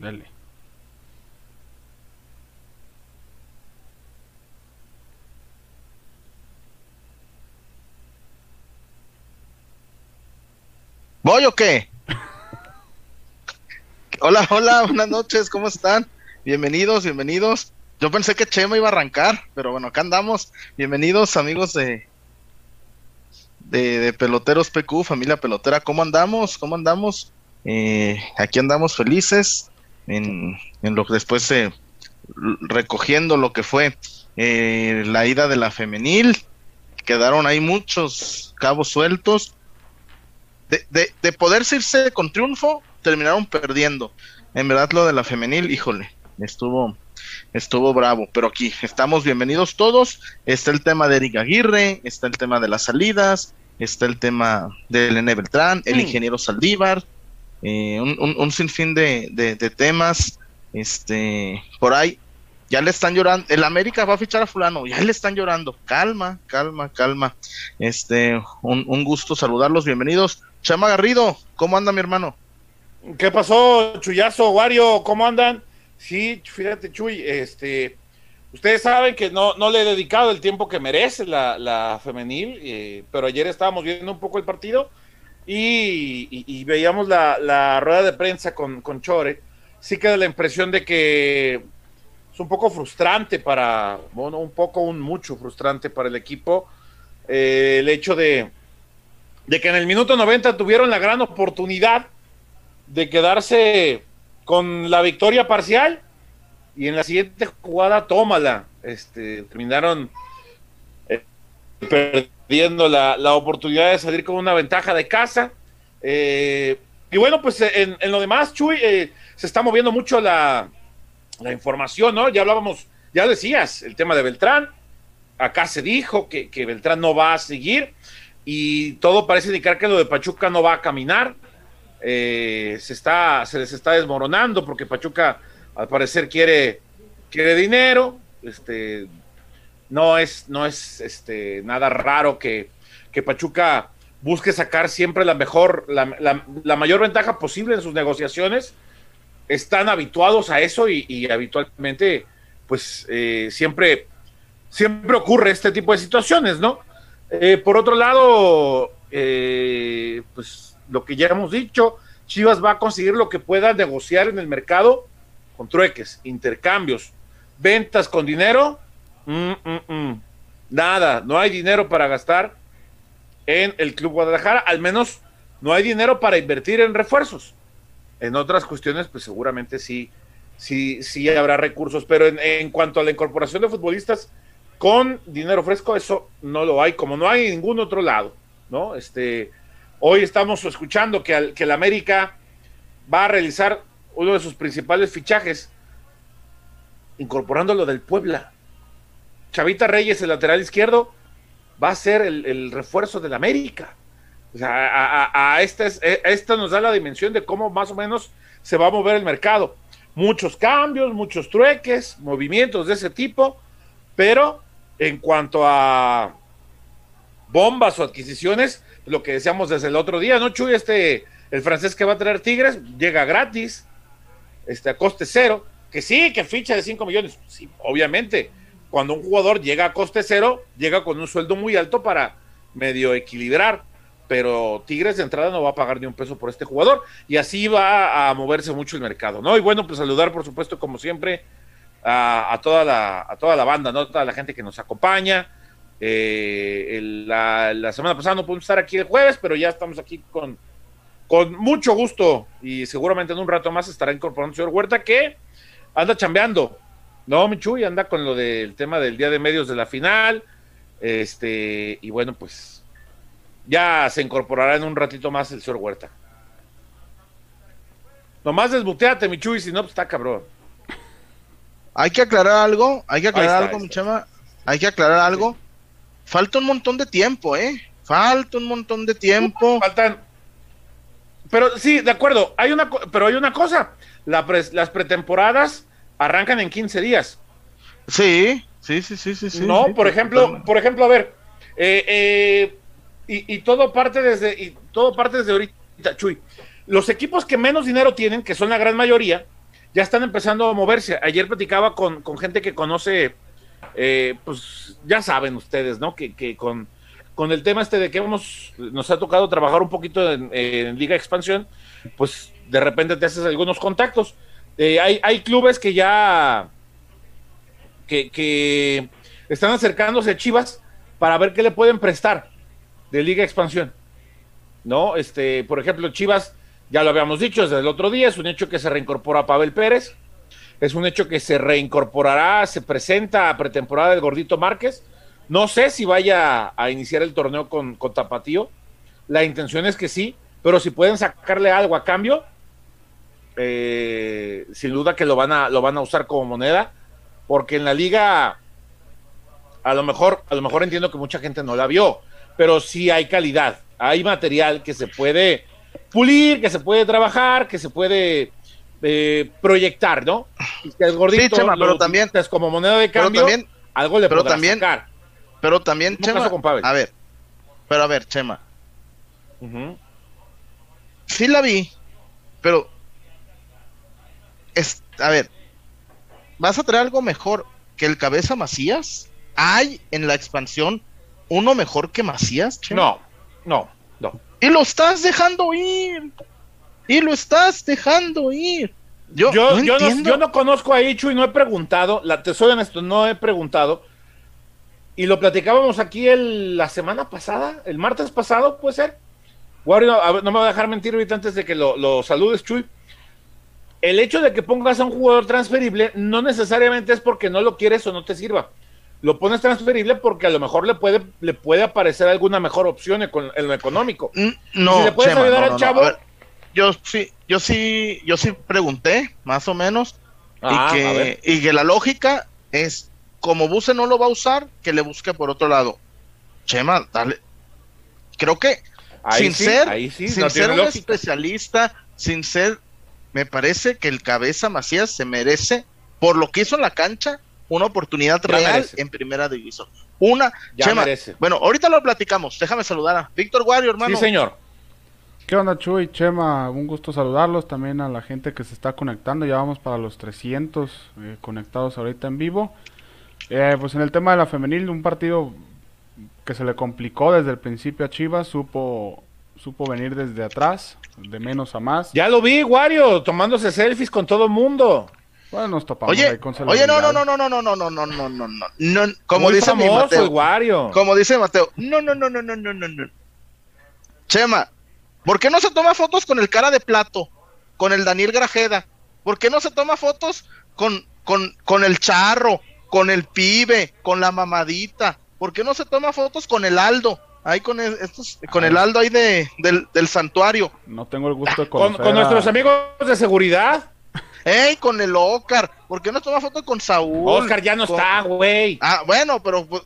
Dale. ¿Voy o qué? hola, hola, buenas noches, ¿cómo están? Bienvenidos, bienvenidos. Yo pensé que Chema iba a arrancar, pero bueno, acá andamos. Bienvenidos, amigos de, de, Peloteros PQ, familia pelotera. ¿Cómo andamos? ¿Cómo andamos? Eh, aquí andamos felices en, lo que después eh, recogiendo lo que fue eh, la ida de la femenil. Quedaron ahí muchos cabos sueltos de, de, de poderse irse con triunfo, terminaron perdiendo. En verdad lo de la femenil, híjole, estuvo, estuvo bravo. Pero aquí estamos bienvenidos todos. Está el tema de Eric Aguirre, está el tema de las salidas, está el tema de Elena Beltrán, el mm. ingeniero Saldívar, eh, un, un, sinfín de, de, temas. Este, por ahí, ya le están llorando. El América va a fichar a Fulano, ya le están llorando. Calma, calma, calma. Este, un, un gusto saludarlos, bienvenidos. Chama Garrido, ¿cómo anda mi hermano? ¿Qué pasó, Chuyazo, Wario? ¿Cómo andan? Sí, fíjate, Chuy, este, ustedes saben que no, no le he dedicado el tiempo que merece la, femenil, eh, pero ayer estábamos viendo un poco el partido y, veíamos la, rueda de prensa con, con Chore. Sí queda la impresión de que es un poco frustrante para, bueno, un poco, un mucho frustrante para el equipo eh, el hecho de, de que en el minuto 90 tuvieron la gran oportunidad de quedarse con la victoria parcial y en la siguiente jugada tómala. Este, terminaron perdiendo la, oportunidad de salir con una ventaja de casa. Eh, y bueno, pues en, lo demás, Chuy, eh, se está moviendo mucho la, la, información, ¿no? Ya hablábamos, ya decías, el tema de Beltrán. Acá se dijo que, que Beltrán no va a seguir y todo parece indicar que lo de Pachuca no va a caminar. Eh, se, está, se les está desmoronando porque Pachuca al parecer quiere, quiere dinero. Este, no es, no es este, nada raro que, que Pachuca busque sacar siempre la mejor, la, la, mayor ventaja posible en sus negociaciones. Están habituados a eso y, habitualmente, pues eh, siempre, siempre ocurre este tipo de situaciones, ¿no? Eh, por otro lado, eh, pues lo que ya hemos dicho, Chivas va a conseguir lo que pueda negociar en el mercado con trueques, intercambios, ventas con dinero. Mm, mm, mm. Nada, no hay dinero para gastar en el Club Guadalajara, al menos no hay dinero para invertir en refuerzos. En otras cuestiones, pues seguramente sí, sí, sí habrá recursos, pero en cuanto a la incorporación de futbolistas, con dinero fresco, eso no lo hay, como no hay en ningún otro lado, ¿no? Este, hoy estamos escuchando que, que el América va a realizar uno de sus principales fichajes, incorporando lo del Puebla. Chavita Reyes, el lateral izquierdo, va a ser el, refuerzo del América. O sea, a, esta, esta nos da la dimensión de cómo más o menos se va a mover el mercado. Muchos cambios, muchos trueques, movimientos de ese tipo, pero en cuanto a bombas o adquisiciones, lo que decíamos desde el otro día, ¿no, Chuy? Este, el francés que va a traer Tigres llega gratis, este, a coste cero, que sí, que ficha de 5 millones, sí, obviamente. Cuando un jugador llega a coste cero, llega con un sueldo muy alto para medio equilibrar, pero Tigres de entrada no va a pagar ni un peso por este jugador, y así va a moverse mucho el mercado, ¿no? Y bueno, pues saludar, por supuesto, como siempre, a, toda, la, a toda la banda, ¿no? toda la gente que nos acompaña. Eh, la, semana pasada no pudimos estar aquí el jueves, pero ya estamos aquí con, con mucho gusto y seguramente en un rato más estará incorporando el señor Huerta que anda chambeando, ¿no, Michuy? Anda con lo del tema del día de medios de la final. Este, y bueno, pues ya se incorporará en un ratito más el señor Huerta. Nomás desbuteate, Michuy, si no, pues está cabrón. Hay que aclarar algo, hay que aclarar algo, mi chama, hay que aclarar algo. Falta un montón de tiempo, ¿eh? Falta un montón de tiempo. Faltan. Pero sí, de acuerdo, hay una, pero hay una cosa, las pretemporadas arrancan en 15 días. Sí, sí, sí, sí, sí. No, por ejemplo, por ejemplo, a ver, eh, eh, y, y, todo parte desde, y todo parte desde ahorita, Chuy. Los equipos que menos dinero tienen, que son la gran mayoría, ya están empezando a moverse. Ayer platicaba con, gente que conoce, eh, pues ya saben ustedes, ¿no? Que, que con, con, el tema este de que hemos, nos ha tocado trabajar un poquito en, Liga Expansión, pues de repente te haces algunos contactos. Eh, hay, hay clubes que ya que, que están acercándose a Chivas para ver qué le pueden prestar de Liga Expansión. ¿No? Este, por ejemplo, Chivas ya lo habíamos dicho desde el otro día, es un hecho que se reincorpora Pavel Pérez, es un hecho que se reincorporará, se presenta a pretemporada del Gordito Márquez. No sé si vaya a iniciar el torneo con, con Tapatío. La intención es que sí, pero si pueden sacarle algo a cambio, eh, sin duda que lo van, a, lo van a usar como moneda, porque en la liga, a lo mejor, a lo mejor entiendo que mucha gente no la vio, pero sí hay calidad, hay material que se puede pulir, que se puede trabajar, que se puede eh, proyectar, ¿no? Y que el gordito sí, Chema, pero también es como moneda de cambio, también, algo le pero también, sacar. Pero también, Chema, a ver, pero a ver, Chema. Sí la vi, pero es, a ver, ¿vas a traer algo mejor que el cabeza Macías? ¿Hay en la expansión uno mejor que Macías? No, no, no. Y lo estás dejando ir. Y lo estás dejando ir. Yo, yo, no, yo, no, conozco a Ichu y no he preguntado. La, te soy honesto, no he preguntado. Y lo platicábamos aquí el, la semana pasada, el martes pasado, puede ser. Wario, no me voy a dejar mentir ahorita antes de que lo, lo saludes, Chuy. El hecho de que pongas a un jugador transferible no necesariamente es porque no lo quieres o no te sirva lo pones transferible porque a lo mejor le puede, le puede aparecer alguna mejor opción en, lo económico. Mm, no, si le puedes ayudar al chavo. yo sí, yo sí, yo sí pregunté, más o menos, y, ah, que, y que la lógica es, como Buse no lo va a usar, que le busque por otro lado. Chema, dale. Creo que sin ser, sin ser un especialista, sin ser, me parece que el cabeza Macías se merece, por lo que hizo en la cancha, una oportunidad real en primera división. Una, ya merece. Bueno, ahorita lo platicamos. Déjame saludar a Víctor Guario, hermano. Sí, señor. ¿Qué onda, Chuy? Chema, un gusto saludarlos. También a la gente que se está conectando. Ya vamos para los 300 eh, conectados ahorita en vivo. Eh, pues en el tema de la femenil, un partido que se le complicó desde el principio a Chivas. Supo, supo venir desde atrás, de menos a más. Ya lo vi, Wario, tomándose selfies con todo el mundo. Bueno, nos topamos oye, Oye, no, no, no, no, no, no, no, no, no, no, no, no, como dice Mateo. Como dice Mateo. No, no, no, no, no, no, no, no. Chema, ¿por qué no se toma fotos con el cara de plato? Con el Daniel Grajeda. ¿Por qué no se toma fotos con, con, con el charro? Con el pibe, con la mamadita. ¿Por qué no se toma fotos con el Aldo? Ahí con el, estos, con el Aldo ahí de, del, del santuario. No tengo el gusto de conocer. Con, con nuestros amigos de seguridad. ¡Ey, con el Oscar! ¿Por qué no toma foto con Saúl? Oscar ya no está, güey. Ah, bueno, pero pues,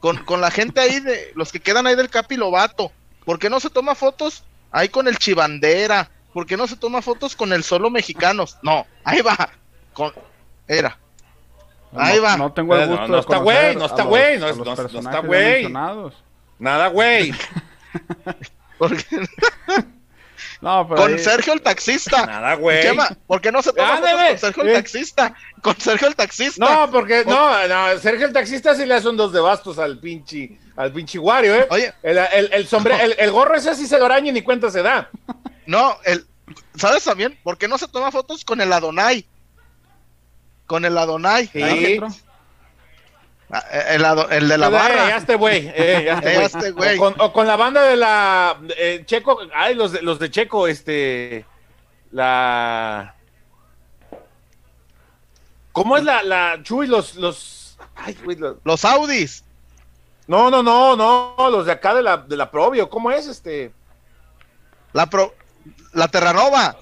con, la gente ahí, de los que quedan ahí del Capilobato. ¿Por qué no se toma fotos ahí con el Chivandera? ¿Por qué no se toma fotos con el Solo Mexicanos? No, ahí va. Con, era. Ahí va. No tengo el gusto no, está güey, no está güey, no, está güey. Nada güey. Con Sergio el taxista. Nada, güey. ¿Por qué no se toma con Sergio el taxista? Con Sergio el taxista. No, porque no, no, Sergio el taxista sí le hace un dos de bastos al pinche, al pinche Wario, ¿eh? Oye. El, el, el, el, gorro ese sí se lo araña y ni cuenta se da. No, el, ¿sabes también? ¿Por qué no se toma fotos con el Adonai? Con el Adonai. Sí. Eh, el, el, de la barra. Ya este güey. Eh, este güey. O, con, la banda de la eh, Checo. Ay, los de, los de Checo, este. La. ¿Cómo es la, la Chuy? Los. Los, ay, güey, los... los Audis. No, no, no, no. Los de acá de la, de la Probio. ¿Cómo es este? La Pro. La Terranova.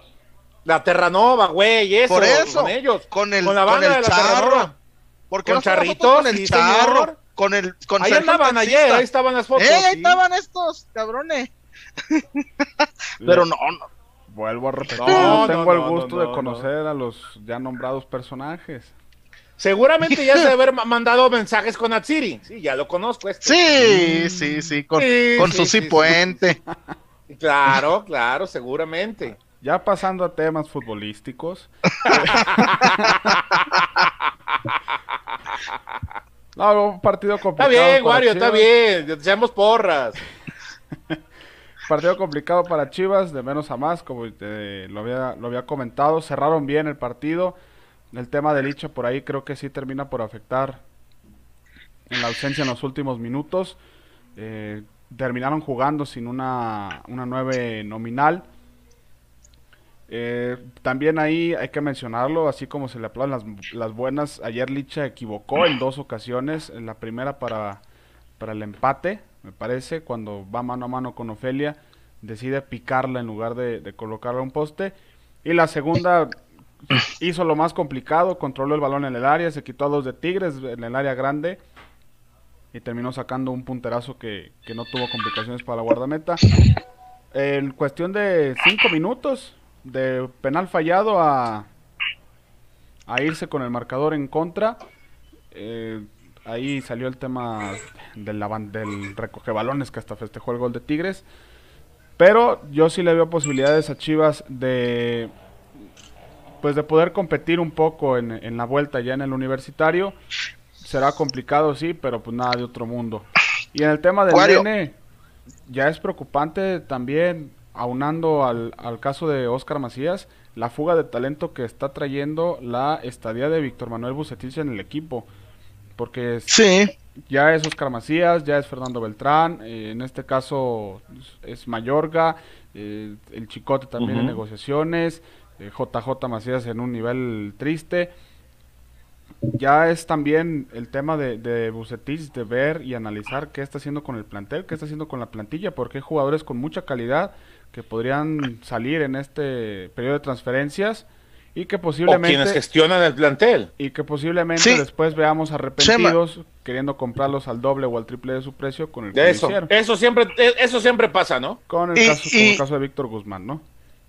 La Terranova, güey. Eso. Por eso. Con ellos. Con, el, con la banda de la Terranova. Porque con Charritos, con el charro, con el con Ahí estaban ayer, ahí estaban las fotos. ¡Eh, ahí estaban estos, cabrones! Pero no, no. Vuelvo a repetir, no, tengo el gusto de conocer a los ya nombrados personajes. Seguramente ya se debe haber mandado mensajes con Atsiri. Sí, ya lo conozco. Este. Sí, sí, sí, con, con Susi Puente. Claro, claro, seguramente. Ya pasando a temas futbolísticos. no, un partido complicado. Está bien, Wario, está bien. Echamos porras. Partido complicado para Chivas, de menos a más, como eh, lo, había, lo había comentado. Cerraron bien el partido. El tema de Licha por ahí creo que sí termina por afectar en la ausencia en los últimos minutos. Eh, terminaron jugando sin una, una 9 nominal. Eh, también ahí hay que mencionarlo, así como se le aplauden las, buenas. Ayer Licha equivocó en dos ocasiones. En la primera para, para el empate, me parece, cuando va mano a mano con Ofelia, decide picarla en lugar de, de colocarla a un poste. Y la segunda hizo lo más complicado, controló el balón en el área, se quitó a dos de Tigres en el área grande y terminó sacando un punterazo que, que no tuvo complicaciones para la guardameta. En cuestión de cinco minutos de penal fallado a, a irse con el marcador en contra, eh, ahí salió el tema del, del recoge balones que hasta festejó el gol de Tigres. Pero yo sí le veo posibilidades a Chivas de pues de poder competir un poco en, en la vuelta ya en el universitario. Será complicado, sí, pero pues nada de otro mundo. Y en el tema del. Nene, ya es preocupante también, aunando al, al caso de Oscar Macías, la fuga de talento que está trayendo la estadía de Víctor Manuel Bucetich en el equipo. Porque es- Sí, ya es Oscar Macías, ya es Fernando Beltrán, eh, en este caso es Mayorga, eh, el Chicote también en negociaciones, eh, JJ Macías en un nivel triste. Ya es también el tema de, de Bucetich de ver y analizar qué está haciendo con el plantel, qué está haciendo con la plantilla, porque hay jugadores con mucha calidad que podrían salir en este periodo de transferencias y que O posiblemente quienes gestionan el plantel. y que posiblemente Sí. después veamos arrepentidos queriendo comprarlos al doble o al triple de su precio con el De eso. hicieron. Eso siempre, eso siempre pasa, ¿no? Con el, Y- caso, con el y- caso de Víctor Guzmán, ¿no?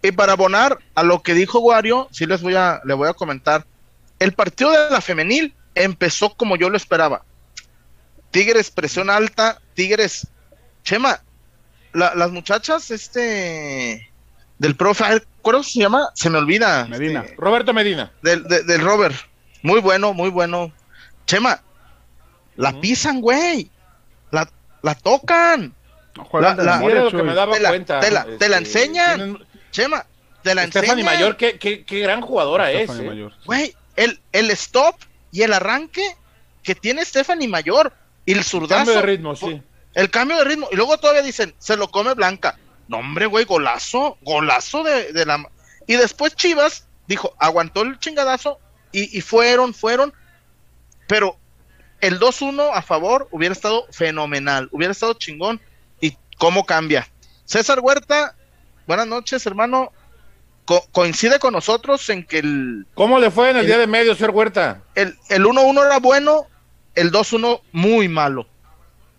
y para abonar a lo que dijo Wario, sí les voy a, le voy a comentar. El partido de la femenil empezó como yo lo esperaba. Tigres, presión alta, Tigres. Chema, la- las muchachas, este, del profe, ¿cómo se llama? Se me olvida. Medina. este, Roberto Medina. del, de- del Robert. Muy bueno, muy bueno. Chema, la Ujú. pisan, güey. La, la tocan. No, La- la- memoria, que me daba Te la- cuenta. te la- te la enseñan. tienen- Chema, te la Stephanie enseñan. Mayor, qué, qué, qué gran jugadora Stephanie es. ¿eh? Mayor, sí. Güey, el, el stop y el arranque que tiene Stephanie Mayor y el zurdazo. Cambio de ritmo, sí. El cambio de ritmo. Y luego todavía dicen, se lo come Blanca. No, hombre, güey, golazo, golazo de, de la... Y después Chivas dijo, aguantó el chingadazo y, y fueron, fueron. Pero el 2-1 a favor hubiera estado fenomenal, hubiera estado chingón. ¿Y cómo cambia? César Huerta, buenas noches, hermano. Co- coincide con nosotros en que el, ¿Cómo le fue en el El- día de medio, señor Huerta? el, el 1-1 era bueno, el 2-1 muy malo.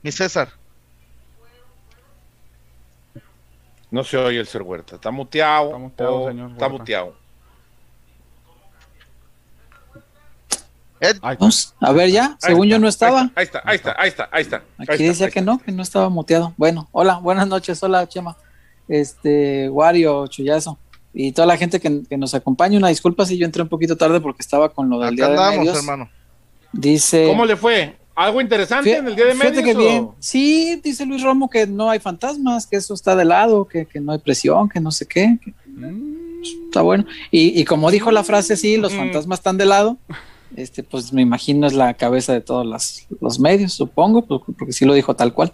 Mi César. No se oye el señor Huerta. Está muteado. Está muteado, o señor Está Huerta. muteado. Ay, Vamos, a ver ya, según está, yo no estaba. Ahí está, ahí está, ahí está, ahí está. ahí está, Aquí decía que está. no, que no estaba muteado. Bueno, hola, buenas noches, hola Chema, este, Wario, Chuyazo y toda la gente que, que nos acompaña. Una disculpa si yo entré un poquito tarde porque estaba con lo del acá día de andamos, medios. hermano. Dice, ¿Cómo le fue? ¿Algo interesante en el día de medios? que o- bien. Sí, dice Luis Romo que no hay fantasmas, que eso está de lado, que, que no hay presión, que no sé qué. que mm, está bueno. Y, y como dijo la frase, sí, los Mm. fantasmas están de lado. Este, pues me imagino es la cabeza de todos las- los medios, supongo, pues, porque sí lo dijo tal cual.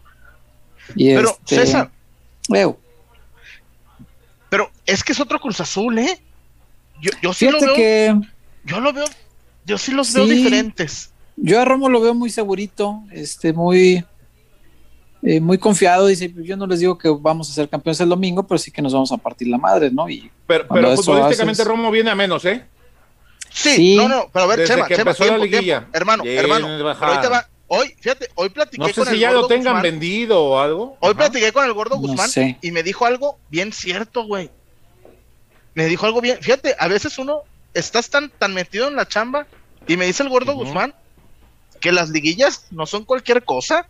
Y Pero, este, César, eu, pero es que es otro Cruz Azul, ¿eh? Yo, yo sí lo veo, que yo lo veo, yo sí los veo diferentes. Yo a Romo lo veo muy segurito, este, muy, eh, muy confiado. Dice, yo no les digo que vamos a ser campeones el domingo, pero sí que nos vamos a partir la madre, ¿no? Y Pero, futbolísticamente haces- Romo viene a menos, ¿eh? Sí, Sí. no, no, pero a ver, Desde Chema, que Chema, empezó la liguilla. tiempo. hermano, hermano, va. Hoy, fíjate, hoy platiqué No sé con si el ya gordo lo tengan Guzmán. vendido o algo. Hoy Ajá. platiqué con el gordo No Guzmán sé. y me dijo algo bien cierto, güey. Me dijo algo bien, fíjate, a veces uno estás tan tan metido en la chamba y me dice el gordo. Guzmán que las liguillas no son cualquier cosa.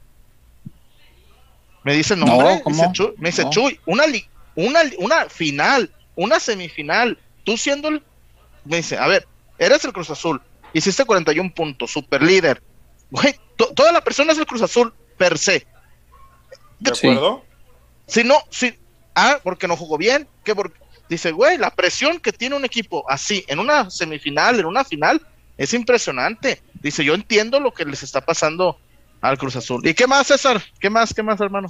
Me dice, no, No, hombre, ¿cómo? dice Chuy, me dice No. Chuy, una li- una una final, una semifinal, tú siendo el, me dice, a ver, eres el Cruz Azul, hiciste 41 puntos, super líder, güey, toda la persona es el Cruz Azul per se. ¿De acuerdo? Si no, si, ah, porque no jugó bien, que porque, dice, güey, la presión que tiene un equipo así, en una semifinal, en una final, es impresionante. Dice, yo entiendo lo que les está pasando al Cruz Azul. ¿Y qué más, César? ¿Qué más, qué más, hermano?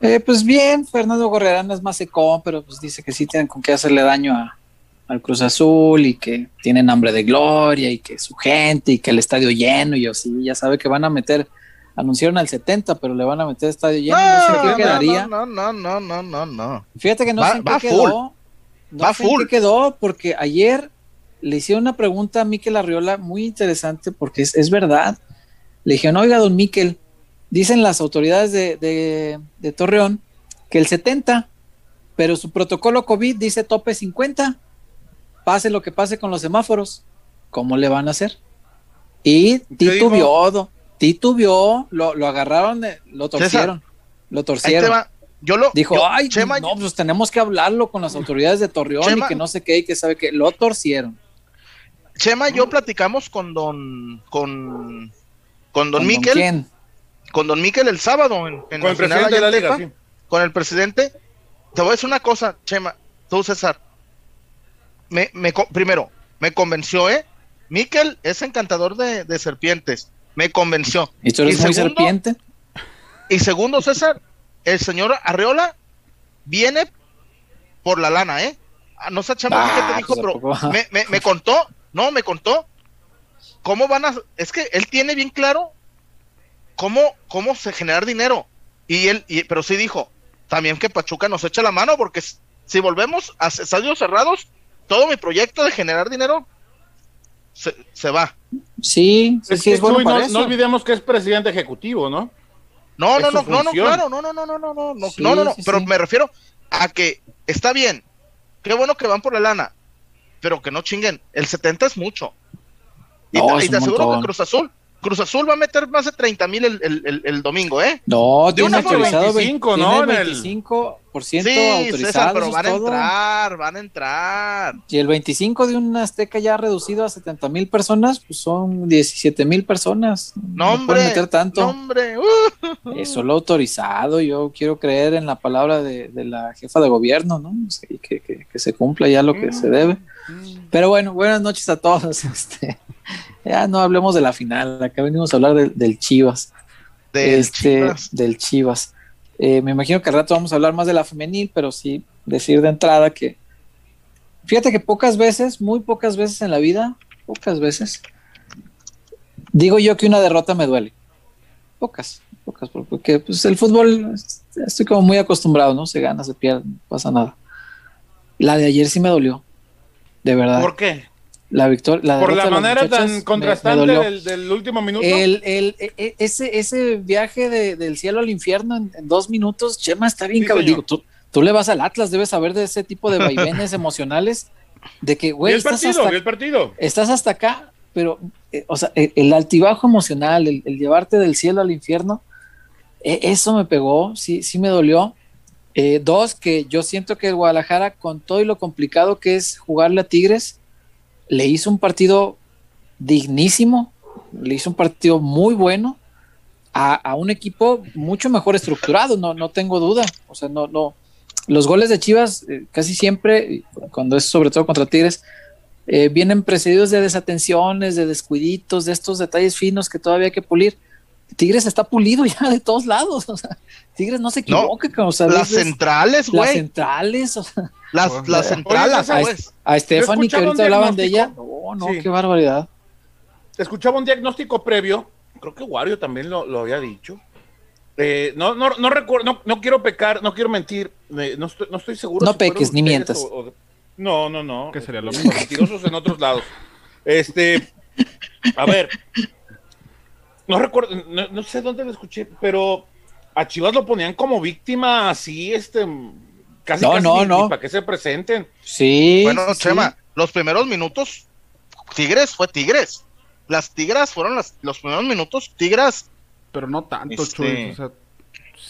Eh, pues bien, Fernando Gorrerán es más secón, pero pues dice que sí tienen con qué hacerle daño a, al Cruz Azul y que tienen hambre de gloria y que su gente y que el estadio lleno y así, ya sabe que van a meter, anunciaron al 70, pero le van a meter estadio lleno, no, sé qué quedaría. No, no, no, no, no, no. Fíjate que no sé qué quedó. No sé qué quedó porque ayer le hicieron una pregunta a Miquel Arriola muy interesante porque es, es verdad. Le dijeron, oiga, don Miquel, dicen las autoridades de, de, Torreón que el 70, pero su protocolo COVID dice tope 50. Pase lo que pase con los semáforos, ¿cómo le van a hacer? Y titubió, titubió, lo, lo agarraron, lo torcieron, lo torcieron. Yo lo dijo, ay, no, pues tenemos que hablarlo con las autoridades de Torreón y que no sé qué y que sabe que lo torcieron. Chema yo platicamos con don con con don Miquel. Con don Miquel el sábado en, con el presidente de la liga, Con el presidente. Te voy a decir una cosa, Chema, tú César. Me, me, primero, me convenció, ¿eh? Miquel es encantador de, serpientes. Me convenció. ¿Y tú eres muy serpiente? Y segundo, César, el señor Arreola viene por la lana, ¿eh? Ah, no sé, Chema, qué te ah, dijo, pues, pero me, me, me contó, no, me contó. ¿Cómo van a.? Es que él tiene bien claro cómo, cómo se generar dinero. Y él, y, pero sí dijo, también que Pachuca nos echa la mano, porque si volvemos a estadios cerrados, todo mi proyecto de generar dinero se, se va. Sí, es, sí, es bueno no, eso. no, olvidemos que es presidente ejecutivo, ¿no? No, no, no, no, no, claro, no, no, no, no, no, no, sí, no, no, no, sí, pero me refiero a que está bien, qué bueno que van por la lana, pero que no chinguen, el 70 es mucho. Y, te, aseguro que Cruz Azul, Cruz Azul va a meter más de 30 mil el, el, el, domingo, ¿eh? No, tiene autorizado 25, ¿no? Tiene 25% sí, autorizado. pero van a entrar, van a entrar. Y el 25 de una Azteca ya reducido a 70 mil personas, pues son 17 mil personas. No, hombre, no meter tanto. hombre. Uh. Es solo autorizado. Yo quiero creer en la palabra de, de la jefa de gobierno, ¿no? que, que, que, se cumpla ya lo que se debe. Mm. Pero bueno, buenas noches a todos. Este, ya no hablemos de la final, acá venimos a hablar del Chivas. Del este, Chivas. Del Chivas. Eh, me imagino que al rato vamos a hablar más de la femenil, pero sí decir de entrada que fíjate que pocas veces, muy pocas veces en la vida, pocas veces, digo yo que una derrota me duele. Pocas, pocas, porque pues, el fútbol estoy como muy acostumbrado, ¿no? Se gana, se pierde, no pasa nada. La de ayer sí me dolió, de verdad. ¿Por qué? La victoria. Por la manera tan contrastante del, último minuto. El, el, e, e, ese, ese viaje del cielo al infierno en, dos minutos, Chema, está bien cabrón. tú, tú, le vas al Atlas, debes saber de ese tipo de vaivenes emocionales. De que, güey, estás, hasta, el partido. estás hasta acá, pero, eh, o sea, el, altibajo emocional, el, llevarte del cielo al infierno, e, eso me pegó, sí, sí me dolió. Eh, dos, que yo siento que el Guadalajara, con todo y lo complicado que es jugarle a Tigres, le hizo un partido dignísimo, le hizo un partido muy bueno a, un equipo mucho mejor estructurado, no, no tengo duda. O sea, no, no. Los goles de Chivas eh, casi siempre, cuando es sobre todo contra Tigres, eh, vienen precedidos de desatenciones, de descuiditos, de estos detalles finos que todavía hay que pulir. Tigres está pulido ya de todos lados. O sea, Tigres no se equivoca. las centrales, güey. Las centrales, o sea, las, las centrales, A, Stephanie, que ahorita hablaban de ella. No, no, qué barbaridad. Escuchaba un diagnóstico previo. Creo que Wario también lo, lo había dicho. Eh, no, no, no recuerdo, no, no, quiero pecar, no quiero mentir, eh, no, estoy, no estoy seguro. No peques ni mientas. no, no, no. Que sería lo mismo. Mentirosos en otros lados. Este, a ver, no recuerdo, no, sé dónde lo escuché, pero a Chivas lo ponían como víctima así, este, casi, no, no, no. para que se presenten. Sí. Bueno, Chema, los primeros minutos, Tigres fue Tigres. Las Tigras fueron las, los primeros minutos, Tigras. Pero no tanto, este...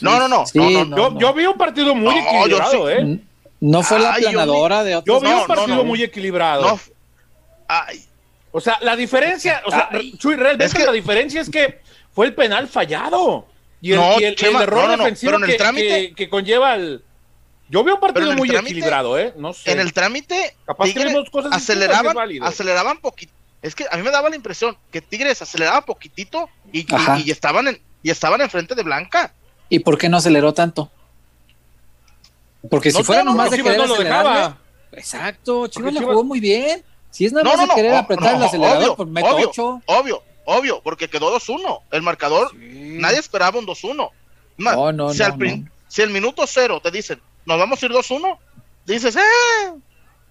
no, no, no, yo, vi un partido muy equilibrado, ¿eh? No fue la Ay, yo planadora de Yo otros. vi No, un partido no, no. muy equilibrado. No. Ay, O sea, la diferencia, o sea, Ay. Chuy, realmente Es que- la diferencia es que fue el penal fallado. Y el, No, y el- Chema, el error no, defensivo pero en el que, trámite- que- que conlleva el. Yo veo un partido muy trámite- equilibrado, ¿eh? No sé. en el trámite, Capaz vimos cosas aceleraban, aceleraban poquito. Es que a mí me daba la impresión que Tigres aceleraba poquitito y, y- estaban en, y estaban enfrente de Blanca. ¿Y por qué no aceleró tanto? Porque si No, fuera no, no, nomás de Chivas querer no lo dejaba. Exacto, Chivas Porque la Chivas- jugó muy bien. Si es nada No, más no, de no, querer no, apretar el acelerador, obvio, pues meto obvio. 8. Obvio, obvio, porque quedó 2-1. El marcador, nadie esperaba un 2-1. Más, No, no, si, no, al si el minuto cero te dicen, nos vamos a ir 2-1, dices, ¡eh!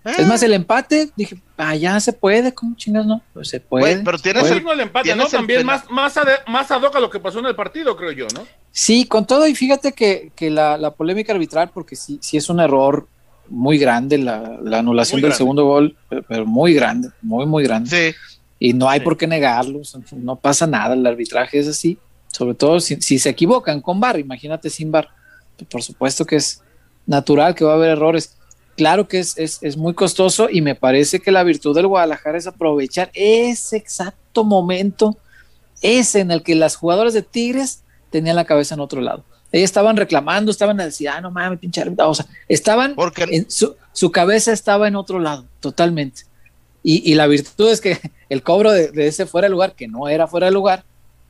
eh". Es más, el empate, dije, ah, ya se puede, ¿cómo chingas no? Pues se puede. Pero tienes puede. el- empate, tienes ¿no? el También más, más, ad, más ad hoc a lo que pasó en el partido, creo yo, ¿no? Sí, con todo, y fíjate que, que la, la polémica arbitral, porque sí, sí es un error muy grande la, la anulación Muy del grande. segundo gol, pero, muy grande, muy, muy grande. Sí, Y no hay Sí. por qué negarlo, no pasa nada, el arbitraje es así, sobre todo si, si se equivocan con VAR, imagínate sin VAR, por supuesto que es natural que va a haber errores. Claro que es, es, es muy costoso y me parece que la virtud del Guadalajara es aprovechar ese exacto momento, ese en el que las jugadoras de Tigres tenían la cabeza en otro lado. Ellas estaban reclamando, estaban a decir, ah, no mames, pinche árbitro", o sea, estaban porque en su, su cabeza estaba en otro lado, totalmente. Y, y la virtud es que el cobro de, de ese fuera de lugar, que no era fuera de lugar,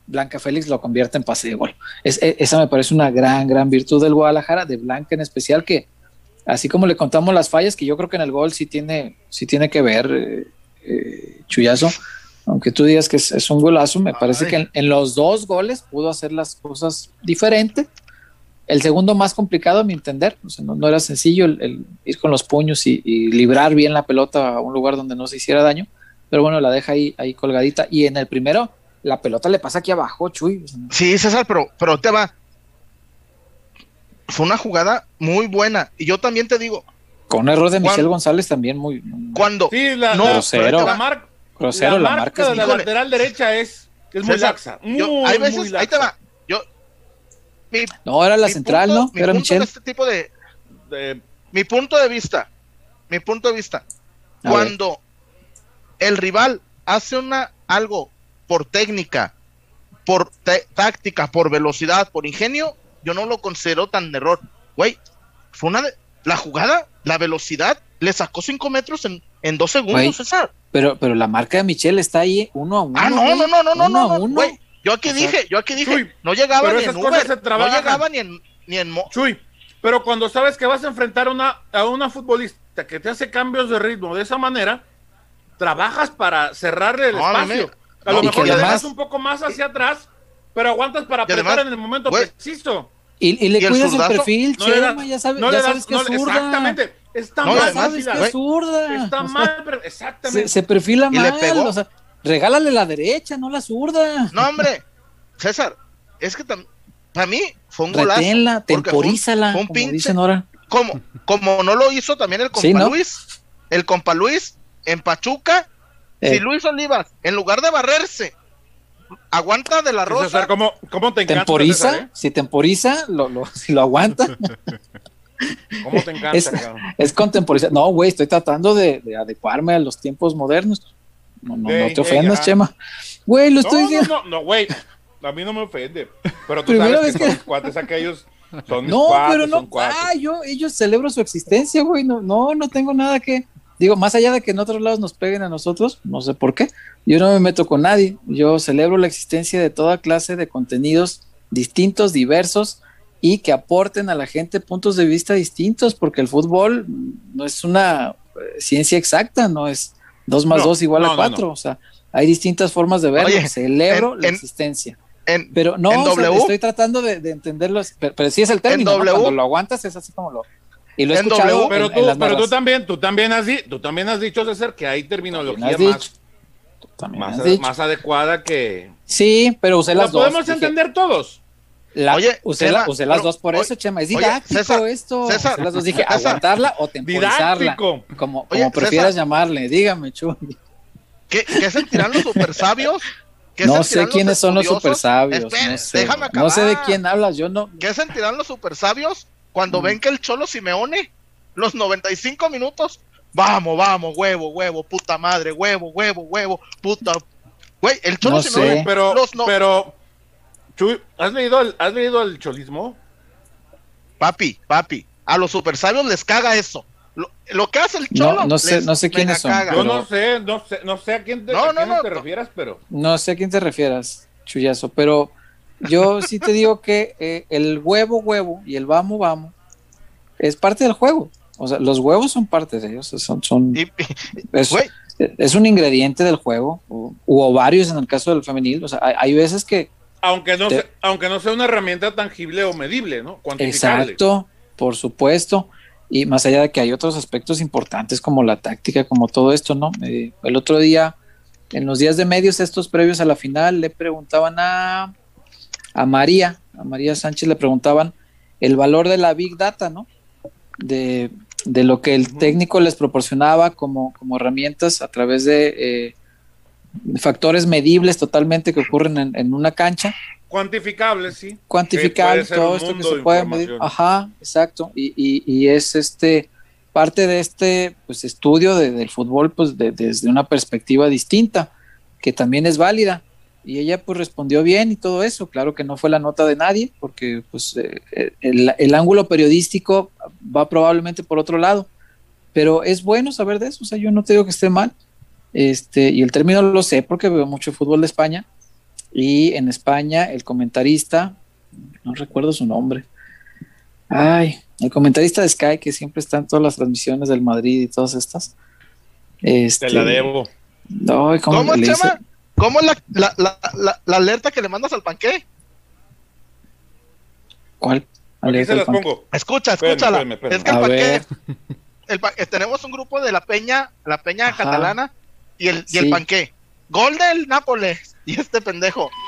Blanca Félix lo convierte en pase de gol. Es, e- esa me parece una gran, gran virtud del Guadalajara, de Blanca en especial, que así como le contamos las fallas, que yo creo que en el gol sí tiene, sí tiene que ver, eh, eh, Chuyazo, aunque tú digas que es, es un golazo, me parece Ay. que en, en los dos goles pudo hacer las cosas diferente. El segundo más complicado, a mi entender, o sea, no, no era sencillo el, el ir con los puños y, y librar bien la pelota a un lugar donde no se hiciera daño, pero bueno, la deja ahí, ahí colgadita. Y en el primero, la pelota le pasa aquí abajo, Chuy. Sí, César, pero, pero te va. Fue una jugada muy buena. Y yo también te digo, con un error de. Michelle González también muy, muy cuando. Sí, la, No, la- grosero. la mar- grosero, la, marca. de es- la híjole. lateral derecha es, es muy laxa. Muy, yo- hay muy veces, laxa. ahí te va. Mi, No, era la central, punto- ¿no? mi Era punto Michelle. de este tipo de, De- mi punto de vista, mi punto de vista, A cuando el rival hace una algo por técnica, por táctica, por velocidad, por ingenio, yo no lo considero tan error. Güey, fue una de, la jugada, la velocidad, le sacó cinco metros en, en dos segundos, César. Pero, pero la marca de Michelle está ahí uno a uno. Ah, no, no, no, no, no, no, uno. Yo aquí O sea, dije, yo aquí dije, no llegaba pero ni esas en cosas Uber, se no llegaba ni en, ni en mo- Chuy, pero cuando sabes que vas a enfrentar a una, a una futbolista que te hace cambios de ritmo de esa manera, trabajas para cerrarle el No, a mí me- espacio. A lo mejor le das un poco más hacia atrás, pero aguantas para apretar además, en el momento güey, preciso. Y, y le ¿Y el cuidas el perfil, No das- Chema, ya, sabes, no ya le das- sabes que no es le- zurda. Exactamente. Está No, y Ya mal, sabes que es zurda. Está O sea, mal, pero se, exactamente. se perfila Y le mal. pegó. O sea, regálale la derecha, no la zurda. No, hombre, César, es que para mí fue un golazo. Reténla, porque fue un- temporízala, fue un como pinche- dicen ahora. Como, como no lo hizo también el compa Sí, ¿no? Luis, el compa Luis en Pachuca, Eh. si Luis Olivas, en lugar de barrerse, aguanta de la Sí, César, rosa, ¿cómo, cómo te encanta? Temporiza, César, si temporiza, lo, lo, si lo aguanta, eh? ¿Cómo te encanta? Es- cabrón? es contemporizar. No, güey, estoy tratando de, de adecuarme a los tiempos modernos. No, no, no te ofendas, ya. Chema. Güey, lo No, estoy no, diciendo. no, no, güey. A mí no me ofende. Pero tú Primero sabes es que, que- son cuates aquellos. Son mis No, cuates, pero no. son. Ah, yo, ellos celebro su existencia, güey. No, no, no tengo nada que. Digo, más allá de que en otros lados nos peguen a nosotros, no sé por qué. Yo no me meto con nadie. Yo celebro la existencia de toda clase de contenidos distintos, diversos y que aporten a la gente puntos de vista distintos, porque el fútbol no es una eh, ciencia exacta, no es dos más No, dos igual no, a no, cuatro. no. O sea, hay distintas formas de verlo. Oye, celebro en- la en- existencia. en, Pero no, en o sea, W. estoy tratando de, de entenderlo, pero, pero sí es el término, cuando lo aguantas es así como lo... Y lo he En escuchado W, Pero en tú, las pero tú también, tú también has, tú también has dicho, César, que hay terminología más, más, adecuada que. Sí, pero usé La las dos. podemos dije, entender todos. La- Oye, usé, Chema, la- usé las pero- dos por oye, eso, Chema. Es oye, didáctico César, esto. César, Usé las dos dije, César. aguantarla o temporizarla. Didáctico. Como, Oye, como prefieras César. llamarle. Dígame, Chu. ¿qué, qué sentirán los super sabios? ¿Qué No sé los quiénes son los super sabios. Espera, no sé. déjame No sé de acabar. quién hablas. Yo no. ¿Qué sentirán los super sabios cuando Mm. ven que el Cholo Simeone los 95 minutos, vamos, vamos, huevo, huevo, puta madre, huevo, huevo, huevo, puta. Güey, el Cholo No se sé. me- Pero, los no- pero, Chuy, ¿has leído el, ¿has leído el cholismo? Papi, papi, a los super sabios les caga eso. Lo, lo que hace el Cholo. No, no sé- les no sé quiénes son, caga. Yo Pero- no sé, no sé, no sé a quién te, No, a no, quién no, te no. refieras, pero No sé a quién te refieras, Chuyazo, pero yo sí te digo que eh, el huevo, huevo y el vamos, vamos es parte del juego. O sea, los huevos son parte de ellos, son, son, Y- y- es, un ingrediente del juego, o, u ovarios en el caso del femenil. O sea, hay, hay veces que aunque no, Te- sea, aunque no sea una herramienta tangible o medible, ¿no? Cuantificable. Exacto, por supuesto. Y más allá de que hay otros aspectos importantes como la táctica, como todo esto, ¿no? Eh, el otro día, en los días de medios, estos previos a la final, le preguntaban a, a María, a María Sánchez le preguntaban el valor de la Big Data, ¿no? De, de lo que el técnico les proporcionaba como, como herramientas a través de eh, factores medibles totalmente que ocurren en- en una cancha Cuantificable, sí. ser todo esto que se de puede medir. Ajá, exacto. Y, y- y es este parte de este pues, estudio de- del fútbol pues de- desde una perspectiva distinta, que también es válida. Y ella pues respondió bien y todo eso. Claro que no fue la nota de nadie, porque pues eh, el, el ángulo periodístico va probablemente por otro lado. Pero es bueno saber de eso. O sea, yo no te digo que esté mal. Este, y el término lo sé porque veo mucho fútbol de España. Y en España, el comentarista, no recuerdo su nombre. Ay, el comentarista de Sky, que siempre está en todas las transmisiones del Madrid y todas estas. Este, Te la debo. Ay, ¿cómo, ¿Cómo, le? ¿Cómo es la, la, la, la, la alerta que le mandas al panqué? ¿Cuál? Aquí se las Escucha, pongo. Espérame, escúchala. espérame, espérame. Es que el panqué, el eh, tenemos un grupo de la peña, la peña Ajá. catalana y el, y el panqué. Gol del Nápoles. Y este pendejo.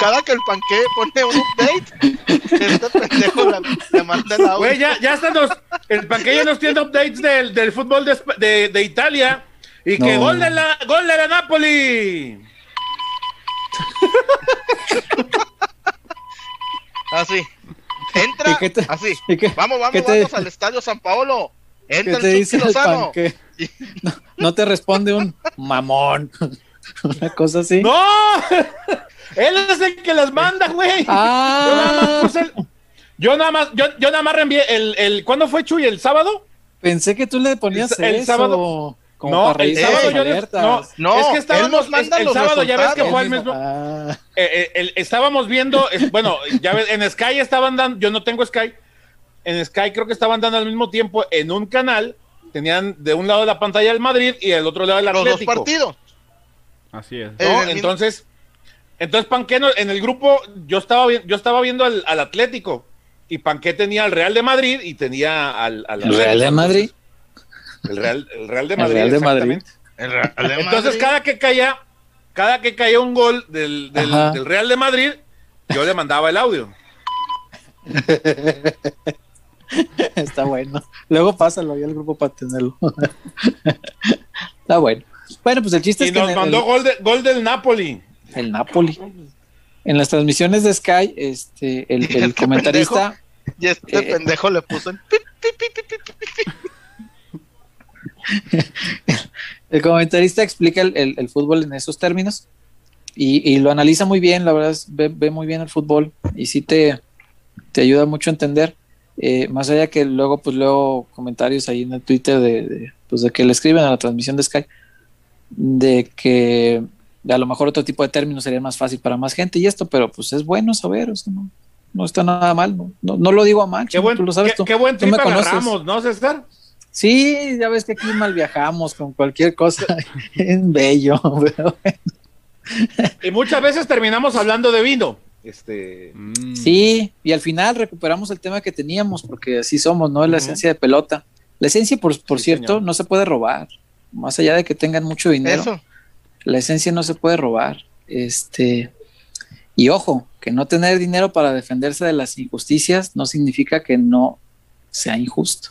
Cada que el panqué pone un update, este pendejo le, le manda el audio. Güey, ya, ya están los. El panqueño nos tiene updates del, del fútbol de, Espa- de, de Italia. Y que gol de la, gol de la Napoli. Así. ¿Y Entra, te- así. ¿Y qué, Vamos, vamos, qué te- vamos al estadio San Paolo. qué Entra te el dice el Lozano. panque? No, no te responde un mamón. Una cosa así. ¡No! Él es el que las manda, güey. Yo nada más Ah, el- Yo nada más, yo, yo nada más reenvié el, el. ¿Cuándo fue Chuy? ¿El sábado? pensé que tú le ponías El- el eso. sábado- Como no, para el sábado las yo les- alertas. no, No, es que él estábamos. nos el, el los sábado ya ves que fue el mismo. Ah, eh, eh, el- estábamos viendo, es- bueno, ya ves, en Sky estaban dando, yo no tengo Sky, en Sky creo que estaban dando al mismo tiempo en un canal, tenían de un lado de la pantalla el Madrid y del otro lado el Los dos Atlético. partidos. Así es. Eh, ¿no? el mismo- Entonces, entonces Panqué no- en el grupo yo estaba yo estaba viendo al, al Atlético y Panqué tenía al Real de Madrid y tenía al, al ¿El Real de. Madrid? El Real, el Real de El Madrid. Real de Madrid. exactamente. El Real de Entonces Madrid. cada que caía, cada que caía un gol del, del- Ajá. del Real de Madrid, yo le mandaba el audio. Está bueno. Luego pásalo ahí al grupo para tenerlo. Está bueno. Bueno, pues el chiste Y es que nos el- mandó gol, de- gol del Napoli. el Napoli. En las transmisiones de Sky, este, el, ¿Y el comentarista, Y este Eh, pendejo le puso el pip, pip, pip, pip, pip, pip. el comentarista explica el, el- el fútbol en esos términos y, y lo analiza muy bien, la verdad es, ve, ve muy bien el fútbol y sí te, te ayuda mucho a entender. Eh, más allá que luego, pues luego comentarios ahí en el Twitter de, de, pues de que le escriben a la transmisión de Sky, de que a lo mejor otro tipo de términos sería más fácil para más gente y esto, pero pues es bueno saber, o sea, no, no está nada mal, no, no, no lo digo a mal, Qué buen, tú lo sabes qué, tú. qué buen trip agarramos, ¿no, César? Sí, ya ves que aquí mal viajamos con cualquier cosa, es bello, pero Y muchas veces terminamos hablando de vino. Este, Mm. Sí, y al final recuperamos el tema que teníamos, porque así somos, ¿no? Es la esencia de pelota. La esencia, por, por Sí, cierto, señor. no se puede robar. Más allá de que tengan mucho dinero, Eso. la esencia no se puede robar. Este, y ojo, que no tener dinero para defenderse de las injusticias no significa que no sea injusto.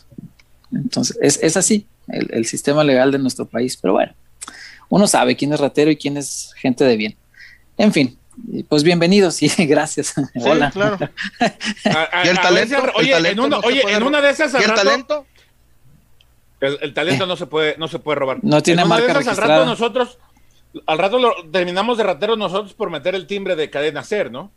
Entonces, es, es así el, el sistema legal de nuestro país. Pero bueno, uno sabe quién es ratero y quién es gente de bien. En fin, Y pues bienvenidos, sí, gracias. Hola. claro. A- a- ¿Y el talento? veces- ¿El oye, talento en, una, no se oye, puede en ro- una de esas al ¿Y el rato- talento? El, el talento no se puede, no se puede robar. No tiene En una de esas, Al registrada. rato nosotros, al rato lo, terminamos de rateros nosotros por meter el timbre de cadena ser, ¿no?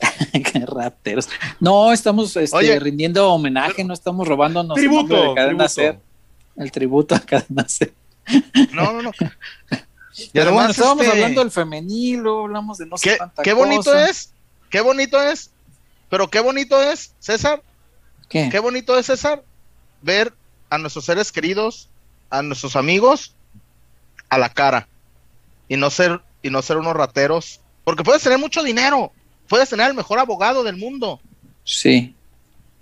Qué rateros. No, estamos este, Oye. rindiendo homenaje, no estamos robándonos el Tributo, de Cadena tributo. El tributo a Cadena Ser. No, no, no. Y Pero además, bueno, estábamos este, hablando del femenil, luego hablamos de no sé qué, qué bonito cosa. es, qué bonito es, pero qué bonito es, César, ¿Qué? qué bonito es, César, ver a nuestros seres queridos, a nuestros amigos, a la cara y no ser y no ser unos rateros, porque puedes tener mucho dinero, puedes tener el mejor abogado del mundo, Sí,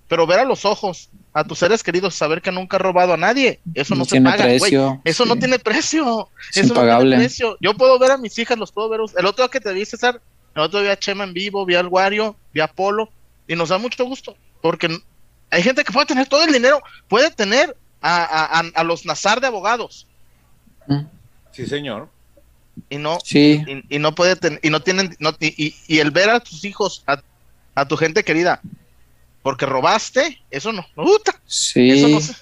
pero ver a los ojos a tus seres queridos, saber que nunca has robado a nadie, eso no, no se tiene paga, güey. precio. Eso no tiene precio. Es Eso no impagable. tiene precio. Yo puedo ver a mis hijas, los puedo ver. El otro día que te vi, César, el otro día a Chema en vivo, vi al Wario, vi a Polo, y nos da mucho gusto, porque hay gente que puede tener todo el dinero, puede tener a, a- a- a los Nazar de abogados, Mm, Sí, señor. Y no, Sí, y, y no puede tener, y no tienen, no- y, y- el ver a tus hijos, a, a tu gente querida, porque robaste, eso no, puta, sí. eso no se-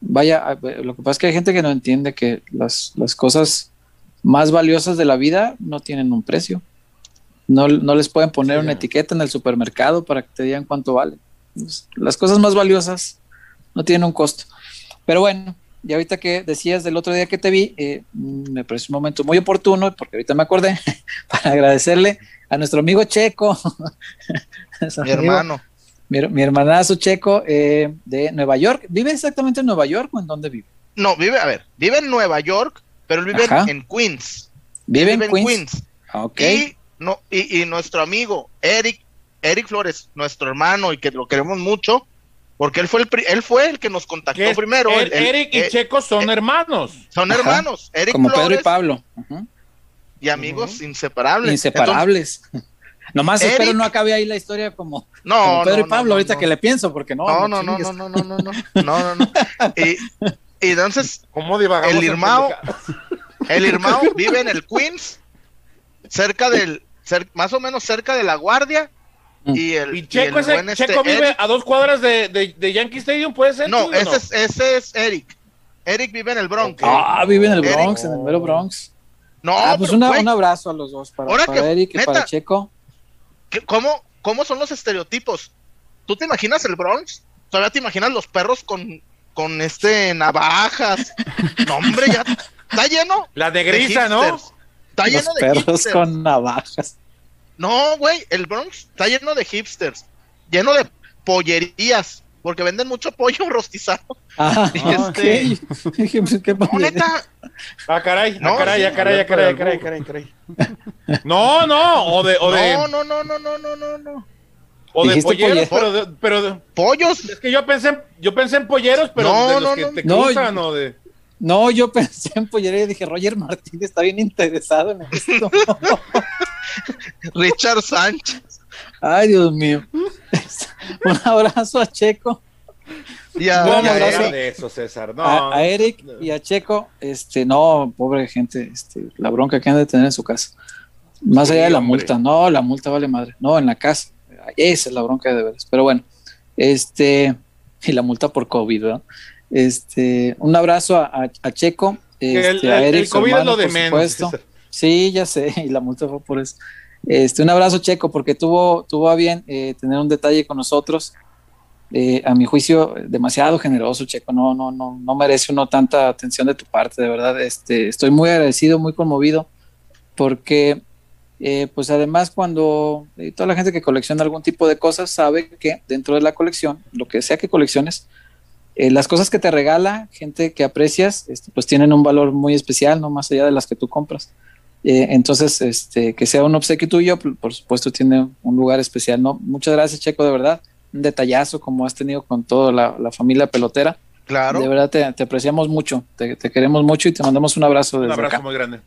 Vaya, lo que pasa es que hay gente que no entiende que las, las cosas más valiosas de la vida no tienen un precio. No, no les pueden poner Sí. una etiqueta en el supermercado para que te digan cuánto vale. Las cosas más valiosas no tienen un costo. Pero bueno, y ahorita que decías del otro día que te vi, eh, mm, me parece un momento muy oportuno, porque ahorita me acordé, para agradecerle a nuestro amigo Checo, mi hermano. mi, mi hermanazo Checo eh, de Nueva York. ¿Vive exactamente en Nueva York o en dónde vive? No, vive, a ver, vive en Nueva York, pero él vive en- Ajá. en Queens. Vive, Vive en Queens. Ah, Ok. Y, no, y, y nuestro amigo Eric, Eric Flores, nuestro hermano y que lo queremos mucho, porque él fue el, pri- él fue el que nos contactó es- primero. Er- el- el- Eric y eh, Checo son hermanos. son Ajá. hermanos, Eric Como Pedro y Pablo. Y amigos inseparables. Inseparables. Nomás Eric- espero no acabe ahí la historia como, Entonces, no, como Pedro no, y Pablo, no, ahorita no, que le pienso, porque no. No, no, no, no, no, no, no, no, no, no, no. Y, y entonces ¿Cómo divagamos? El Irmao- el Irmao vive en el Queens, cerca del, cer- más o menos cerca de la Guardia. Mm. Y el, Y Checo, el ese- buen este Checo vive Eric- a dos cuadras de, de, de Yankee Stadium, ¿puede ser? No, ese es, ese es Eric. Eric vive en el Bronx. Ah, vive en el Eric- Bronx, en el mero Bronx. No, ah, pues una- un abrazo a los dos, para, Ahora para que- Eric y neta. para Checo. ¿qué- ¿cómo, ¿Cómo son los estereotipos? ¿Tú te imaginas el Bronx? ¿Todavía te imaginas los perros con, con este navajas? No, hombre, ya está lleno. La de negriza, ¿no? Está Los lleno de perros hipsters. con navajas. No, güey, el Bronx está lleno de hipsters, lleno de pollerías, porque venden mucho pollo rostizado. Ah, y okay. Este, pues, ¿Qué no, neta. Ah, caray, no, ah, caray, sí, ah, caray, ah, caray, ah, caray, caray, caray, No, no, o de, o de... No, no, no, no, no, no, no. O de polleros, pero de, pero de... pollos. Es que yo pensé, en, yo pensé en polleros, pero no, de los que te cruzan o de no, yo pensé en pollería y dije, Roger Martínez está bien interesado en esto. Richard Sánchez. Ay, Dios mío. Un abrazo a Checo, Y a, y a de eso, César. No, a, a Eric y a Checo. Este, no, pobre gente, este, la bronca que han de tener en su casa. Más Sí, allá de la hombre. multa, no, la multa vale madre. No, en la casa. Esa es la bronca de veras. Pero bueno, este, y la multa por COVID, ¿verdad? Este, un abrazo a, a- a Checo, el, este, el- a Eric, el COVID es lo de por menos. supuesto. César. Sí, ya sé, y la multa fue por eso. Este, un abrazo, Checo, porque tuvo, tuvo a bien eh, tener un detalle con nosotros. Eh, a mi juicio, demasiado generoso, Checo. No, no, no, no merece uno tanta atención de tu parte, de verdad. Este, estoy muy agradecido, muy conmovido, porque, eh, pues además, cuando eh, toda la gente que colecciona algún tipo de cosas sabe que dentro de la colección, lo que sea que colecciones, eh, las cosas que te regala gente que aprecias, este, pues tienen un valor muy especial, no más allá de las que tú compras. Eh, entonces, este, que sea un obsequio tuyo, por, supuesto, tiene un lugar especial, ¿no? Muchas gracias, Checo, de verdad. Un detallazo como has tenido con toda la, la familia pelotera. Claro. De verdad te, te apreciamos mucho, te, te queremos mucho y te mandamos un abrazo Un desde abrazo acá. muy grande.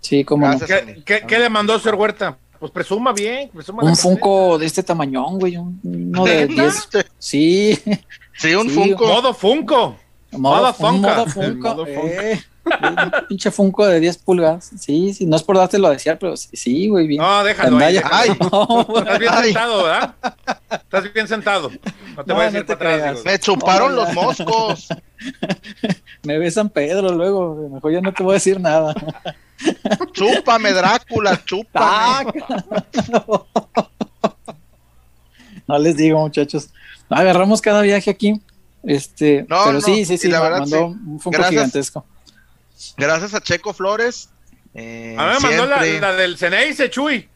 Sí, como. ¿Qué, qué, qué le mandó Sir Huerta? Pues presuma bien, presuma un Funko de este tamañón, güey, un- uno de 10. Sí, Sí, un Sí, Funko. Modo Funko. modo, Modo un modo Funko. Funko, Modo Funko. eh. Un pinche Funko de 10 pulgadas. Sí, sí, no es por dártelo a desear, pero sí, sí, güey, bien. No, déjalo. ahí, déjalo. Ay, No, güey. Estás bien Ay. sentado, ¿verdad? Estás bien sentado. No te No, voy a no decir te para atrás. me chuparon los moscos. me ve San Pedro luego, mejor ya no te voy a decir nada. Chúpame, Drácula, chúpame. Ah, no les digo, muchachos. Agarramos cada viaje aquí. Este, No, pero no, sí, sí, sí, la verdad, mandó sí. un Funko Gracias. gigantesco. Gracias a Checo Flores. eh, A mí me mandó la, siempre- la del Ceneice, Chuy.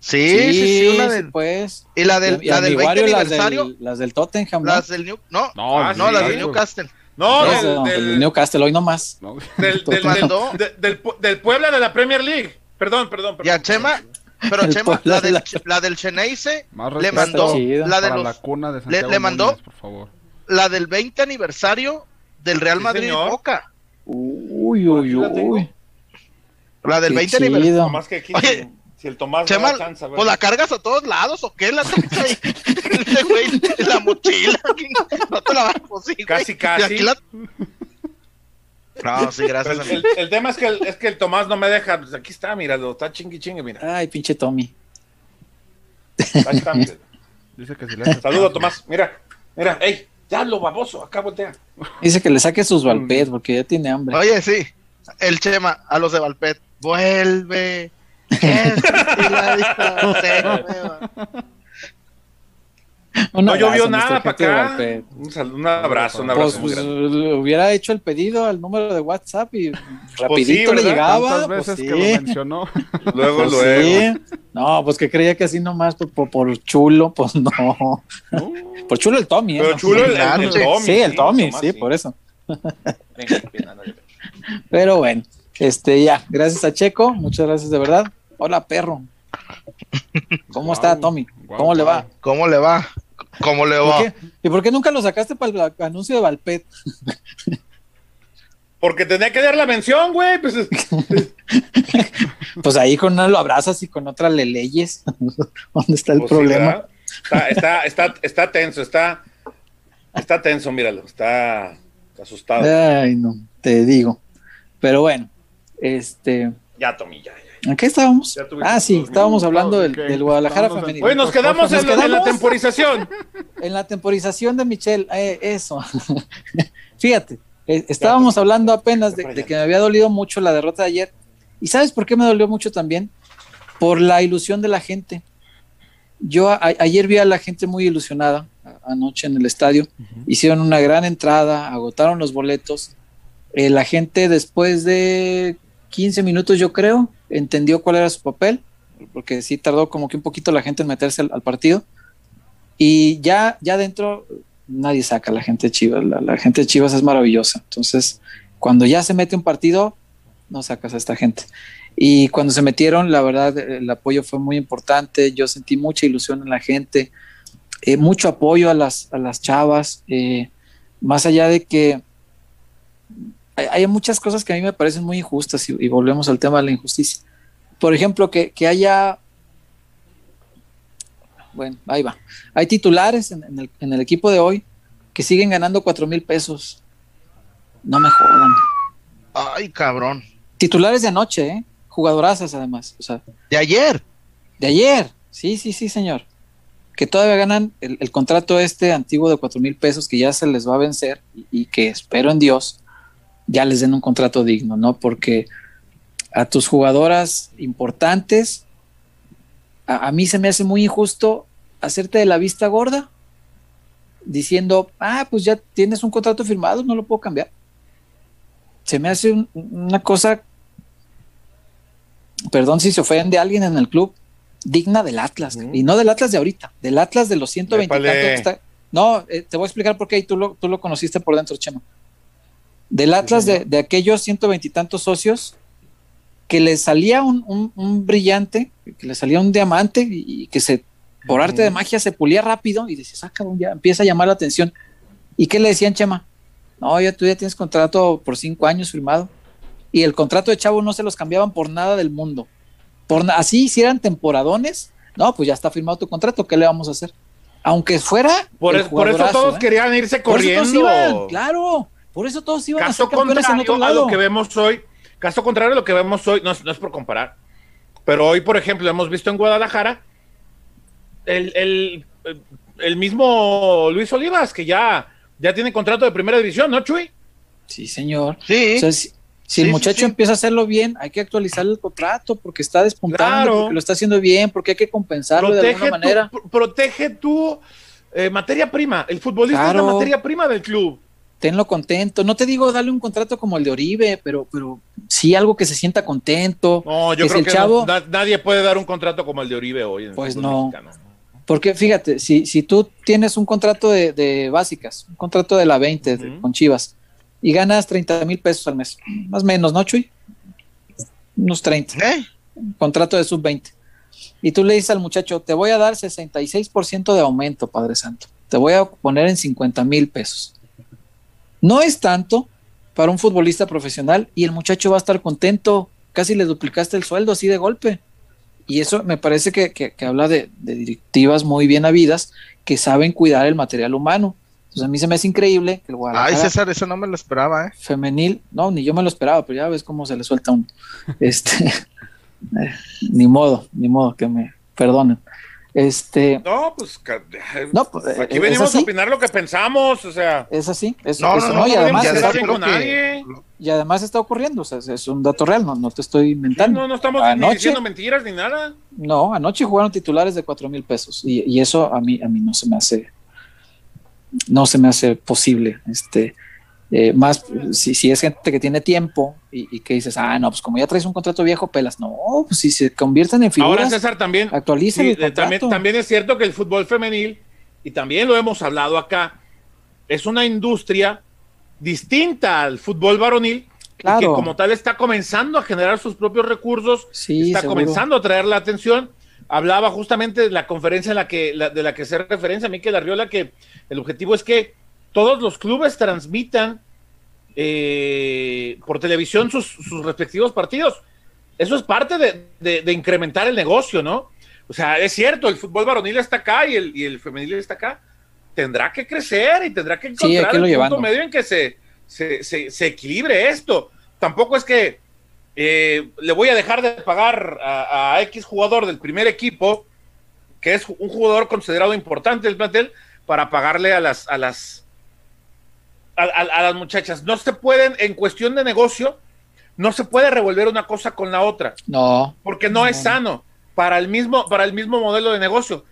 Sí, sí, sí, una del- pues. y la del, Y la del mi 20 Wario, las aniversario. del, las del Tottenham, ¿no? Las del New, no, No, Ah, no, sí, las del. Newcastle. No, del, no, del, del Newcastle, hoy nomás. No. del, del, Puebla de la Premier League. Perdón, perdón. Y a perdón. Chema, pero El Chema, la del, la- la del Cheneice, Más le mandó la de los, la cuna de Santiago le mandó- Núñez, por favor. la del 20 aniversario del Real Sí, Madrid y señor. Boca. Uy, uy, la uy. La del Qué 20 aniversario. chido. Nomás que aquí, Oye, si el Tomás Chema, me da chance, a ver. pues la cargas a todos lados o qué? La traes ahí. Este güey, en la mochila. No te la vas sí, güey. Casi, casi. aquí la- No, sí, gracias. Amigo. el, el tema es que, el, es que el Tomás no me deja. Pues aquí está, míralo, está chingui chingue, mira. Ay, pinche Tommy. Ahí está, mira. Dice que si le Saludo. Tomás. Mira, mira, ey, ya lo baboso, acá voltea. Dice que le saque sus Valpet porque ya tiene hambre. Oye, sí. El Chema, a los de Valpet. Vuelve. Esta la distancia. Un No llovió nada para acá. Un, un abrazo, un Pues, abrazo pues, hubiera hecho el pedido al número de WhatsApp y rapidito le llegaba. Tantas pues, veces sí. que lo mencionó. Luego, Pues, luego. sí. No, pues que creía que así nomás por, por, por chulo, pues no. Por chulo el Tommy, ¿eh? Pero No, chulo el. Tommy. Sí, el Tommy, Tomás, sí, por eso. Pero bueno, este ya, gracias a Checo, muchas gracias de verdad. Hola, perro. ¿Cómo está Tommy? ¿Cómo le va? ¿Cómo le va? ¿Cómo le ¿Por va? qué? ¿Y por qué nunca lo sacaste para el anuncio de Valpet? Porque tenía que dar la mención, güey. Pues, Pues ahí con una lo abrazas y con otra le leyes. ¿Dónde está el pues problema? está, está, está, está tenso, está, está tenso, míralo, está asustado. Ay, no, te digo. Pero bueno, este, Ya, Tommy, ya, ¿en qué estábamos? Ah, sí, estábamos hablando del, Guadalajara estábamos femenino. Güey, nos quedamos ¿Nos en, la- en la quedamos? temporización. En la temporización de Michelle, eh, eso. Fíjate, eh, estábamos hablando apenas de, de que me había dolido mucho la derrota de ayer. ¿Y sabes por qué me dolió mucho también? Por la ilusión de la gente. Yo a- ayer vi a la gente muy ilusionada a- anoche en el estadio. Hicieron una gran entrada, agotaron los boletos. Eh, la gente después de 15 minutos, yo creo, entendió cuál era su papel, porque sí tardó como que un poquito la gente en meterse al- partido. Y ya, ya dentro nadie saca a la gente de Chivas. La, la gente de Chivas es maravillosa. Entonces, cuando ya se mete un partido, no sacas a esta gente. Y cuando se metieron, la verdad, el apoyo fue muy importante. Yo sentí mucha ilusión en la gente, eh, mucho apoyo a las, a las chavas. eh, más allá de que hay, hay muchas cosas que a mí me parecen muy injustas y, y volvemos al tema de la injusticia. Por ejemplo, que, que haya bueno, ahí va. Hay titulares en, en el, en el equipo de hoy que siguen ganando cuatro mil pesos. No me jodan. Ay, cabrón. Titulares de anoche, ¿eh? Jugadorazas además. O sea, De ayer. de ayer. Sí, sí, sí, señor. Que todavía ganan el, el contrato este antiguo de cuatro mil pesos que ya se les va a vencer y, y que espero en Dios ya les den un contrato digno, ¿no? Porque a tus jugadoras importantes, a, a mí se me hace muy injusto hacerte de la vista gorda diciendo, ah, pues ya tienes un contrato firmado, no lo puedo cambiar. Se me hace un- una cosa, perdón si se ofende a alguien en el club, digna del Atlas, y no del Atlas de ahorita, del Atlas de los 120 y tantos Épale. que está- No, eh, te voy a explicar por qué y tú lo, tú lo conociste por dentro, Chema. Del Atlas de, aquellos 120 y tantos socios que le salía un, un- un brillante, que le salía un diamante y, que se, por arte de magia se pulía rápido y dices, ah, cabrón, ya empieza a llamar la atención. ¿Y qué le decían, Chema? No, ya tú ya tienes contrato por cinco años firmado. Y el contrato de Chavo no se los cambiaban por nada del mundo. Por así hicieran temporadones, no, pues ya está firmado tu contrato, ¿qué le vamos a hacer? Aunque fuera. Por, el es- por eso todos ¿eh? querían irse Por eso todos corriendo. iban, claro. Por eso todos iban caso a ser campeones en otro lado. A lo que vemos hoy, caso contrario a lo que vemos hoy, no, no es por comparar, pero hoy, por ejemplo, hemos visto en Guadalajara el, el, el mismo Luis Olivas, que ya, ya tiene contrato de primera división, ¿no, Chuy? Sí, señor. Sí. O sea, si, si el Sí, muchacho sí. empieza a hacerlo bien, hay que actualizar el contrato porque está despuntando, Claro. porque lo está haciendo bien, porque hay que compensarlo de alguna manera. tu, protege tu eh, materia prima. El futbolista es la materia prima del club. Tenlo contento. No te digo darle un contrato como el de Oribe, pero, pero sí algo que se sienta contento. No, yo creo el que chavo- no- na- nadie puede dar un contrato como el de Oribe hoy. En Pues no. mexicano. Porque fíjate, si, si tú tienes un contrato de, de básicas, un contrato de la 20 de- Ujú. con Chivas, y ganas 30 mil pesos al mes, más o menos, ¿no, Chuy? Unos 30. ¿Eh? contrato de sub-20. Y tú le dices al muchacho, te voy a dar 66% de aumento, Padre Santo. Te voy a poner en 50 mil pesos. No es tanto para un futbolista profesional y el muchacho va a estar contento. Casi le duplicaste el sueldo así de golpe. Y eso me parece que, que- que habla de, de directivas muy bien habidas que saben cuidar el material humano. Entonces a mí se me hace increíble que el Ay, Guadalajara César, eso no me lo esperaba, ¿eh? femenil, no, ni yo me lo esperaba, pero ya ves cómo se le suelta uno. Este, eh, ni modo, ni modo, que me perdonen. Este, No, pues ca- no, pues, eh, aquí es venimos así, a opinar lo que pensamos. O sea, es así, es, No, eso, no, ¿no? no, y además, está, da está, bien creo con que- nadie. y además está ocurriendo, o sea, es, un dato real, no, no te estoy inventando. No, no estamos ni diciendo mentiras ni nada. No, anoche jugaron titulares de cuatro mil pesos y, y eso a mí, a mí no se me hace, no se me hace posible. Este, eh, más si, si es gente que tiene tiempo y, y que dices, ah, no, pues como ya traes un contrato viejo, pelas. No, pues si se convierten en Ahora, figuras, César, también, actualicen sí, el también, también es cierto que el fútbol femenil, y también lo hemos hablado acá, es una industria distinta al fútbol varonil, y que como tal está comenzando a generar sus propios recursos, Sí, está seguro. comenzando a traer la atención. Hablaba justamente de la conferencia en la que, la- de la que se referencia a Miquel Arriola, que el objetivo es que todos los clubes transmitan eh, por televisión sus, sus respectivos partidos. Eso es parte de, de- de incrementar el negocio, ¿no? O sea, es cierto, el fútbol varonil está acá y el, y el femenil está acá. Tendrá que crecer y tendrá que encontrar irlo el llevando. punto medio en que se, se, se- se equilibre esto. Tampoco es que eh, le voy a dejar de pagar a, a X jugador del primer equipo, que es un jugador considerado importante del plantel, para pagarle a las, a las, a, las muchachas. No se pueden, en cuestión de negocio, no se puede revolver una cosa con la otra, No, porque no, No. es sano para el mismo, para el mismo modelo de negocio.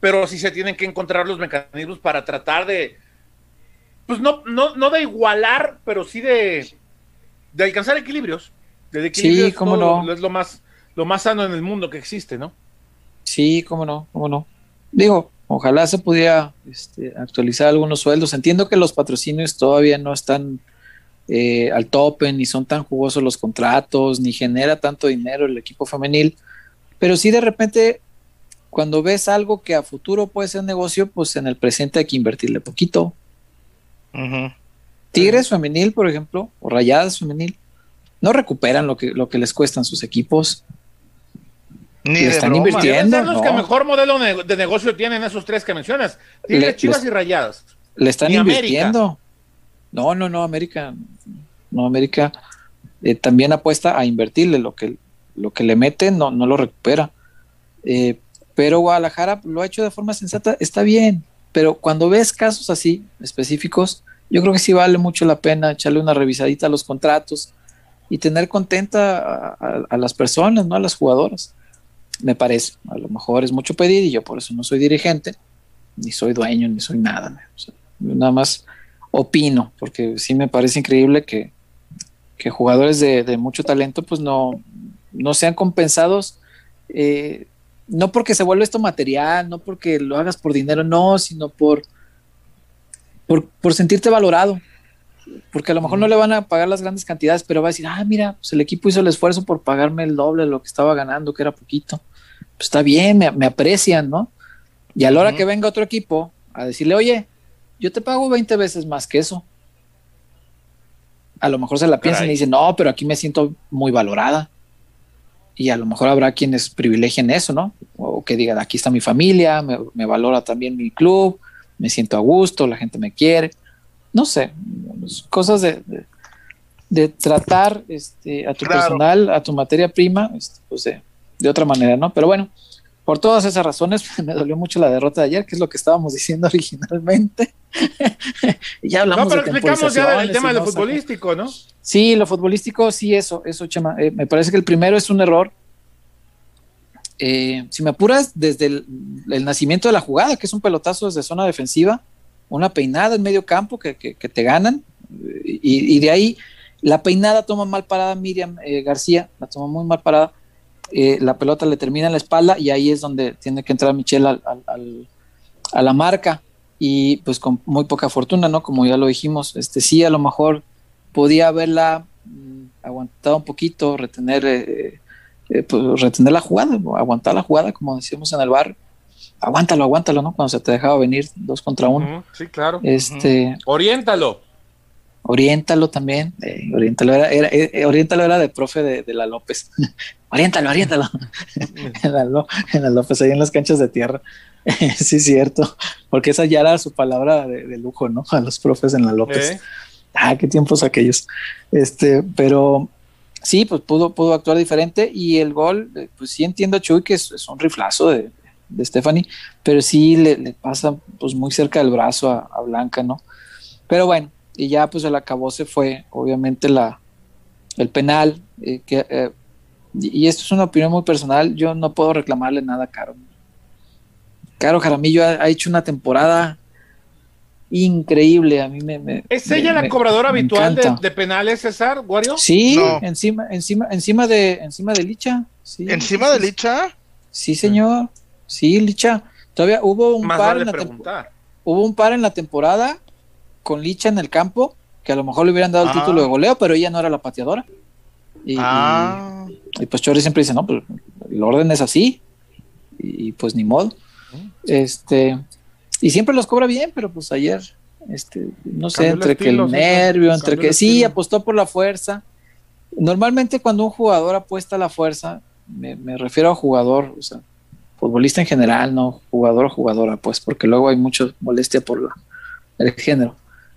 Pero sí se tienen que encontrar los mecanismos para tratar de, pues no, no, no de igualar, pero sí de, de alcanzar equilibrios. Equilibrio Sí, cómo todo- no. es lo más, lo más sano en el mundo que existe, ¿no? sí, cómo no, cómo no. Digo, ojalá se pudiera este, actualizar algunos sueldos. Entiendo que los patrocinios todavía no están eh, al tope, ni son tan jugosos los contratos, ni genera tanto dinero el equipo femenil, pero sí de repente, cuando ves algo que a futuro puede ser negocio, pues en el presente hay que invertirle poquito. Tigres femenil, por ejemplo, o Rayadas femenil, no recuperan lo que, lo que les cuestan sus equipos. Ni Le de están broma. invirtiendo. Deben ser los no. que mejor modelo de negocio tienen esos tres que mencionas. Tigres, Le- Chivas les- y Rayadas. Le están Ni América. invirtiendo. No, no, no, América. No, América eh, también apuesta a invertirle lo que, lo que le mete, no, no lo recupera. Eh, pero Guadalajara lo ha hecho de forma sensata, está bien. Pero cuando ves casos así específicos, yo creo que sí vale mucho la pena echarle una revisadita a los contratos y tener contenta a, a- a las personas, ¿no? A las jugadoras. Me parece. A lo mejor es mucho pedir y yo por eso no soy dirigente, ni soy dueño, ni soy nada. Yo nada más opino, porque sí me parece increíble que, que jugadores de, mucho talento pues no, no sean compensados, eh, no porque se vuelva esto material, no porque lo hagas por dinero, no, sino por, por sentirte valorado. Porque a lo mejor no le van a pagar las grandes cantidades, pero va a decir, ah, mira, pues el equipo hizo el esfuerzo por pagarme el doble de lo que estaba ganando, que era poquito. Pues está bien, me, me aprecian, ¿no? Y a la hora que venga otro equipo a decirle, oye, yo te pago 20 veces más que eso. A lo mejor se la piensan Caray. y dicen, no, pero aquí me siento muy valorada. Y a lo mejor habrá quienes privilegien eso, ¿no? O que digan, aquí está mi familia, me, me valora también mi club, me siento a gusto, la gente me quiere. No sé, cosas de, de, tratar este, a tu personal, a tu materia prima, este, pues de, de, otra manera, ¿no? Pero bueno, por todas esas razones me dolió mucho la derrota de ayer, que es lo que estábamos diciendo originalmente. ya hablamos no, pero explicamos ya el tema de lo futbolístico, ¿no? Sí, lo futbolístico, sí, eso, eso, Chema. Eh, me parece que el primero es un error. Eh, si me apuras, desde el, nacimiento de la jugada, que es un pelotazo desde zona defensiva, una peinada en medio campo que, te ganan, y, de ahí la peinada toma mal parada Miriam eh, García, la toma muy mal parada, la pelota le termina en la espalda y ahí es donde tiene que entrar Michelle a la marca y pues con muy poca fortuna, ¿no? Como ya lo dijimos, este sí a lo mejor podía haberla mm, aguantado un poquito, retener, eh, eh, pues, retener la jugada, aguantar la jugada, como decíamos en el bar. Aguántalo, aguántalo, ¿no? Cuando se te dejaba venir dos contra uno. sí, claro. Este, Oriéntalo. Oriéntalo también. Eh, oriéntalo, era, era, oriéntalo era de profe de, la López. oriéntalo, oriéntalo. en, la, en la López, ahí en las canchas de tierra. sí, cierto. Porque esa ya era su palabra de, lujo, ¿no? A los profes en la López. Ah, qué tiempos aquellos. Este, pero sí, pues pudo, pudo actuar diferente y el gol, eh, pues sí entiendo a Chuy que es, un riflazo de, de, Stephanie, pero sí le, pasa pues muy cerca del brazo a, Blanca, ¿no? Pero bueno, y ya pues el acabó se fue, obviamente la, el penal, eh, que, eh, y esto es una opinión muy personal, yo no puedo reclamarle nada a Caro. Caro Jaramillo ha hecho una temporada increíble. A mí me. ¿Es ella la cobradora habitual de, penales, César, Wario? Sí, encima, encima, encima de, encima de Licha. ¿Encima de Licha? Sí, señor. Sí, Licha. Todavía hubo un par en la Hubo un par en la temporada con Licha en el campo, que a lo mejor le hubieran dado el ah. título de goleo, pero ella no era la pateadora. Y, ah. y, pues Chori siempre dice, no, pues el orden es así. Y, y pues ni modo. Este, y siempre los cobra bien, pero pues ayer, este, no sé, entre que el nervio, entre que sí, apostó por la fuerza. Normalmente cuando un jugador apuesta a la fuerza, me, refiero a jugador, o sea, futbolista en general, no jugador o jugadora, pues, porque luego hay mucha molestia por la, el género.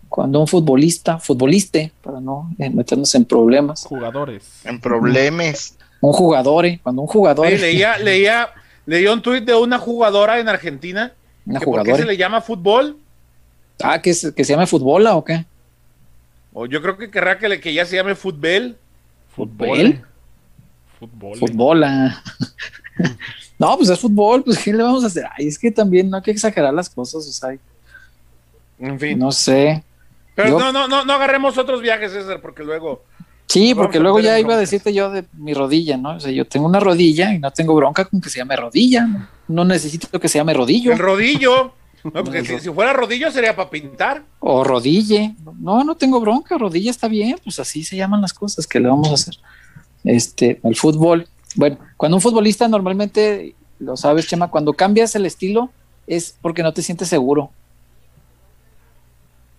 Cuando un futbolista, futboliste, para no eh, meternos en problemas. Jugadores. En problemas. Un jugador, eh, cuando un jugador. leía, leía, leía un tuit de una jugadora en Argentina ¿Por qué se le llama fútbol? Ah, ¿que, se, que se llame fútbol o qué? O yo creo que querrá que, le, que ya se llame fútbol. ¿Fútbol? Fútbol. Fútbol. No, pues es fútbol, pues ¿qué le vamos a hacer? Ay, es que también no hay que exagerar las cosas, o sea. En fin. No sé. Pero no, no, no, no agarremos otros viajes, César, porque luego. Sí, porque luego ya iba a decirte yo de mi rodilla, ¿no? O sea, yo tengo una rodilla y no tengo bronca con que se llame rodilla. No, necesito que se llame rodillo. El rodillo. No, porque si, fuera rodillo sería para pintar. O rodille. No, no tengo bronca, rodilla está bien, pues así se llaman las cosas que le vamos a hacer. Este, el fútbol. Bueno, cuando un futbolista normalmente, lo sabes, Chema, cuando cambias el estilo es porque no te sientes seguro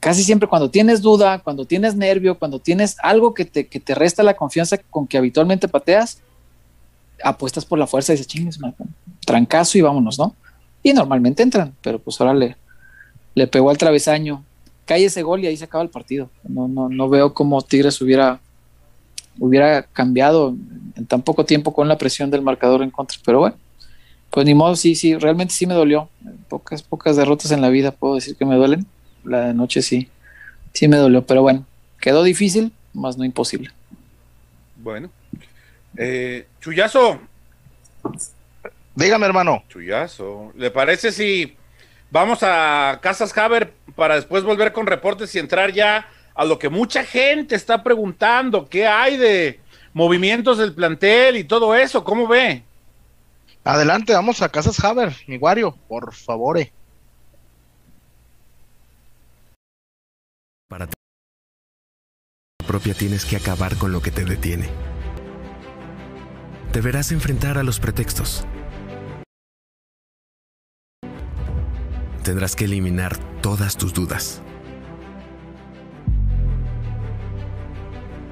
casi siempre cuando tienes duda, cuando tienes nervio, cuando tienes algo que te, que te resta la confianza con que habitualmente pateas, apuestas por la fuerza y dices, chingues, trancazo y vámonos, ¿no? Y normalmente entran, pero pues ahora le, le pegó al travesaño, cae ese gol y ahí se acaba el partido. No, no, no veo cómo Tigres hubiera, hubiera cambiado en tan poco tiempo con la presión del marcador en contra, pero bueno. Pues ni modo, sí, sí, realmente sí me dolió. Pocas, pocas derrotas en la vida puedo decir que me duelen la de noche sí, sí me dolió, pero bueno, quedó difícil, más no imposible. Bueno, eh, Chuyazo. Dígame, hermano. Chuyazo, ¿le parece si vamos a Casas Haber para después volver con reportes y entrar ya a lo que mucha gente está preguntando? ¿Qué hay de movimientos del plantel y todo eso? ¿Cómo ve? Adelante, vamos a Casas Haber, mi Wario, por favor. Para ti propia tienes que acabar con lo que te detiene. Deberás enfrentar a los pretextos. Tendrás que eliminar todas tus dudas.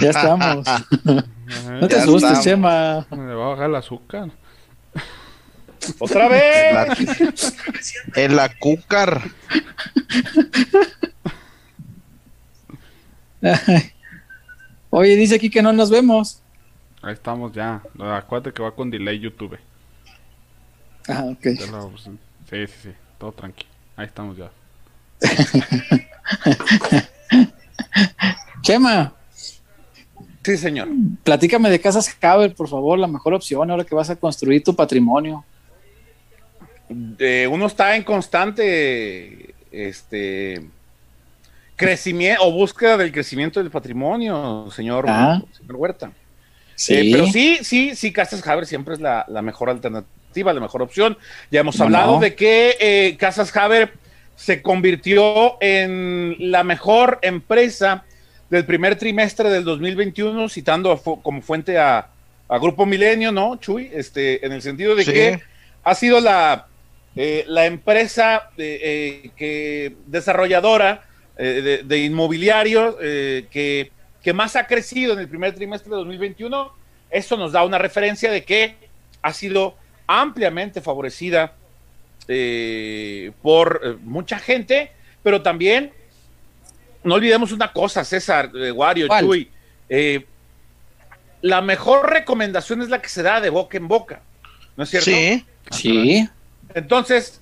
Ya estamos. No te Ya asustes, estamos. Chema. Me va a bajar el azúcar. ¡Otra vez! El acúcar. Oye, dice aquí que no nos vemos. Ahí estamos ya. Acuérdate que va con delay YouTube. Ah, ok. Sí, sí, sí. Todo tranquilo. Ahí estamos ya. Chema, Sí, señor. platícame de Casas Haber, por favor, la mejor opción ahora que vas a construir tu patrimonio. Eh, uno está en constante este crecimiento o búsqueda del crecimiento del patrimonio, señor, Ah. señor Huerta. Sí, Eh, pero sí, sí, sí, Casas Haber siempre es la, la mejor alternativa, la mejor opción. Ya hemos ¿Cómo hablado no? de que eh, Casas Haber se convirtió en la mejor empresa del primer trimestre del 2021, citando a como fuente a, a Grupo Milenio, ¿no, Chuy? Este, en el sentido de Sí. que ha sido la, eh, la empresa eh, eh, que desarrolladora de, de inmobiliario que, que más ha crecido en el primer trimestre de 2021. Eso nos da una referencia de que ha sido ampliamente favorecida por mucha gente, pero también no olvidemos una cosa, César, eh, Wario, ¿Cuál? Chuy. eh, la mejor recomendación es la que se da de boca en boca, ¿no es cierto? Sí. sí. Entonces,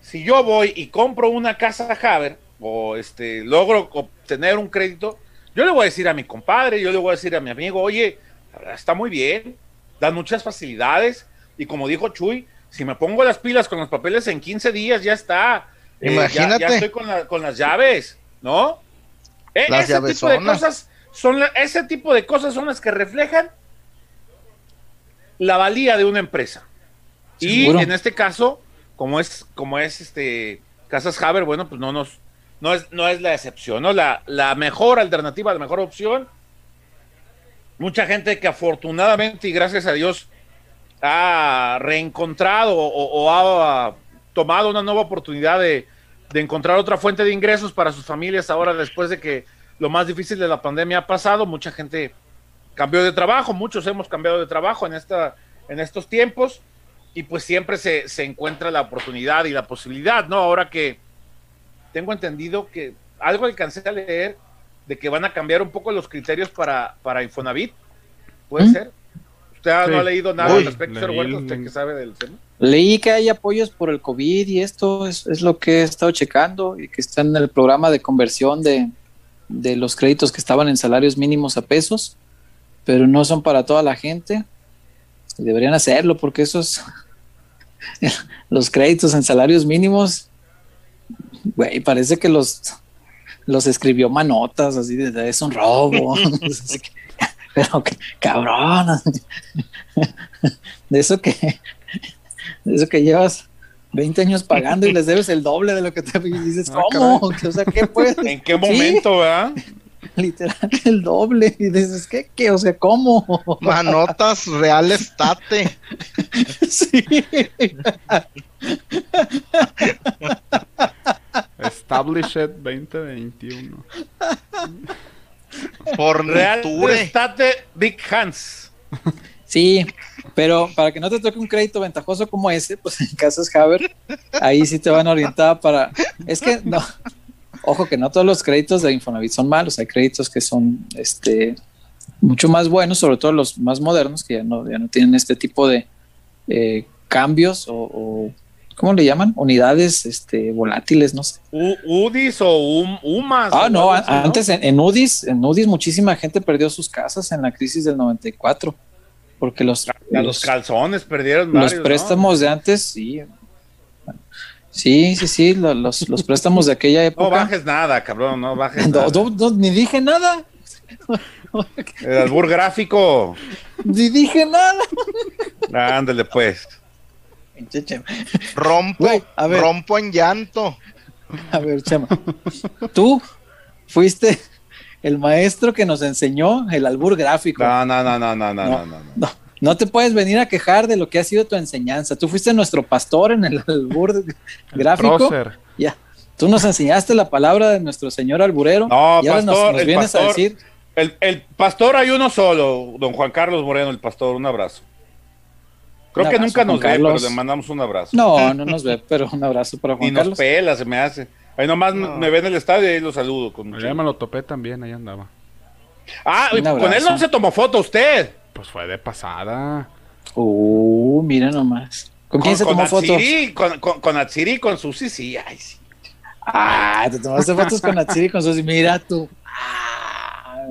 si yo voy y compro una casa Haber o este logro obtener un crédito, yo le voy a decir a mi compadre, yo le voy a decir a mi amigo, oye, la verdad está muy bien, dan muchas facilidades y como dijo Chuy, si me pongo las pilas con los papeles en 15 días ya está. Eh, ya- ya, Imagínate. estoy con, la- con las llaves, ¿no? E- Las ese tipo de cosas son la- ese tipo de cosas son las que reflejan la valía de una empresa. Y en este caso, como es, como es este Casas Haber, bueno, pues no nos, no es, no es la excepción, ¿no? La, la mejor alternativa, la mejor opción. Mucha gente que afortunadamente y gracias a Dios ha reencontrado o, o ha tomado una nueva oportunidad de, de encontrar otra fuente de ingresos para sus familias ahora después de que lo más difícil de la pandemia ha pasado. Mucha gente cambió de trabajo, muchos hemos cambiado de trabajo en, esta, en estos tiempos y pues siempre se, se encuentra la oportunidad y la posibilidad, ¿no? Ahora que tengo entendido que algo alcancé a leer de que van a cambiar un poco los criterios para, para Infonavit, ¿puede ¿Mm? ser? ¿Usted no ha leído nada Uy, al respecto, señor Huerta? ¿Usted que sabe del tema? Leí que hay apoyos por el COVID y esto es, lo que he estado checando y que está en el programa de conversión de, los créditos que estaban en salarios mínimos a pesos, pero no son para toda la gente. Deberían hacerlo porque esos, los créditos en salarios mínimos, güey, parece que los, los escribió manotas, así de, es un robo. Pero cabrón. de eso que, eso que llevas 20 años pagando y les debes el doble de lo que te y dices, Ah, ¿cómo? O sea, ¿qué puedes? ¿En qué momento, verdad? Literal, el doble. Y dices, ¿qué? ¿Qué? O sea, ¿cómo? Manotas reales tate. sí. Established 2021. Real Forniture. Estate Big Hands. Sí, pero para que no te toque un crédito ventajoso como ese, pues en Casas Haber, ahí sí te van a orientar para. Es que no, ojo que no todos los créditos de Infonavit son malos, hay créditos que son este mucho más buenos, sobre todo los más modernos, que ya no, ya no tienen este tipo de eh, cambios o, o, ¿cómo le llaman? Unidades este, volátiles, no sé. U- UDIs o um, UMAS. Ah, ¿no? antes en, en UDIs, en UDIs muchísima gente perdió sus casas en la crisis del 94, porque los, los los- calzones perdieron los varios, ¿no? préstamos de antes, sí. Sí, sí, sí, lo- los, los préstamos de aquella No época. bajes nada, cabrón, no bajes No, nada. no, no, ni dije nada. El albur gráfico. Ni dije nada. Ándale, pues. Rompo, Güey, a ver. rompo en llanto. A ver, Chema. Tú fuiste el maestro que nos enseñó el albur gráfico. No, no, no, no, no, no, no, no. no. No, te puedes venir a quejar de lo que ha sido tu enseñanza. Tú fuiste nuestro pastor en el albur gráfico. Prócer. Ya. Tú nos enseñaste la palabra de nuestro señor alburero. No, y ahora nos- pastor, nos, el vienes a decir. El, el pastor hay uno solo, don Juan Carlos Moreno, el pastor, un abrazo. Creo Un que abrazo, nunca nos Juan ve, pero le mandamos un abrazo. No, no nos ve, pero un abrazo para Juan nos Carlos. pela, se me hace. Ahí nomás No. me ve en el estadio y ahí lo saludo. Con Ya me lo topé también, ahí andaba. Ah, con él no se tomó foto usted. Pues fue de pasada. Uh, mira nomás. ¿Con quién se tomó fotos? Atsiri, con, con, con Atsiri y con Susi, sí, ay, sí. Ah, te tomaste fotos con Atsiri y con Susi. Mira tú. Ah,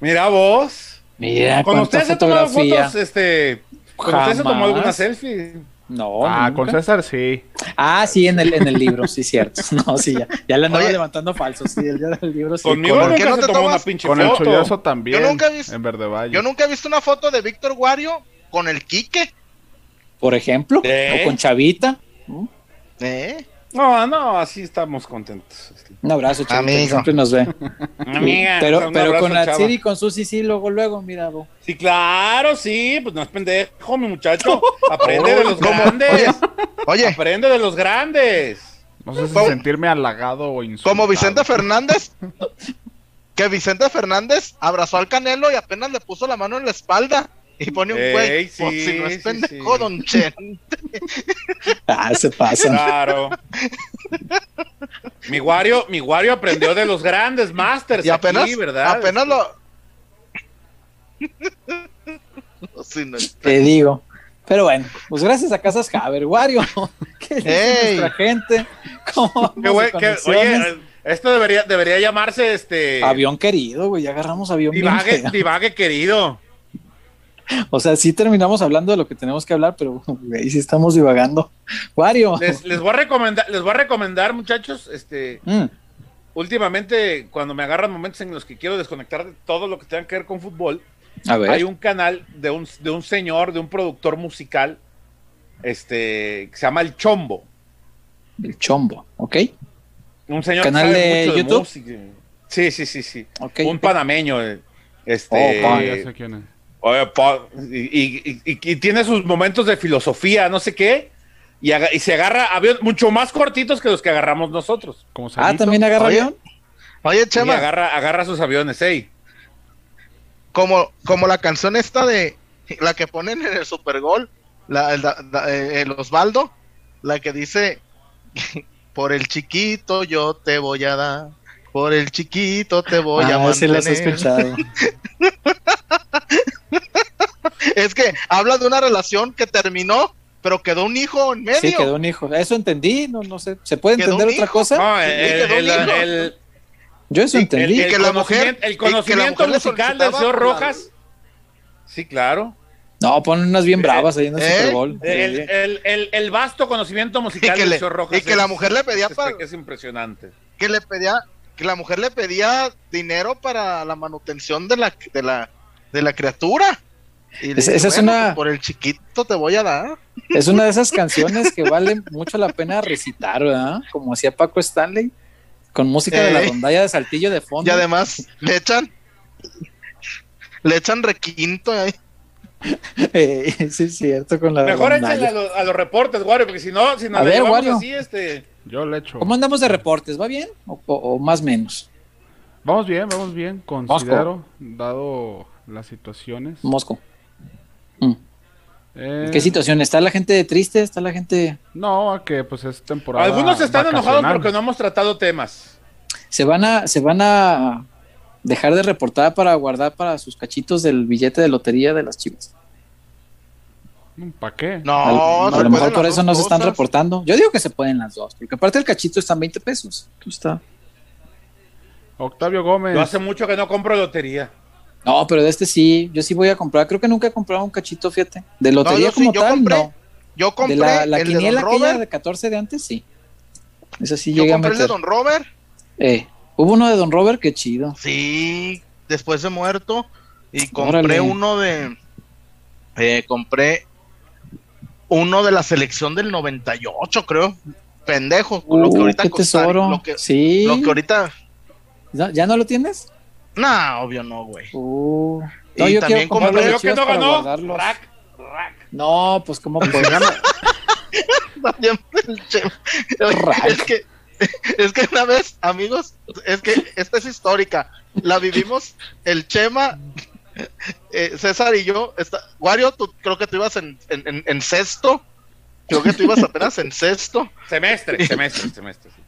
Mira vos. mira Con usted se tomó fotografía. fotos, este. Con usted se tomó alguna selfie. No, ah, nunca. con César sí. Ah, sí, en el, en el libro, sí, cierto. No, sí, ya, ya le andaba Oye. levantando falsos. Sí, el día del libro sí. Conmigo ¿por qué nunca no te tomó una pinche Con el cholloso también. Yo nunca he visto- En Verde Valle. Yo nunca he visto una foto de Víctor Wario con el Quique. Por ejemplo, ¿Eh? o con Chavita. ¿Eh? No, no, así estamos contentos. Un abrazo, Chavita, que Amigo. siempre nos ve. Amiga, pero un pero abrazo, con chava. Atsiri y con Susi, sí, luego, luego, mira, bo. Sí, claro, sí, pues no es pendejo, mi muchacho. Aprende de los grandes. Oye, Aprende de los grandes. No sé si ¿Cómo? sentirme halagado o insultado. como Vicente Fernández. Que Vicente Fernández abrazó al Canelo y apenas le puso la mano en la espalda. Y pone un Ey, güey. sí, por si no es sí, pendejo, sí. don Chen. Ah, se pasan. Claro. mi Wario, mi Wario aprendió de los grandes masters Y apenas, aquí, ¿verdad? apenas lo. Sí, no es- Te digo. Pero bueno, pues gracias a Casas Haber, Wario. ¿Qué dice Ey. nuestra gente? ¿Cómo Qué que- conexiones? oye, esto debería, debería llamarse este Avión querido, güey, ya agarramos avión divague, divague querido. O sea, sí terminamos hablando de lo que tenemos que hablar, pero güey, sí estamos divagando. Wario. Les, les voy a recomendar, les voy a recomendar, muchachos, este, Mm, últimamente cuando me agarran momentos en los que quiero desconectar de todo lo que tenga que ver con fútbol, a ver. hay un canal de un, de un señor, de un productor musical, este, que se llama El Chombo. El chombo, ¿ok? Un señor ¿Canal que sabe de mucho YouTube? música. Sí, sí, sí, sí. Ok, un panameño. eh, Este, Ah, ya sé quién es. Oye, pa- y, y- y- y tiene sus momentos de filosofía, no sé qué. Y, aga- y se agarra aviones mucho más cortitos que los que agarramos nosotros. Como Ah, también agarra Oye, avión. Oye, Y Chema, agarra, agarra sus aviones, ey. como, como la canción esta de la que ponen en el Super Bowl, la, eh, el Osvaldo, la que dice por el chiquito yo te voy a dar, por el chiquito te voy a Ah, sí mantener. las he escuchado. Es que habla de una relación que terminó, pero quedó un hijo en medio. Sí, quedó un hijo. Eso entendí, no, no sé. ¿Se puede entender otra hijo. cosa? No, Sí, el, quedó el- un hijo. el- Yo eso entendí. el que la mujer- el y que la conocimiento musical del señor la- Rojas. Sí, claro. No, ponen unas bien bravas ahí en el ¿Eh? Super Bowl. El, Sí. el- el- el vasto conocimiento musical Y que del le- señor Rojas. y que la mujer le pedía es, para- es impresionante. que le pedía, que la mujer le pedía dinero para la manutención de la, de la, de la criatura. Y Esa- es "Bueno, una- pues por el chiquito te voy a dar. Es una de esas canciones que vale mucho la pena recitar, ¿verdad? Como hacía Paco Stanley, con música de la Ey. rondalla de Saltillo de fondo. Y además le echan, le echan requinto ahí. Eh, sí, es cierto, con la Mejor échale a, los- a los reportes, Wario, porque si no, si nos A ver, llevamos Wario. así, este. Yo le echo. ¿Cómo andamos de reportes? ¿Va bien? ¿O, o- o más menos? Vamos bien, vamos bien. Considero, dado las situaciones. Mosco. Mm. Eh, ¿Qué situación? ¿Está la gente triste? ¿Está la gente...? No, a que pues es temporada. Algunos están enojados porque no hemos tratado temas. ¿Se van a, se van a dejar de reportar para guardar para sus cachitos del billete de lotería de las chivas? ¿Para qué? No, a, se a lo mejor por eso no se están reportando. Yo digo que se pueden las dos, porque aparte el cachito está en 20 pesos. Tú está. Octavio Gómez. Yo hace mucho que no compro lotería. No, pero de este sí, yo sí voy a comprar. Creo que nunca he comprado un cachito, fíjate. De lotería sí, como yo tal, compré, no. Yo compré De la, la el de quiniela Don aquella Robert. de 14 de antes, sí. Esa sí Yo llegué a compré el de meter. Don Robert. Eh, hubo uno de Don Robert, qué chido. Sí, después de muerto. Y compré Órale. uno de. eh, compré uno de la selección del 98, creo. Pendejo. lo que ahorita qué. Lo que, sí. lo que ahorita. ¿Ya, no lo tienes? Nah, obvio no, güey. Uh. Y No, yo también vio que no ganó, guardarlos. rack, rack. No, pues como pues es que es que una vez, amigos, es que esta es histórica. La vivimos el Chema, eh, César y yo. Está, Wario, tú, creo que tú ibas en, en, en- en sexto. Creo que tú ibas apenas en sexto. Semestre, semestre, semestre. sí.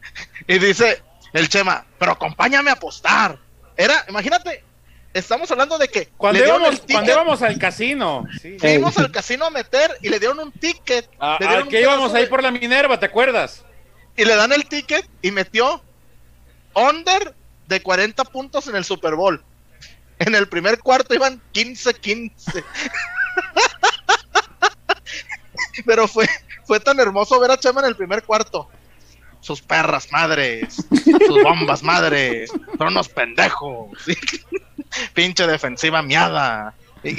Y dice el Chema, pero acompáñame a apostar. Era, imagínate, estamos hablando de que Cuando íbamos, cuando íbamos al casino, sí. fuimos al casino a meter y le dieron un ticket. A- le dieron al un que íbamos ahí de- por la Minerva, ¿te acuerdas? y le dan el ticket y metió under de 40 puntos en el Super Bowl. En el primer cuarto iban 15-15. Pero fue, fue tan hermoso ver a Chema en el primer cuarto. Sus perras madres, sus bombas madres, son unos pendejos. Pinche defensiva miada.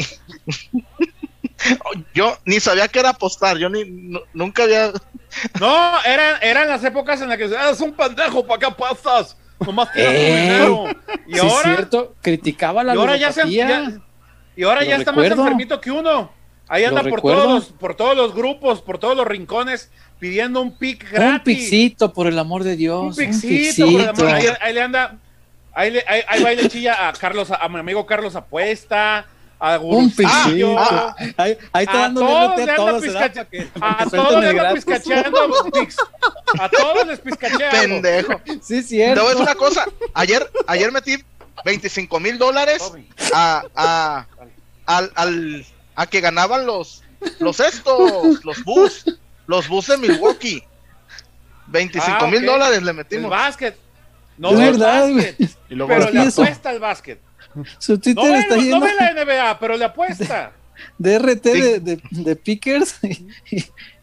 Yo ni sabía que era apostar, yo ni nu- nunca había No, eran, eran las épocas en las que eres un pendejo, ¿para qué apuestas? Nomás Eh, dinero. Y sí, ahora, es cierto, criticaba la y ahora ya se ludopatía. ya- y ahora Lo ya está más enfermito que uno. Ahí anda por todos, los, por todos los grupos, por todos los rincones, pidiendo un pic gratis. Un pixito, por el amor de Dios. Un pixito, por el amor- ahí, pixito. ahí le anda, ahí, le, ahí, ahí va y le chilla a Carlos, a, mi amigo Carlos Apuesta, a Un Gurusillo, pixito. Ah, Ahí, ahí está dando todos a todos, que- a todos suelten le el anda gratis. piscacheando, a todos les piscachea. algo. pendejo. Sí, es cierto. a decir una cosa. Ayer, ayer metí 25 mil dólares a, a, al, al- a que ganaban los, los estos, los bus, los bus de Milwaukee. 25 Ah, mil ok. dólares le El metimos. básquet. No Es ve el verdad, básquet, Y luego pero le apuesta al básquet. Su No Twitter ve, está no lleno ve la NBA, pero le apuesta. de RT de, de, de pickers y,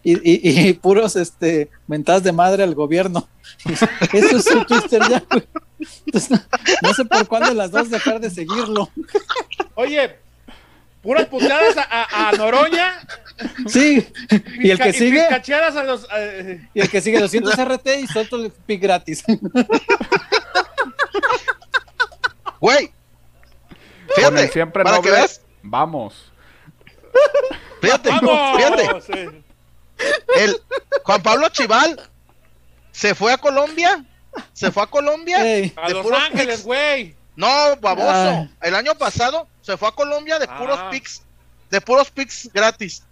y- y- y puros este mentadas de madre al gobierno. Eso es su Twitter ya, güey. Entonces, no, no sé por cuál de las dos dejar de seguirlo. Oye, puras puteadas a, a- a Noroña Sí, y el que sigue, pizcacheadas a los. eh, y el que sigue 200 RT y suelto el pick gratis. Güey. Con el Fíjate, siempre para noble, que veas, Vamos. fíjate, ¡Vamos! fíjate, Sí. el Juan Pablo Chival se fue a Colombia, se fue a Colombia, Ey, A De Los puros Ángeles, güey. no, baboso, Ah. el año pasado se fue a Colombia de puros Ah. pics, de puros pics gratis.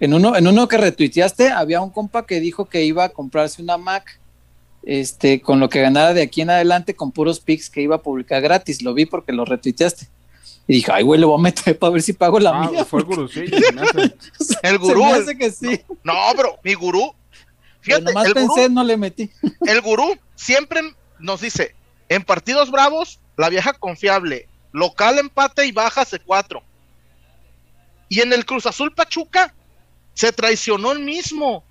En uno, en uno que retuiteaste, había un compa que dijo que iba a comprarse una Mac, este, con lo que ganara de aquí en adelante con puros pics que iba a publicar gratis. Lo vi porque lo retuiteaste. Y dije, ay, güey, le voy a meter para ver si pago la Ah, mía. fue el me hace. El gurú, Se me hace que sí. No, pero mi gurú, fíjate, nomás el pensé, gurú, no le metí. el gurú siempre nos dice, en partidos bravos, la vieja confiable, local empate y baja C4. Y en el Cruz Azul Pachuca, se traicionó el mismo,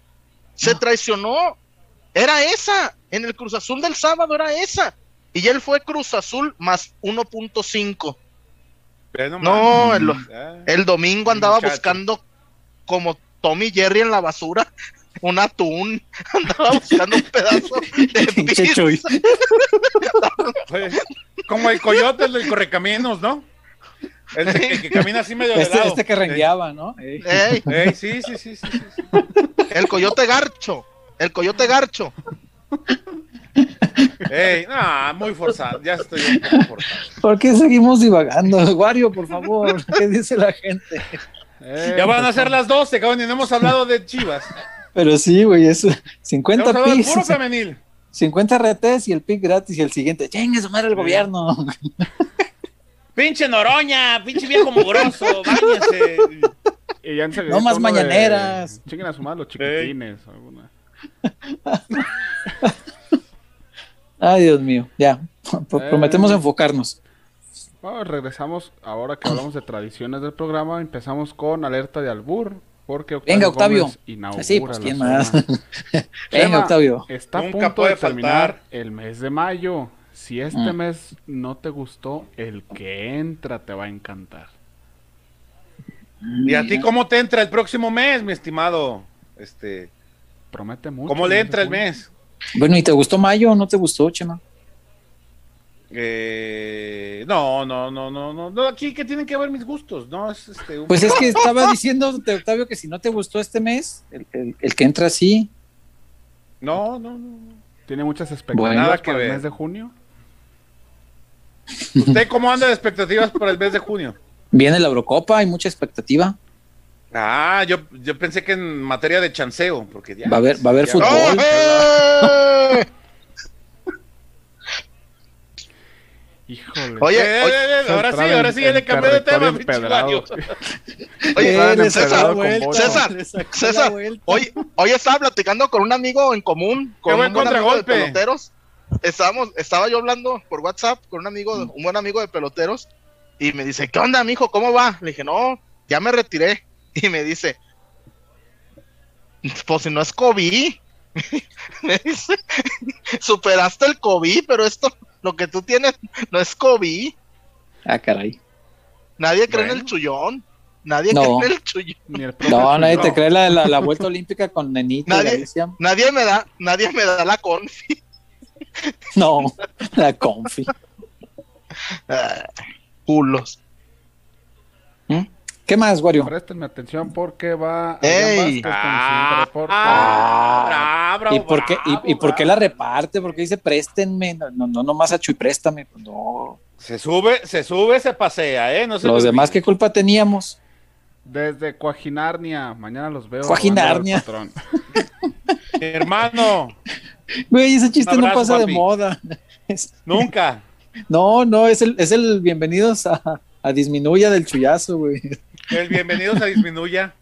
se Ah. traicionó, era esa, en el Cruz Azul del sábado era esa. Y él fue Cruz Azul más 1.5. No, el, Ah, el domingo andaba Muchacho. buscando como Tommy Jerry en la basura, un atún, andaba buscando un pedazo de Pinche pizza. Fue como el coyote el del correcaminos, ¿no? El de que, que camina así medio de Este, lado. este que rengueaba, ¿no? Ey. Ey, Ey, ey, sí, sí, sí, sí, sí, sí. el coyote garcho, el coyote garcho. Ey, no, muy forzado. Ya estoy un poco forzado. ¿Por qué seguimos divagando? Wario, por favor, ¿qué dice la gente? Eh, Ya van a ser las 12, cabrón, y no hemos hablado de Chivas. Pero sí, güey, es Ya 50 hemos hablado del puro pisos, femenil. 50 RTs y el pick gratis y el siguiente. ¡Chingue su madre el gobierno! Pinche Noroña, pinche viejo mugroso, báñese. Y ya enseguida No más uno de- mañaneras. Chinguen a su madre los chiquitines. alguna. Ay, Dios mío, ya. Pro- Eh. Prometemos enfocarnos. Bueno, regresamos ahora que hablamos de tradiciones del programa. Empezamos con alerta de albur. Porque Octavio Venga, Octavio. Inaugura Sí, pues quién más. Venga, Octavio. Está a Nunca punto puede de terminar faltar. el mes de mayo. Si este Mm. mes no te gustó, el que entra te va a encantar. ¿Y a ti cómo te entra el próximo mes, mi estimado? Este, Promete mucho. ¿Cómo le entra el mes? Bueno, ¿y te gustó Mayo o no te gustó, Chema? Eh, no, no, no, no, no, no. Aquí que tienen que ver mis gustos, no es este. un- Pues es que estaba diciendo, Octavio, que si no te gustó este mes, el, el- el que entra así, No, no, no. Tiene muchas expectativas Bueno. Nada que para el ver. mes de junio. ¿Usted cómo anda de expectativas para el mes de junio? viene la Eurocopa, hay mucha expectativa. Ah, yo, yo pensé que en materia de chanceo, porque ya. Va a haber- va a haber ya- fútbol. ¡Oh! Híjole. Oye, Eh, eh, eh, ahora sí, ahora sí, ya le cambié de tema. Oye. César, César, vuelta. Hoy, hoy estaba platicando con un amigo en común, con buen un buen amigo de contragolpe. peloteros. Estábamos, estaba yo hablando por WhatsApp con un amigo, un buen amigo de peloteros, y me dice, ¿qué onda, mijo? ¿Cómo va? Le dije, no, ya me retiré. Y me dice, pues si no es COVID. me dice, superaste el COVID, pero esto, lo que tú tienes, no es COVID. Ah, caray. Nadie cree en el chullón. Nadie No. cree en el chullón. El No, nadie te cree la, la, la vuelta olímpica con Nenito Nadie. Nadie me da, nadie me da la confi. No, la confi. Ah, culos. ¿Qué más, Wario? Préstenme atención porque va Ey. Adrián Vázquez con el siguiente reporte. Ah, bravo, ¿Y por, qué, bravo, y, y por qué la reparte? ¿Por qué dice préstenme? No, no, no nomás a Chuy, préstame. Pues no. Se sube, se sube, se pasea, ¿eh? No se Los demás. ¿qué culpa teníamos? Desde Coajinarnia. Mañana los veo. Mi hermano, Güey, ese chiste no pasa de moda. Nunca. no, no, es el, es el bienvenidos a, a Disminuya del Chuyazo, güey. El bienvenido se disminuya.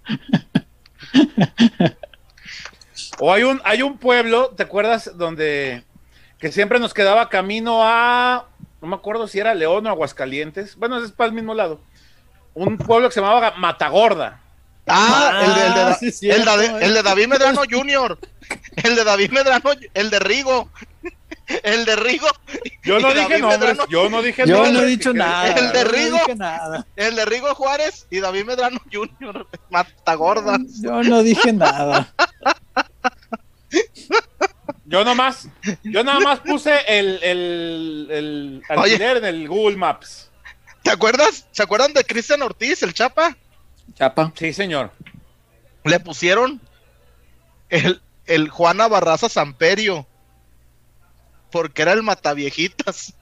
O hay un, hay un pueblo, ¿te acuerdas? Donde que siempre nos quedaba camino a, no me acuerdo si era León o Aguascalientes. Bueno, es para el mismo lado. Un pueblo que se llamaba Matagorda. Ah, el, de, el, de, Ah, Da- sí, el, de, eh. el de David Medrano Jr. El de David Medrano, el de Rigo. El de Rigo. Yo no Y dije David nombres, Medrano- yo no dije Yo nombres. no he dicho nada. el de yo no Rigo. dije nada. El de Rigo Juárez y David Medrano Jr. Mata gorda. Yo no dije nada. Yo nomás, yo nada más puse el, el, el alquiler en el Google Maps. ¿Te acuerdas? ¿Se acuerdan de Cristian Ortiz, el Chapa? Chapa. Sí, señor. Le pusieron el, el Juana Barraza Samperio. Porque era el mataviejitas.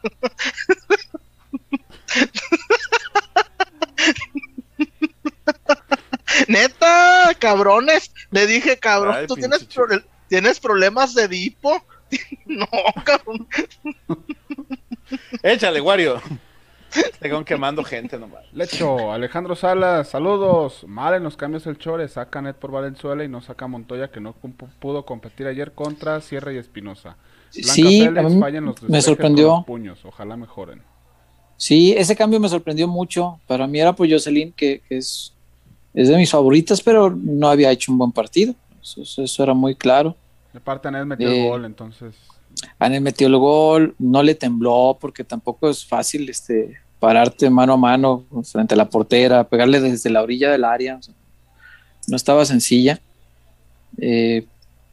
Neta, cabrones. Le dije, cabrón, Ay, ¿tú tienes, tienes problemas de dipo? no, cabrón. Échale, Wario. Tengo quemando gente nomás. Lecho, Alejandro Salas, saludos. Mal en los cambios el Chore, saca Net por Valenzuela y no saca Montoya que no pudo competir ayer contra Sierra y Espinosa. Blanca Sí, Félix los me sorprendió. con los puños, ojalá mejoren. Sí, ese cambio me sorprendió mucho. Para mí era por Jocelyn, que, que es, es de mis favoritas, pero no había hecho un buen partido. Eso, eso- eso era muy claro. De parte Net metió Eh, el gol, entonces Anel metió el gol, no le tembló porque tampoco es fácil este pararte mano a mano frente a la portera, pegarle desde la orilla del área. no estaba sencilla. Eh,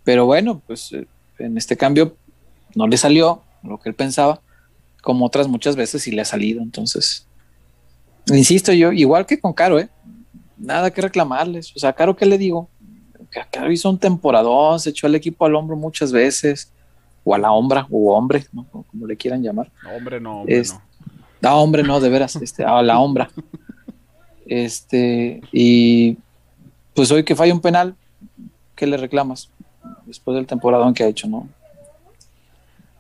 pero bueno, pues eh, en este cambio no le salió lo que él pensaba, como otras muchas veces sí le ha salido. Entonces, insisto yo, igual que con Caro, ¿eh? nada que reclamarles. O sea, Caro, ¿qué le digo? Caro hizo un temporadón, se echó el equipo al hombro muchas veces, o a la hombra, o hombre, como le quieran llamar. hombre no, hombre no. No, hombre no, de veras, este, a la hombra. Este, y pues hoy que falla un penal, ¿qué le reclamas? Después del temporadón que ha hecho, ¿no?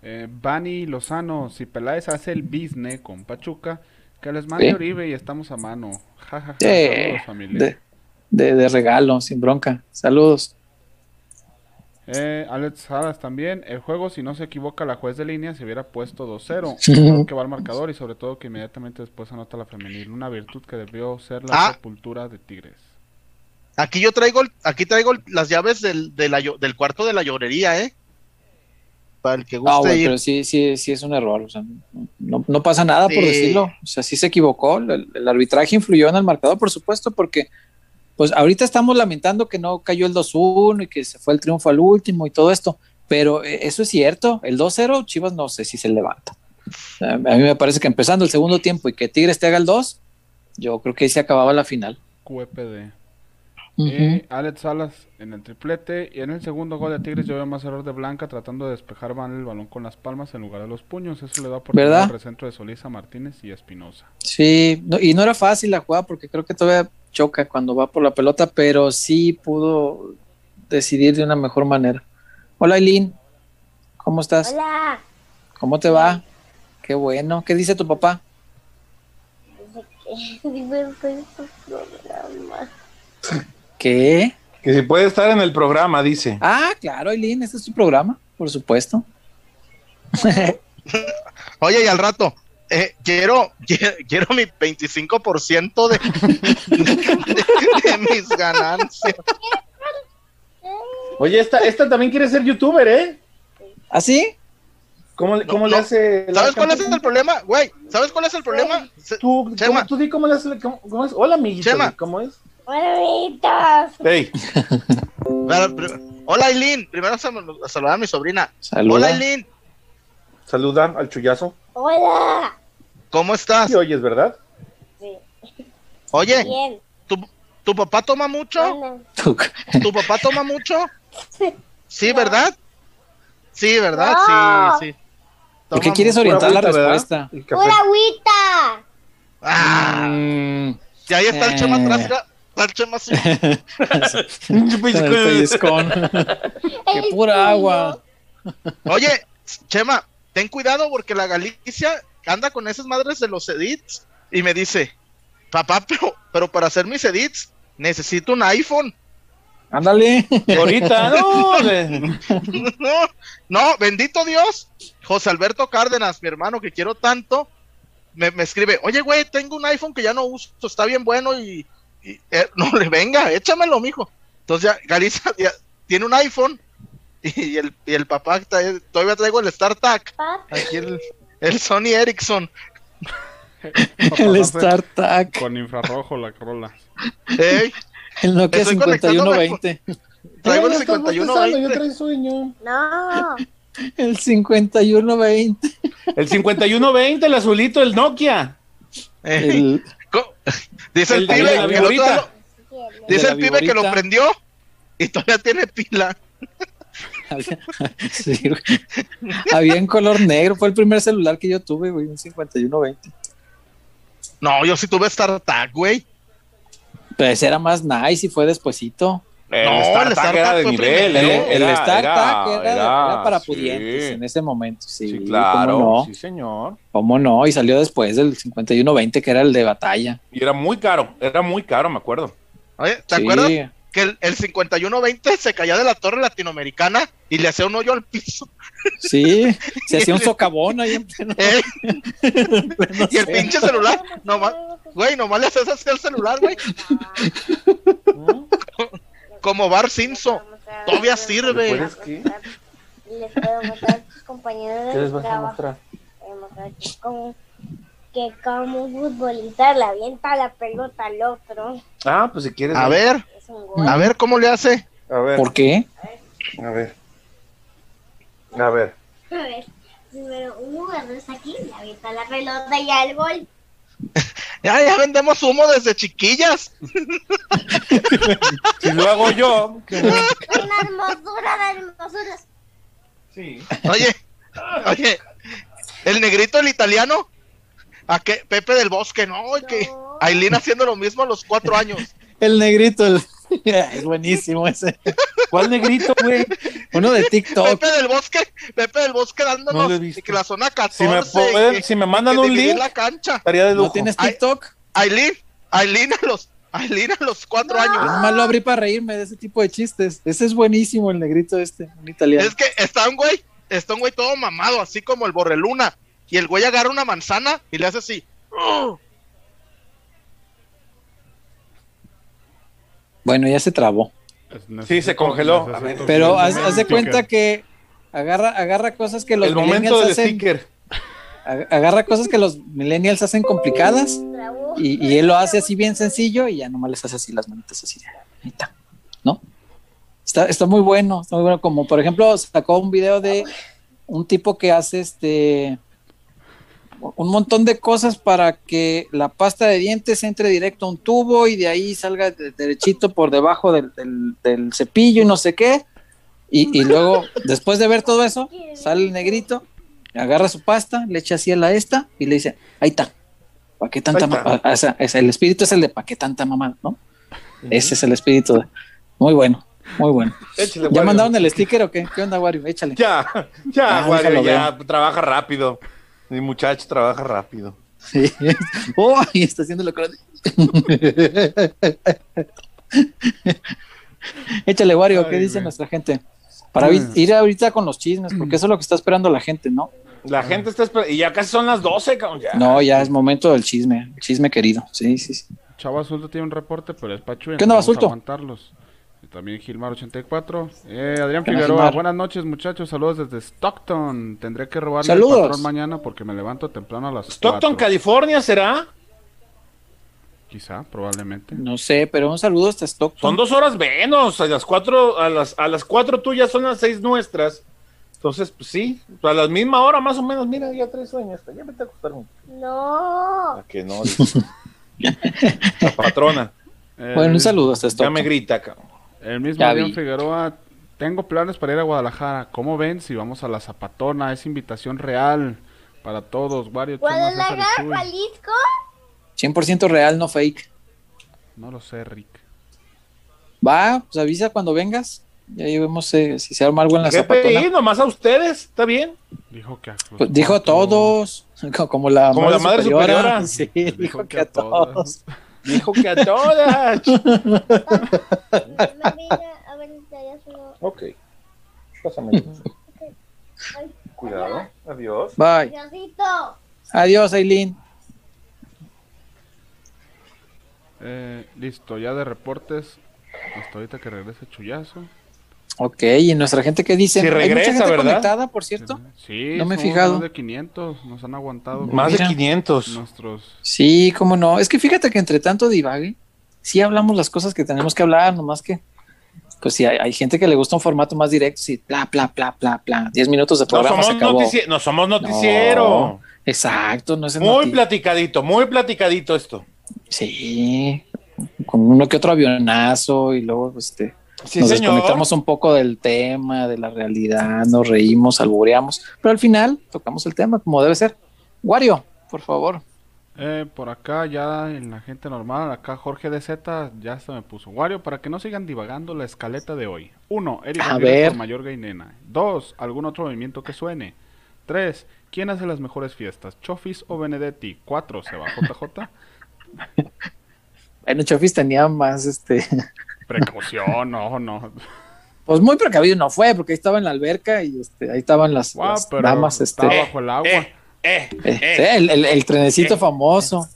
Eh, Bani Lozano, si Peláez hace el business con Pachuca, que les mande Oribe y estamos a mano. Ja, Saludos, familia. De, regalo, sin bronca. Saludos. Eh, Alex Salas también. El juego, si no se equivoca, la juez de línea se hubiera puesto 2-0. que va al marcador y sobre todo que inmediatamente después anota la femenil. Una virtud que debió ser la ah. sepultura de Tigres. Aquí yo traigo, aquí traigo las llaves del, del cuarto de la llorería, ¿eh? Para el que guste ah, pero sí, sí, sí es un error. O sea, no, no pasa nada por decirlo. O sea, sí se equivocó. El, arbitraje influyó en el marcador, por supuesto, porque pues ahorita estamos lamentando que no cayó el 2-1 y que se fue el triunfo al último y todo esto. Pero eh, eso es cierto. El 2-0, Chivas no sé si se levanta. A mí me parece que empezando el segundo tiempo y que Tigres te haga el 2, yo creo que ahí se acababa la final. QPD. Eh, Alex Salas en el triplete. Y en el segundo gol de Tigres yo veo más error de Blanca tratando de despejar mal el balón con las palmas en lugar de los puños. Eso le da por el centro de Solís Martínez y Espinosa. Sí, y no era fácil la jugada porque creo que todavía choca cuando va por la pelota, pero sí pudo decidir de una mejor manera. Hola Eileen, ¿cómo estás? Hola. ¿Cómo te va? Qué bueno. ¿Qué dice tu papá? ¿Qué? Que si puede estar en el programa, dice. Ah, claro, Aileen, este es tu programa, por supuesto. Oye, y al rato, eh, quiero, quiero, mi 25% de, de, mis ganancias. Oye, esta, esta también quiere ser youtuber, ¿eh? ¿Ah, sí? ¿Cómo, cómo le hace? ¿Sabes cuál es el problema, güey? ¿Sabes cuál es el problema? Tú, Chema. tú, di cómo le hace. Cómo, es? Hola, amiguito. Chema. ¿Cómo es? Hola, Hey. Hola, Aileen. Primero saludar a mi sobrina. Hola, Aileen. Saluda al chullazo. Hola. ¿Cómo estás? Sí, oyes, ¿verdad? Sí. Oye, ¿tu, papá toma mucho? ¿Tu papá toma mucho? Sí, ¿verdad? Sí, ¿verdad? Sí, sí. ¿Por qué quieres orientar la respuesta? ¡Pura agüita! Ah, mm. y ahí está el chema atrás, Chema así. ¡Qué pura agua! Oye, Chema, ten cuidado porque la Galicia anda con esas madres de los edits y me dice, papá, pero, pero para hacer mis edits necesito un iPhone. Ándale. Ahorita, no, no, no, bendito Dios. José Alberto Cárdenas, mi hermano que quiero tanto, me, me escribe, oye, güey, tengo un iPhone que ya no uso, está bien bueno y, eh, no le venga, échamelo, mijo. Entonces ya Galicia tiene un iPhone y el, y el papá todavía traigo el StarTAC. Aquí el, Sony Ericsson. el StarTAC. Con infrarrojo la rola. El Nokia 5120. Traigo el 5120. Yo traigo sueño. No. El 5120. El 5120, el azulito, el Nokia. El... Dice el, pibe, que, dice el pibe que lo prendió y todavía tiene pila. Había, en color negro, fue el primer celular que yo tuve, güey, un 5120. No, yo sí tuve StarTAC, güey. Pero ese era más nice y fue despuesito. El no, StarTAC era de nivel, ¿eh? El StarTAC era, era, para pudientes en ese momento, sí. claro, no? sí, señor. ¿Cómo no? Y salió después del 5120, que era el de batalla. Y era muy caro, era muy caro, me acuerdo. Oye, ¿te acuerdas? que el, el 5120 se caía de la torre latinoamericana y le hacía un hoyo al piso. Sí, se hacía un socavón ahí en pleno. ¿Eh? y el pinche celular, nomás, güey, nomás le haces así al celular, güey. Como Bar Simpson, todavía sirve. Les puedo mostrar a tus compañeros de ¿Qué les vas a mostrar? Como que como un futbolista le avienta la pelota al otro. Ah, pues si quieres. A ver, a ver cómo le hace. A ver. ¿Por qué? A ver. A ver. A ver, primero un jugador está aquí, le avienta la pelota y al gol. Ya, ya vendemos humo desde chiquillas. Si lo hago yo. que- Una hermosura de hermosuras. Sí. Oye, oye, el negrito, el italiano, a qué? Pepe del Bosque, ¿no? Que No. Aileen haciendo lo mismo a los cuatro años. El negrito, el- es buenísimo ese. ¿Cuál negrito, güey? Uno de TikTok. Pepe del Bosque, Pepe del Bosque No dándonos y que la zona 14. Si me, pueden- que- si me mandan un link, la cancha. estaría de lujo. ¿No tienes Ay. TikTok? Aileen, Aileen a los, Aileen a los cuatro años. nomás lo abrí para reírme de ese tipo de chistes. Ese es buenísimo, el negrito este, un italiano. Es que está un güey, está un güey todo mamado, así como el Borreluna. Y el güey agarra una manzana y le hace así. ¡Oh! Bueno, ya se trabó. Sí, se congeló. necesito A ver. Pero haz, haz de cuenta que agarra, agarra cosas que los el momento millennials del hacen, sticker. ag- agarra cosas que los millennials hacen complicadas y, y él lo hace así bien sencillo y ya nomás les hace así las manitas así. Ahí está, ¿no? Está, está muy bueno, está muy bueno. Como por ejemplo, sacó un video de un tipo que hace este un montón de cosas para que la pasta de dientes entre directo a un tubo y de ahí salga de- derechito por debajo del, del- del cepillo y no sé qué. Y, y luego, después de ver todo eso, sale el negrito, agarra su pasta, le echa así a la esta y le dice, ahí está. ¿Para qué tanta Ahí está. ma- o sea, es- el espíritu es el de ¿para qué tanta mamá? ¿no? Ese es el espíritu. de- muy bueno, muy bueno. Échale, ¿Ya Wario. mandaron el sticker o qué? ¿Qué onda, Wario? Échale. Ya, ya, Ah, Wario, ya, trabaja rápido. Mi muchacho trabaja rápido. Sí. Oh, y está haciendo lo que... Échale, Wario, ¿qué Ay, dice nuestra gente? Para Mm. ir ahorita con los chismes, porque eso es lo que está esperando la gente, ¿no? La gente está esperando. Y ya casi son las 12, cabrón. Ya. No, ya es momento del chisme, el chisme querido. Sí, sí, sí. Chavo Azulto tiene un reporte, pero es Pachu. ¿Qué onda, Basulto? aguantarlos. También Gilmar84. Eh, Adrián ¿Qué onda, Figueroa, Gilmar? buenas noches, muchachos. Saludos desde Stockton. Tendré que robarle al patrón mañana porque me levanto temprano a las Stockton, 4. California, ¿será? Quizá, probablemente. No sé, pero un saludo hasta Stockton. Son dos horas menos. A las cuatro, a las, a las cuatro tuyas son las seis nuestras. Entonces, pues sí, a la misma hora más o menos. Mira, ya tres sueños. Ya vete a acostar. No. ¿A que no? La patrona. Eh, Bueno, un saludo hasta Ya Stockton. me grita, cabrón. El mismo Adrián. Figueroa. Tengo planes para ir a Guadalajara. ¿Cómo ven si vamos a la Zapatona? Es invitación real para todos. Wario, Guadalajara. Jalisco. 100% real, no fake. No lo sé, Rick. Va, pues avisa cuando vengas. Y ahí vemos eh, si se arma algo en la ¿Qué zapatona. pedí? Nomás a ustedes, ¿está bien? Dijo que a Pues dijo a todos, como la Como la madre superiora. Sí, dijo, que a todos. Dijo que a todas. Marina, a ver, ya solo. ok. Pásame. Cuidado. Adiós. Bye. Adiós, Aileen. Eh, listo, ya de reportes. Hasta ahorita que regrese Chuyazo. Ok, y nuestra gente que dice, Sí hay regresa, mucha gente ¿verdad? conectada, por cierto. Sí, No me he fijado. Más de 500, nos han aguantado. Más Mira. de 500. Nuestros. Sí, cómo no. Es que fíjate que entre tanto divague, sí hablamos las cosas que tenemos que hablar, nomás que, pues sí, hay, hay gente que le gusta un formato más directo, sí, bla, bla, bla, bla, bla. Diez minutos de No programa se somos, acabó. notici- no somos noticiero. No, exacto, no es Muy platicadito, muy platicadito esto. Sí, con uno que otro avionazo y luego este, Sí, nos señor. desconectamos un poco del tema, de la realidad, nos reímos, albureamos, pero al final tocamos el tema como debe ser. Wario, por favor. Eh, por acá ya en la gente normal, acá Jorge de Z ya se me puso. Wario, para que no sigan divagando la escaleta de hoy. Uno, Eric A ver. por Mayorga y Nena. Dos, algún otro movimiento que suene. Tres, ¿quién hace las mejores fiestas? ¿Chofis o Benedetti? Cuatro, ¿se va JJ? Bueno, Chofis tenía más, este, Precaución, no, no. pues muy precavido no fue, porque ahí estaba en la alberca y este, ahí estaban las, Guau, las pero damas, este, estaba bajo el agua. Eh, eh, eh, eh. el, el- el trenecito eh, famoso.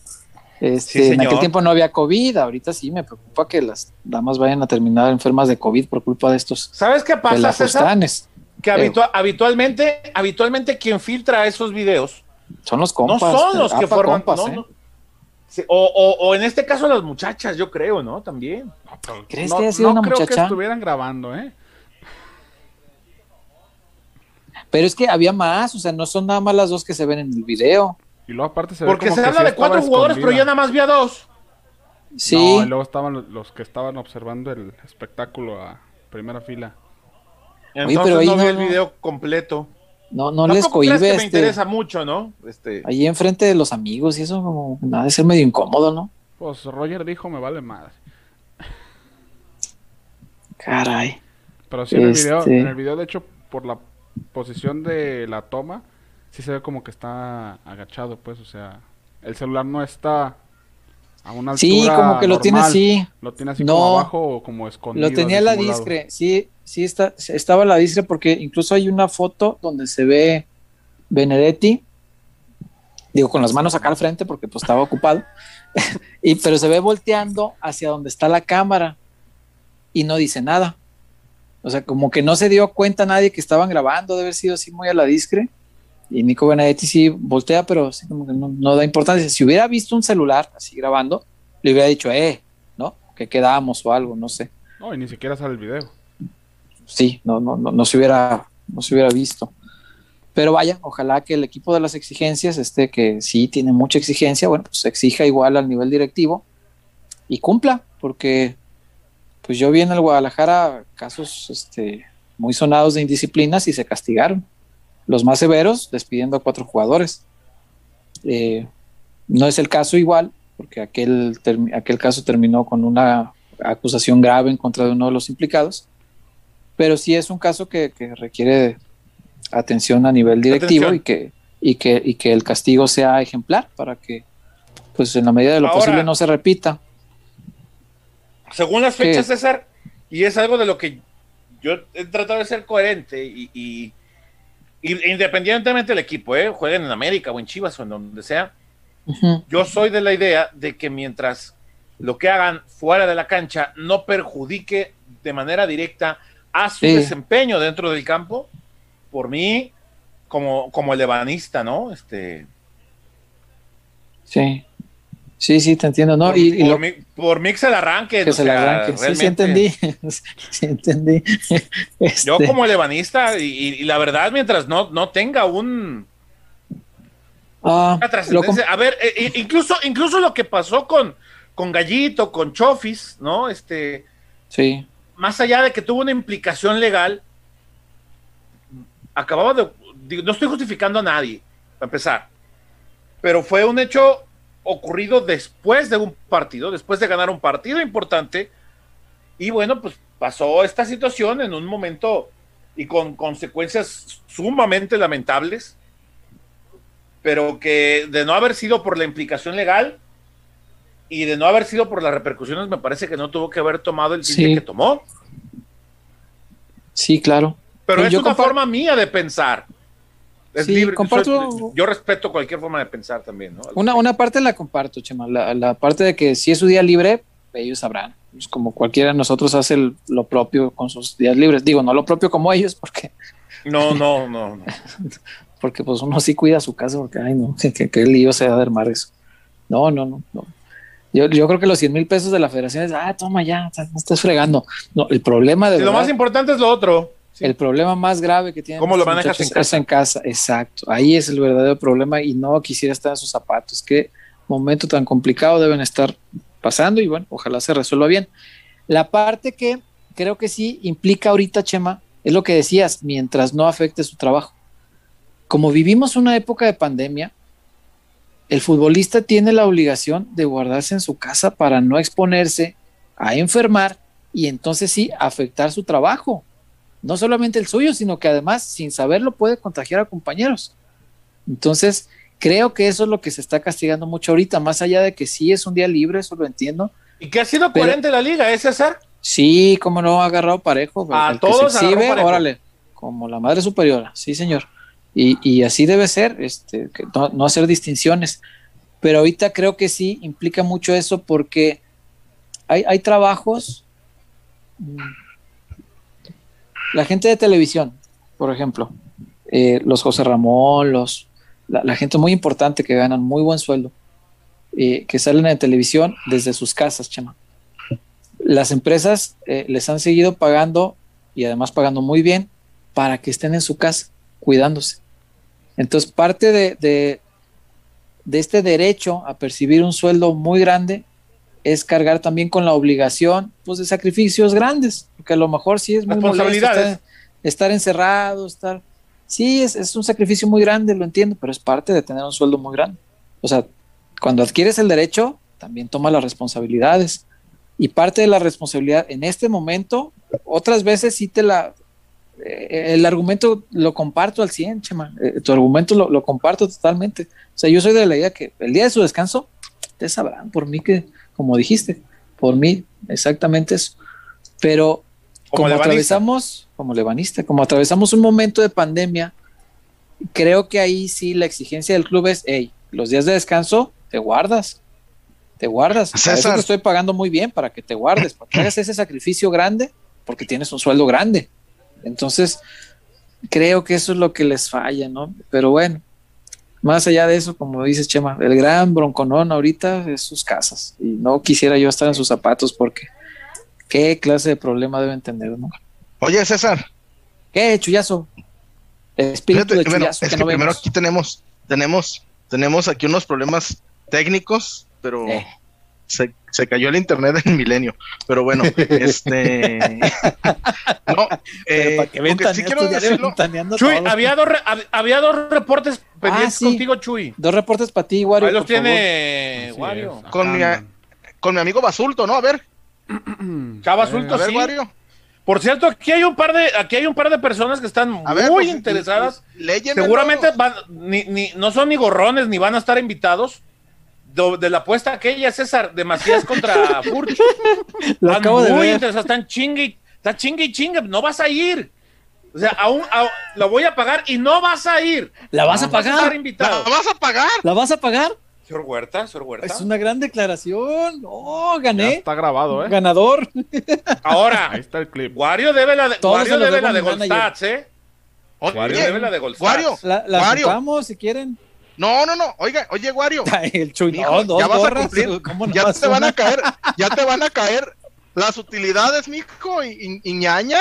Este, Sí, en aquel tiempo no había COVID, ahorita sí me preocupa que las damas vayan a terminar enfermas de COVID por culpa de estos ¿Sabes qué pasa, César? Que habitua- habitualmente, habitualmente quien filtra esos videos Son los compas. no son los que forman. compas, no, no. Sí, o, o- o en este caso las muchachas, yo creo, ¿no? También. ¿Crees no, que haya sido no una creo que muchacha? estuvieran grabando, ¿eh? Pero es que había más, o sea, no son nada más las dos que se ven en el video. Y luego aparte se ve Porque como se que habla sí de cuatro jugadores, pero ya nada más vi a dos. Sí, No, y luego estaban los, que estaban observando el espectáculo a primera fila. Entonces pero no vi no- el video completo. No, no les cohibe que me este, interesa mucho, ¿no? Este, ahí enfrente de los amigos y eso como nada de ser medio incómodo, ¿no? Pues Roger dijo, me vale madre. Caray. Pero sí en el video, Este- en el video de hecho, por la posición de la toma, sí se ve como que está agachado, pues, o sea, el celular no está a una altura Sí, como que lo tiene así. Lo tiene así No. como abajo o como escondido. Lo tenía la discre, sí, sí está, estaba la discre porque incluso hay una foto donde se ve Benedetti, digo con las manos acá al frente porque pues estaba ocupado, y pero se ve volteando hacia donde está la cámara y no dice nada. O sea, como que no se dio cuenta nadie que estaban grabando, debe haber sido así muy a la discre. Y Nico Benedetti sí voltea, pero sí como que no da importancia. Si hubiera visto un celular así grabando, le hubiera dicho, eh, ¿no? Que quedamos o algo, no sé No, y ni siquiera sale el video. Sí, no, no, no, no se hubiera, no se hubiera visto. Pero vaya, ojalá que el equipo de las exigencias, este que sí tiene mucha exigencia, bueno, pues exija igual al nivel directivo y cumpla, porque pues yo vi en el Guadalajara casos este, muy sonados de indisciplinas y se castigaron. Los más severos, despidiendo a cuatro jugadores. Eh, no es el caso igual, porque aquel, aquel caso terminó con una acusación grave en contra de uno de los implicados pero sí es un caso que, que requiere atención a nivel directivo Atención. y que, y, que, y que el castigo sea ejemplar para que, pues en la medida de lo Ahora- posible, no se repita. según las ¿Qué? fechas, César, y es algo de lo que yo he tratado de ser coherente y, y- y independientemente del equipo, ¿eh? jueguen en América o en Chivas o en donde sea, yo soy de la idea de que mientras lo que hagan fuera de la cancha no perjudique de manera directa a su Sí. desempeño dentro del campo, por mí, como, como el ebanista, ¿no? Este, Sí, sí, sí, te entiendo, ¿no? por, y, y por lo mí, por mí que se la arranque. que se le sea, arranque. Sí, sí, entendí. sí, entendí. Yo Este, como el ebanista, y, y- la verdad, mientras no, no tenga un, ah, una lo trascendencia. A ver, eh, incluso, incluso lo que pasó con, con Gallito, con Chofis, ¿no? Este, sí, más allá de que tuvo una implicación legal, acababa de. no estoy justificando a nadie, para empezar, pero fue un hecho ocurrido después de un partido, después de ganar un partido importante, y bueno, pues pasó esta situación en un momento y con consecuencias sumamente lamentables, pero que de no haber sido por la implicación legal y de no haber sido por las repercusiones, me parece que no tuvo que haber tomado el Sí. que tomó. sí, claro. Pero Pues es una forma mía de pensar. Es Sí, libre. comparto- soy- yo respeto cualquier forma de pensar también, ¿no? Una, una parte la comparto, Chema. La, la parte de que si es su día libre, ellos sabrán. Es como cualquiera de nosotros hace el- lo propio con sus días libres. Digo, no lo propio como ellos, porque, No, no, no, no. porque pues uno sí cuida su casa, porque, ay, no, que, que, que lío se da de armar eso. No, no, no, no. Yo, yo creo que los 100 mil pesos de la federación es, ah, toma ya, no estás fregando. No, el problema de lo más importante es lo otro. Sí. el problema más grave que tienen ¿Cómo lo manejas en es en casa, exacto. Ahí es el verdadero problema y no quisiera estar en sus zapatos. Qué momento tan complicado deben estar pasando y bueno, ojalá se resuelva bien. La parte que creo que sí implica ahorita, Chema, es lo que decías, mientras no afecte su trabajo. Como vivimos una época de pandemia, el futbolista tiene la obligación de guardarse en su casa para no exponerse a enfermar y entonces sí afectar su trabajo no solamente el suyo, sino que además, sin saberlo, puede contagiar a compañeros. Entonces, creo que eso es lo que se está castigando mucho ahorita, más allá de que sí es un día libre, eso lo entiendo. Y que ha sido coherente la liga, ¿eh, César? Sí, como no ha agarrado parejo, A el que se todos exhibe, parejo. órale, como la madre superiora, sí, señor. Y, y así debe ser, este, no, no hacer distinciones. Pero ahorita creo que sí implica mucho eso porque hay, hay trabajos. mm, La gente de televisión, por ejemplo, eh, los José Ramón, los, la, gente muy importante que ganan muy buen sueldo, eh, que salen en televisión desde sus casas, chama. Las empresas eh, les han seguido pagando y además pagando muy bien para que estén en su casa cuidándose. Entonces, parte de, de, de este derecho a percibir un sueldo muy grande es cargar también con la obligación pues, de sacrificios grandes, porque a lo mejor sí es muy molesto estar, estar encerrado, estar Sí, es, un sacrificio muy grande, lo entiendo, pero es parte de tener un sueldo muy grande. O sea, cuando adquieres el derecho, también toma las responsabilidades. Y parte de la responsabilidad en este momento, otras veces sí te la... Eh, el argumento lo comparto al 100, Chema. Eh, tu argumento lo, comparto totalmente. O sea, yo soy de la idea que el día de su descanso, te sabrán por mí que, como dijiste, por mí, exactamente eso. Pero como, atravesamos, como lebanista, como atravesamos un momento de pandemia, creo que ahí sí la exigencia del club es, hey, los días de descanso te guardas, te guardas. Eso te estoy pagando muy bien para que te guardes, para que hagas ese sacrificio grande, porque tienes un sueldo grande. Entonces, creo que eso es lo que les falla, ¿no? Pero bueno, más allá de eso, como dices Chema, el gran bronconón ahorita es sus casas. Y no quisiera yo estar en sus zapatos porque ¿Qué clase de problema deben tener, no? Oye, César. ¿Qué, chullazo? espíritu de chullazo que, primero aquí tenemos, tenemos, tenemos aquí unos problemas técnicos, pero eh. Se, cayó el internet en milenio. Pero bueno, este. no, eh, para que Chuy, había dos, había dos reportes pendientes ah, contigo, Chuy. Dos reportes para ti, Wario. Ahí los tiene Wario. Con mi, con mi amigo Basulto, ¿no? A ver. Chava Sulto, sí. Por cierto, aquí hay un par de, aquí hay un par de personas que están muy pues, interesadas. Seguramente ni, no son ni gorrones ni van a estar invitados. De, la apuesta aquella, César, de Macías contra Furch. Lo muy interesadas, están chingue, está chingue y chingue, no vas a ir. O sea, aún, lo voy a pagar y no vas a ir. ¿La vas a pagar? ¿La vas a pagar? ¿La vas a pagar? Señor Huerta, señor Huerta. Es una gran declaración. Oh, gané. está grabado, ¿eh? Ganador. Ahora. Ahí está el clip. Wario debe la de, Wario debe la de Goldstats, ¿eh? Wario debe la de Goldstats. Wario. La, la Wario. si quieren. No, no, no. Oiga, oye, Wario. el chuy, no, dos ya vas a cumplir. ya te van a caer, ya te van a caer las utilidades, mijo, y, y, ñaña.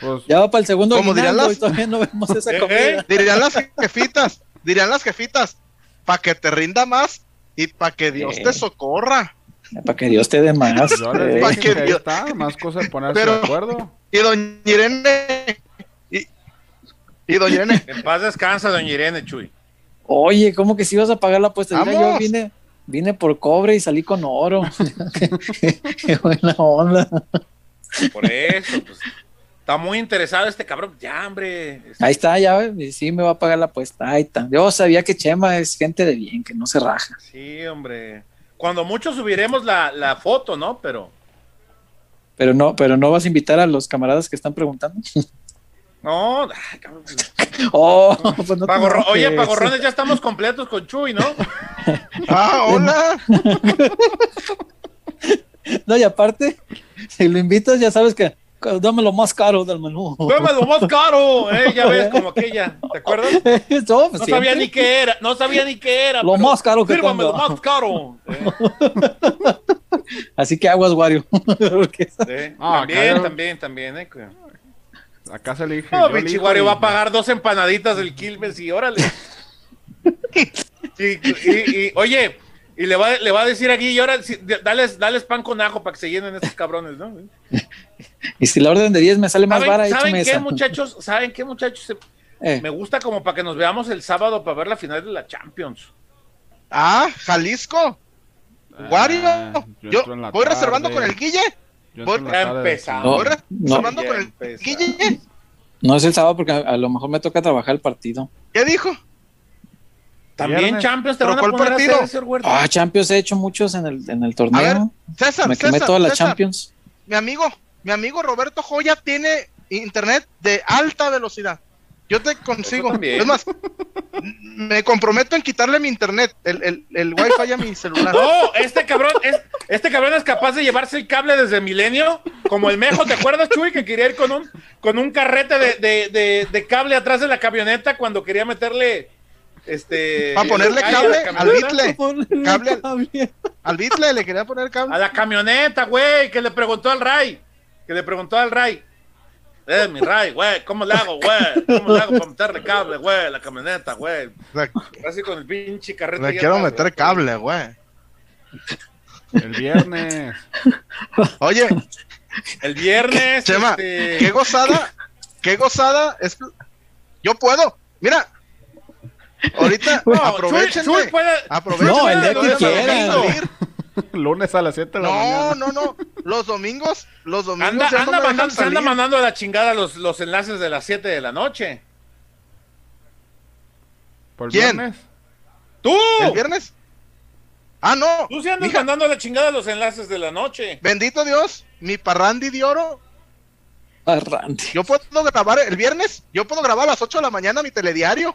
Pues, ya va para el segundo como dirían las, y todavía no vemos esa ¿Eh? comida. Dirían las jefitas, dirían las jefitas, para que te rinda más y para que Dios te socorra. Para que Dios te dé más. Eh. Para que, Dios... está, más cosas ponerse Pero, de acuerdo. Y doña Irene, y doña Irene. En paz descansa, doña Irene, Chuy. Oye, ¿cómo que si vas a pagar la apuesta? Mira, yo vine, vine por cobre y salí con oro. qué, buena onda. Por eso, pues Está muy interesado este cabrón. Ya, hombre. Ahí está, ya, sí me va a pagar la apuesta. Ahí está. Yo sabía que Chema es gente de bien, que no se raja. Sí, hombre. Cuando mucho subiremos la, foto, ¿no? Pero. Pero no, pero no vas a invitar a los camaradas que están preguntando. No, oh, pues oye, Pagorrones, ya estamos completos con Chuy, ¿no? ah, hola. no, y aparte, si lo invitas, ya sabes que dame lo más caro del menú. Dame lo más caro, eh, ya ves, como aquella, ¿te acuerdas? no, pues sabía ni qué era, no sabía ni qué era. Lo más caro que Fírmame lo más caro. Así que aguas, Wario. también, también, también, eh. Acá se le dije. No, pinche Wario va a pagar dos empanaditas del Quilmes y órale. y, oye, y le va, le va a decir aquí, y ahora, dales, dales pan con ajo para que se llenen estos cabrones, ¿no? Y si la orden de 10 me sale más vara, ¿Saben qué, muchachos? ¿Saben qué, muchachos? Eh. Me gusta como para que nos veamos el sábado para ver la final de la Champions. Ah, Jalisco. Ah, Wario. yo, voy reservando con el Guille. Con el. No es el sábado porque a, lo mejor me toca trabajar el partido. ¿Qué dijo? También Champions te van a poner partido? A ah, Champions he hecho muchos en el, en el torneo. César, me quemé todas las Champions. Mi amigo, mi amigo Roberto Joya tiene internet de alta velocidad. Yo te consigo. Es más, me comprometo en quitarle mi internet, el, el, el wifi a mi celular. No, este cabrón, es, este cabrón es capaz de llevarse el cable desde Milenio, como el Mejo, ¿te acuerdas, Chuy? Que quería ir con un, con un carrete de, de, de, de cable atrás de la camioneta cuando quería meterle Este. Para ponerle a cable al bitle. Cable al- Al bitle le quería poner A cable. la camioneta, güey, que le preguntó al Ray. Que le preguntó al Ray. Eh, mi Ray, güey, ¿cómo le hago, güey? ¿Cómo le hago para meterle cable, güey? La camioneta, güey. Así con el pinche carrete. le quiero meter güey. cable, güey. El viernes. Oye, El viernes. Chema, este, qué gozada, qué gozada. Es, yo puedo. Mira, ahorita No, aprovechen. Puede-. No, el día que Lunes a las 7 de la No, mañana. no, no. Los domingos, los domingos Anda, ya no anda dejan mandando, se anda mandando a la chingada los, los enlaces de las 7 de la noche. ¿Por el ¿Quién? viernes? ¡Tú! ¿El viernes? Ah, no. Tú sí andas Mija, mandando a la chingada los enlaces de la noche. bendito Dios, mi parrandi de oro. Arrante. Yo puedo grabar el viernes. Yo puedo grabar a las 8 de la mañana mi telediario.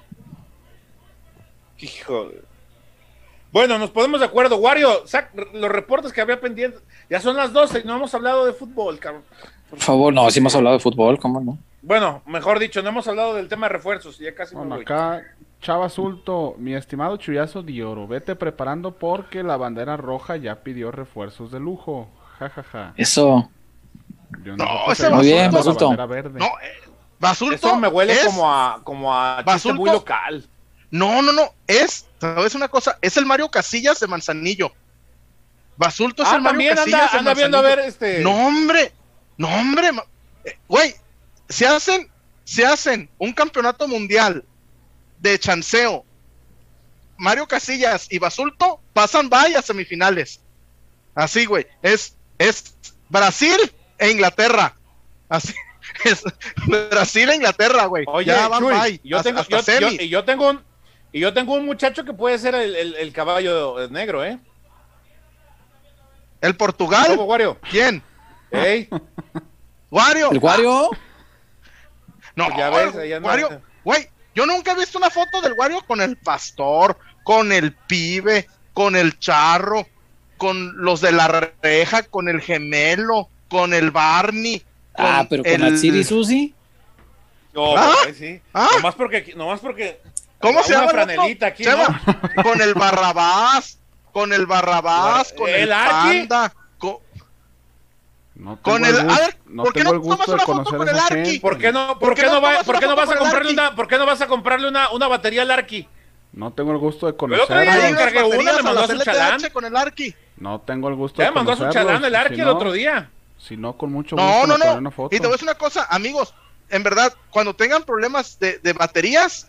Híjole. Bueno, nos ponemos de acuerdo. Wario, sac los reportes que había pendientes. Ya son las 12 y no hemos hablado de fútbol, cabrón. Por favor, no, si hemos hablado de fútbol, ¿cómo no? Bueno, mejor dicho, no hemos hablado del tema de refuerzos. Ya casi me Bueno, voy. acá Chava Sulto, mi estimado Chuyazo de Oro, vete preparando porque la bandera roja ya pidió refuerzos de lujo. Ja, ja, ja. Eso. Yo No, nosotros ese Muy bien, Basulto. bandera verde. No, eh, Basulto. Eso me huele es- como a, como a chiste Basulto. muy local. No, no, no. Es, ¿sabes una cosa? Es el Mario Casillas de Manzanillo. Basulto es Ah, el Mario también Casillas anda, de anda viendo a ver este. No, hombre. No, hombre. eh, Güey, se hacen, se hacen un campeonato mundial de chanceo. Mario Casillas y Basulto pasan vaya semifinales. Así, güey. Es, es Brasil e Inglaterra. Así. Es Brasil e Inglaterra, güey. Oye, ya van Chuy, bye, yo hasta- tengo, hasta yo- semi. yo- y yo tengo un, y yo tengo un muchacho que puede ser el, el- el caballo negro, ¿eh? El Portugal. ¿Cómo, Wario? ¿Quién? Ey, Wario. ¿El Wario? No, Pues ya ves, anda. Wario, güey, yo nunca he visto una foto del Wario con el pastor, con el pibe, con el charro, con los de la reja, con el gemelo, con el Barney. Con Ah, pero con el... Atsiri Susi. no, ¿Ah? güey, sí. ¿Ah? Nomás porque, nomás porque. ¿Cómo se llama? franelita aquí, ¿no? Con el Barrabás, con el Barrabás, con el, ¿El? Panda, con, No con el... gusto, A ver, no ¿por qué tengo no el gusto tomas de una foto conocer con el Arqui? ¿Por qué no, ¿Por por qué no no, va- por qué no vas a comprarle una, por qué no vas a comprarle una, una batería al Arqui? No tengo el gusto de conocerlo. le unas encargué una, me mandó a su chalán. Con el Arqui. No tengo el gusto Ya de me mandó a su chalán el Arqui Si el no- otro día. Si no, con mucho No, gusto no, tomaré no. una foto. Y te voy a decir una cosa, amigos. En verdad, cuando tengan problemas de, de baterías,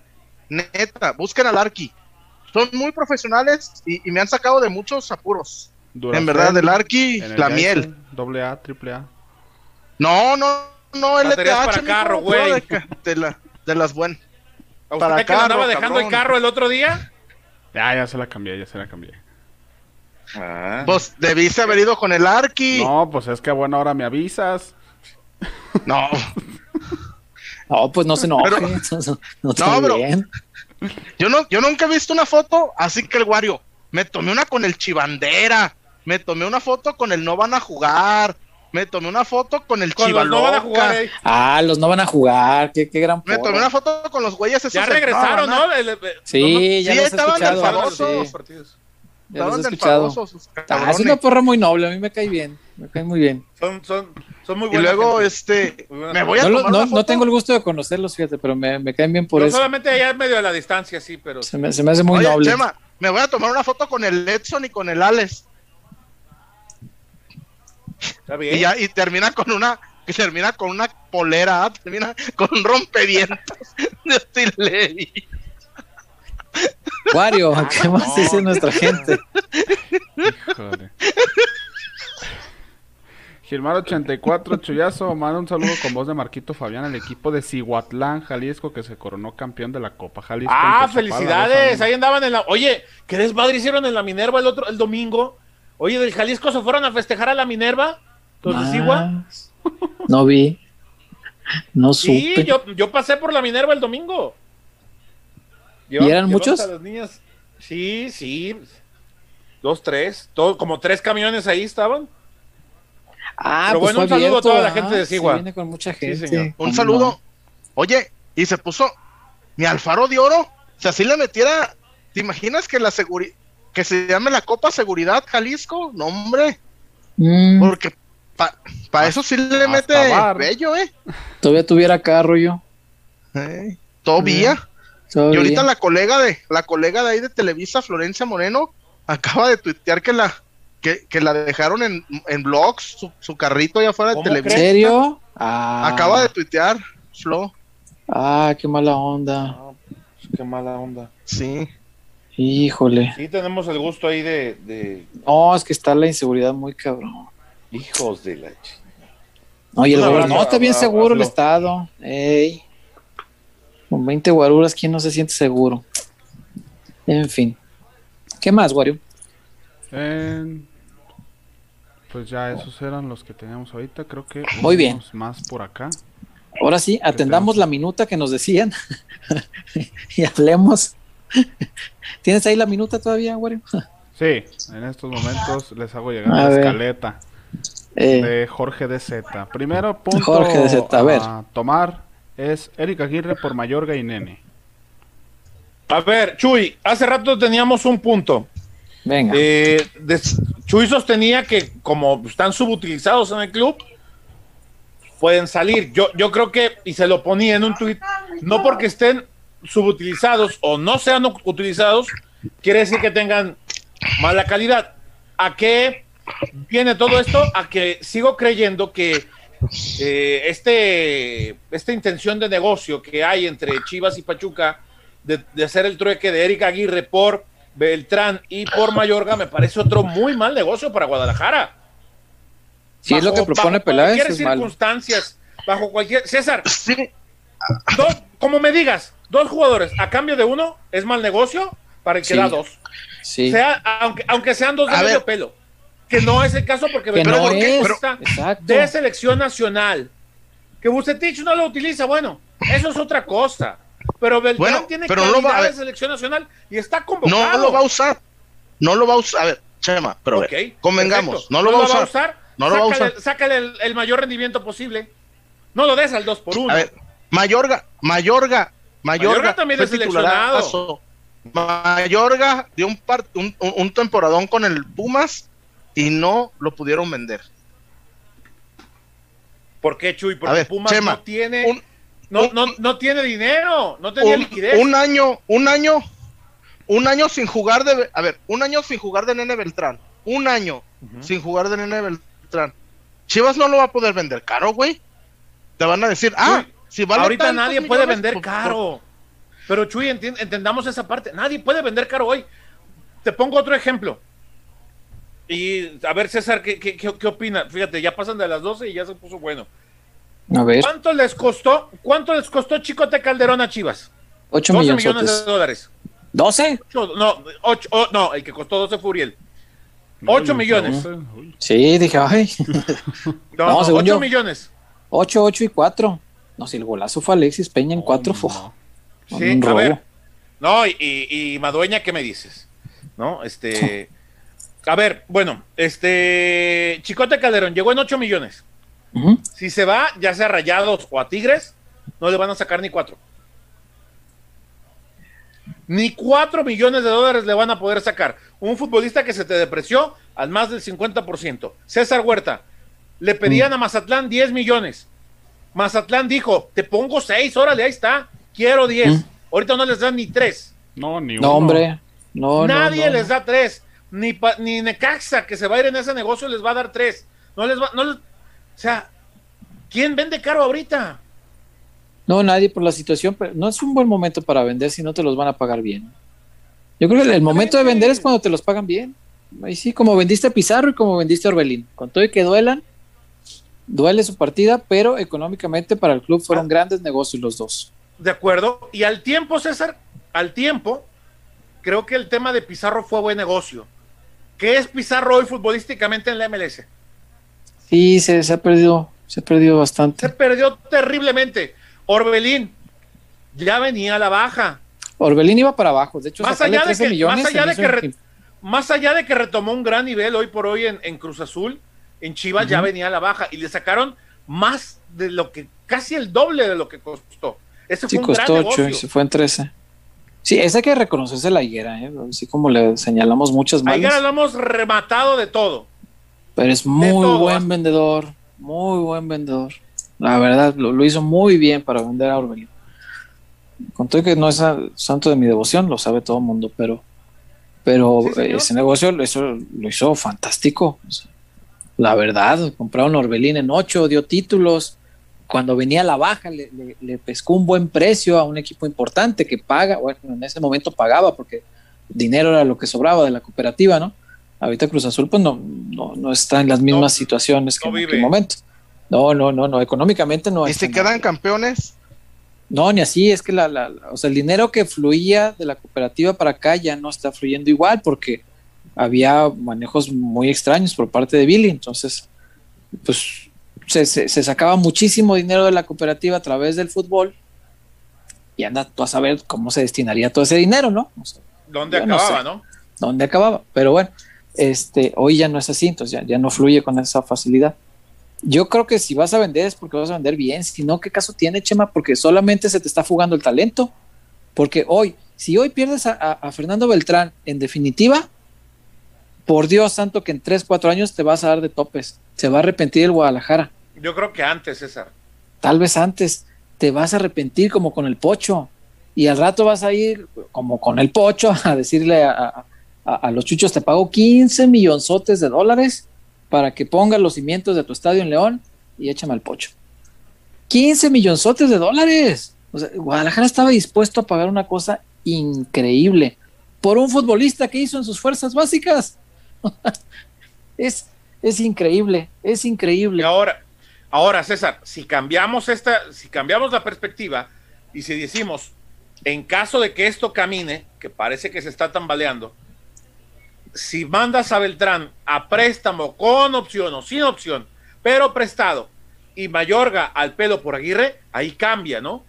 neta, busquen al Arqui. Son muy profesionales y, y me han sacado de muchos apuros. Duracell, en verdad, el Arqui, el la miel. Doble A, triple A. No, no, no, LTH. para carro, güey. De, la- de las buenas. ¿A usted Para que carro, andaba dejando el carro el otro día? Ya, ya se la cambié, ya se la cambié. Pues debiste haber ido con el Arqui. No, pues es que a buena hora me avisas. No, No, pues no se enoje. Pero- no, no, bien. yo no, yo nunca he visto una foto así que el Wario. Me tomé una con el Chivandera. Me tomé una foto con el No Van a Jugar. Me tomé una foto con el Con los no van a Chivaloca. jugar, eh. Ah, los no van a jugar. Qué, qué gran Me porra. tomé una foto con los güeyes esos. Ya regresaron, no, ¿no? El- el- Sí, ya Sí, los estaban escuchado. del famoso. sí, partidos. ya los he Estaban escuchado. sus Ah, es una porra muy noble. A mí me cae bien. Me cae muy bien. Son, son, son muy Y buenos. luego, este, me voy a No, tomar no, una no tengo el gusto de conocerlos, fíjate, pero me, me caen bien por Yo eso. solamente allá en medio de la distancia, sí, pero. Se me, se me hace muy Oye, noble. Chema, me voy a tomar una foto con el Edson y con el Alex. Está bien. Y, ya, y termina con una que termina con una polera, ¿ah? termina con un rompevientos de Otiley. Wario, ¿qué más dice nuestra gente? Híjole. Gilmar 84 Chuyazo manda un saludo con voz de Marquito Fabián al equipo de Cihuatlán, Jalisco, que se coronó campeón de la Copa Jalisco. Ah, felicidades. Ahí andaban en la. Oye, ¿qué desmadre hicieron en la Minerva el otro el domingo? Oye, del Jalisco se fueron a festejar a la Minerva. Los de. No vi. No Sí, supe. yo, yo pasé por la Minerva el domingo. ¿Y eran muchos? a las niñas. Sí, sí. Dos, tres. Todo, como tres camiones ahí estaban. Ah, Pero pues bueno, un saludo a toda la gente de ah, Sigua. sí, viene con mucha gente. señor. Un ¿Cómo saludo. no? Oye, y se puso mi Alfaro de Oro, si le metiera, ¿te imaginas que la seguridad, que se llame la Copa Seguridad Jalisco? No, hombre. Mm, Porque para eso sí le hasta mete bar. bello, ¿eh? todavía tuviera carro yo. Eh, Todavía. Todavía. Y ahorita la colega de la colega de ahí de Televisa, Florencia Moreno, acaba de tuitear que la que, que la dejaron en, en blogs, su, su carrito allá afuera de ¿Cómo ¿En serio? Ah, Acaba de tuitear, Flo. Ah, qué mala onda. Ah, qué mala onda. Sí. Híjole. Sí, tenemos el gusto ahí de, de No, es que está la inseguridad muy cabrón. hijos de la No, y el gobierno no está bien seguro el estado. Ey. Con 20 guaruras, ¿quién no se siente seguro? En fin. ¿Qué más, Wario? Eh, pues ya esos eran los que teníamos ahorita. Creo que Muy bien. más por acá. Ahora sí, atendamos tenemos? la minuta que nos decían y hablemos. ¿Tienes ahí la minuta todavía, Wario? Sí, en estos momentos les hago llegar A la ver. escaleta Eh, de Jorge de Z. Primero punto Jorge de Zeta, a ver. tomar es Erika Aguirre por Mayorga y Nene. A ver, Chuy, hace rato teníamos un punto. Venga. Eh, Chuy sostenía que como están subutilizados en el club, pueden salir. Yo, yo creo que, y se lo ponía en un tuit, no porque estén subutilizados o no sean utilizados, quiere decir que tengan mala calidad. ¿A qué viene todo esto? A que sigo creyendo que eh, este, esta intención de negocio que hay entre Chivas y Pachuca de, de hacer el trueque de Erika Aguirre por Beltrán y por Mayorga me parece otro muy mal negocio para Guadalajara. Si es lo que propone bajo Peláez, cualquier es circunstancias, bajo cualquier... César, Sí. dos, como me digas, dos jugadores a cambio de uno es mal negocio para el que Sí. da dos. Sí. Sea, aunque, aunque sean dos de A medio ver. pelo. Que no es el caso porque Que Beltrán no porque es. de selección nacional. Que Bucetich no lo utiliza, bueno, eso es otra cosa. Pero Beltrán Bueno, tiene pero no calidad va- ver. de selección nacional y está convocado. No lo va a usar. No lo va a usar. A ver, Chema, pero a ver, Ok, convengamos, no lo va a usar. No lo va a sácale, usar. sácale el, el mayor rendimiento posible. No lo des al 2 por 1 A ver, Mayorga, Mayorga, Mayorga, Mayorga también es seleccionado. Mayorga dio un, par- un, un- temporadón con el Pumas y no lo pudieron vender. ¿Por qué, Chuy? Porque ver, Pumas Chema, no tiene un- no, un- no, no tiene dinero, no tenía Un, liquidez. un año, un año, un año sin jugar de, a ver, un año sin jugar de Nene Beltrán, un año sin jugar de Nene Beltrán. Chivas no lo va a poder vender caro, güey. Te van a decir, ah, si vale Ahorita nadie puede vender pues, caro. Pero Chuy, entendamos esa parte. Nadie puede vender caro hoy. Te pongo otro ejemplo. Y a ver, César, ¿qué, qué, qué- qué opina? Fíjate, ya pasan de las 12 y ya se puso bueno. A ver, ¿Cuánto les costó? ¿Cuánto les costó Chicote Calderón a Chivas? 8 12 millones. millones de dólares. ¿12? Ocho- no, ocho- oh, no, el que costó 12 fue Uriel. No, Ocho y millones. doce, uy. Sí, dije, ay, No, No, no, según 8 yo. millones. 8, 8 y 4. No, si el golazo fue Alexis Peña en 4, fue no. Sí, un a ver. No, y, y, y Madueña, ¿qué me dices? ¿No? Este. A ver, bueno, este. Chicote Calderón llegó en 8 millones. Si se va, ya sea a Rayados o a Tigres, no le van a sacar ni 4. Ni 4 millones de dólares le van a poder sacar. Un futbolista que se te depreció al más del 50%. César Huerta, le pedían a Mazatlán 10 millones. Mazatlán dijo, te pongo 6, órale, ahí está. Quiero 10. Mm. Ahorita no les dan ni 3. No, ni No, uno. hombre. No, no, Nadie no. les da 3. Ni, pa- ni Necaxa, que se va a ir en ese negocio, les va a dar 3. No les va, no les- o sea, ¿quién vende caro ahorita? No, nadie por la situación, pero no es un buen momento para vender si no te los van a pagar bien. Yo creo que el momento de vender es cuando te los pagan bien. Ahí sí, como vendiste a Pizarro y como vendiste a Orbelín. Con todo y que duelan, duele su partida, pero económicamente para el club fueron grandes negocios los dos. De acuerdo. Y al tiempo, César, al tiempo, creo que el tema de Pizarro fue buen negocio. ¿Qué es Pizarro hoy futbolísticamente en la MLS? Sí, se, se ha perdido, se ha perdido Se bastante. perdió terriblemente. Orbelín ya venía a la baja. Orbelín iba para abajo, de hecho, Más allá de 13 que- millones. más allá se de que re- Más allá de que retomó un gran nivel hoy por hoy en, en Cruz Azul, en Chivas ya venía a la baja y le sacaron más de lo que, casi el doble de lo que costó. Ese Sí, fue un gran costó 8 y se fue en 13. Sí, esa hay que reconocerse la higuera, ¿eh? así como le señalamos muchas A malas. Higuera lo hemos rematado de todo. Pero es muy buen vendedor, muy buen vendedor. La verdad, lo, lo hizo muy bien para vender a Orbelín. Con todo que no es a- santo de mi devoción, lo sabe todo el mundo, pero, pero Sí, señor. ese negocio lo hizo, lo hizo fantástico. O sea, la verdad, compraron Orbelín en 8, dio títulos. Cuando venía a la baja, le, le- le pescó un buen precio a un equipo importante que paga, bueno, en ese momento pagaba porque dinero era lo que sobraba de la cooperativa, ¿no? Ahorita Cruz Azul pues no, no, no está en las mismas No, situaciones que no en aquel momento. No, no, no, no, económicamente no Y nada quedan campeones, No, ni así, es que la, la- la- o sea, el dinero que fluía de la cooperativa para acá ya no está fluyendo igual porque había manejos muy extraños por parte de Billy, entonces, pues se, se- se sacaba muchísimo dinero de la cooperativa a través del fútbol y anda tú a saber cómo se destinaría todo ese dinero, ¿no? O sea, ¿Dónde no acababa, sé. no? dónde acababa. Pero bueno, este, hoy ya no es así, entonces ya, ya no fluye con esa facilidad. Yo creo que si vas a vender es porque vas a vender bien, si no, ¿qué caso tiene, Chema? Porque solamente se te está fugando el talento. Porque hoy, si hoy pierdes a, a- a Fernando Beltrán, en definitiva, por Dios santo que en 3, 4 años te vas a dar de topes. Se va a arrepentir el Guadalajara. Yo creo que antes, César. Tal vez antes te vas a arrepentir como con el pocho. Y al rato vas a ir como con el pocho a decirle a, a- los chuchos, te pago 15 millonzotes de dólares para que pongas los cimientos de tu estadio en León y échame al pocho. 15 millonzotes de dólares. Guadalajara estaba dispuesto a pagar una cosa increíble por un futbolista que hizo en sus fuerzas básicas. es, es increíble, es Y increíble. ahora, ahora, César, si cambiamos esta, si cambiamos la perspectiva y si decimos, en caso de que esto camine, que parece que se está tambaleando, si mandas a Beltrán a préstamo con opción o sin opción, pero prestado, y Mayorga al pelo por Aguirre, ahí cambia, ¿no?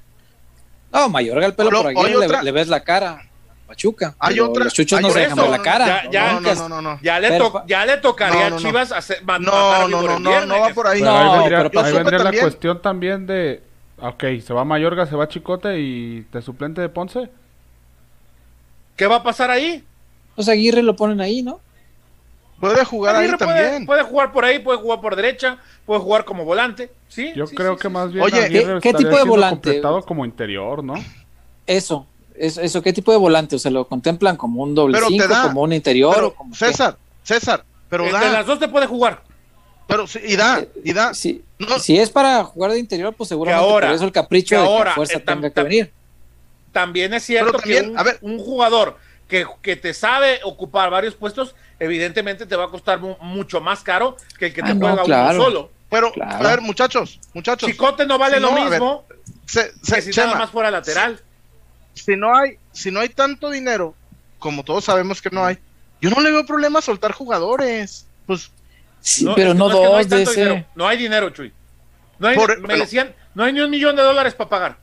No, Mayorga el pelo Lo- por hay le, ves la cara. Pachuca. Hay otra- Los chuchos hay no se dejan la cara. ya- ya- no, no, no, no, no. Ya le, to- ya le tocaría No, no, a. Chivas hacer, ma- matar No, a no, no, no, va por ahí. Pero No, ahí vendría, pero ahí vendría la también- cuestión también de, ok, se va Mayorga, se va Chicote y de suplente de Ponce. ¿Qué va a pasar ahí? Pues Aguirre lo ponen ahí, ¿no? Puede jugar ahí puede, también. puede jugar por ahí, puede jugar por derecha, puede jugar como volante. ¿sí? Yo sí, creo sí, que sí, más sí. bien Oye, Aguirre ¿qué- tipo de volante? completado como interior, ¿no? Eso, eso, eso, ¿qué tipo de volante? O sea, lo contemplan como un doble Pero te cinco, da. como un interior, Pero, o como qué? César, César, pero Entre da, las dos te puede jugar. pero sí, y da, y da. Si, No. si es para jugar de interior, pues seguramente ahora- por eso el capricho que de que ahora, fuerza eh, tam- tenga que tam- venir. También es cierto también, que un, a ver. un jugador que, que te sabe ocupar varios puestos, evidentemente te va a costar mu- mucho más caro que el que te Ah, no, juega claro. uno solo. Pero, Claro. a ver, muchachos, muchachos, Chicote no vale Si lo no, ver, mismo se- se- que si Chema, nada más fuera lateral. si no hay, si no hay tanto dinero, como todos sabemos que no hay, yo no le veo problema a soltar jugadores. Pues, Sí, No, pero no hay dos de tanto ese. dinero. No hay dinero, Chuy. No hay, Por- me pero- decían, no hay ni un millón de dólares para pagar.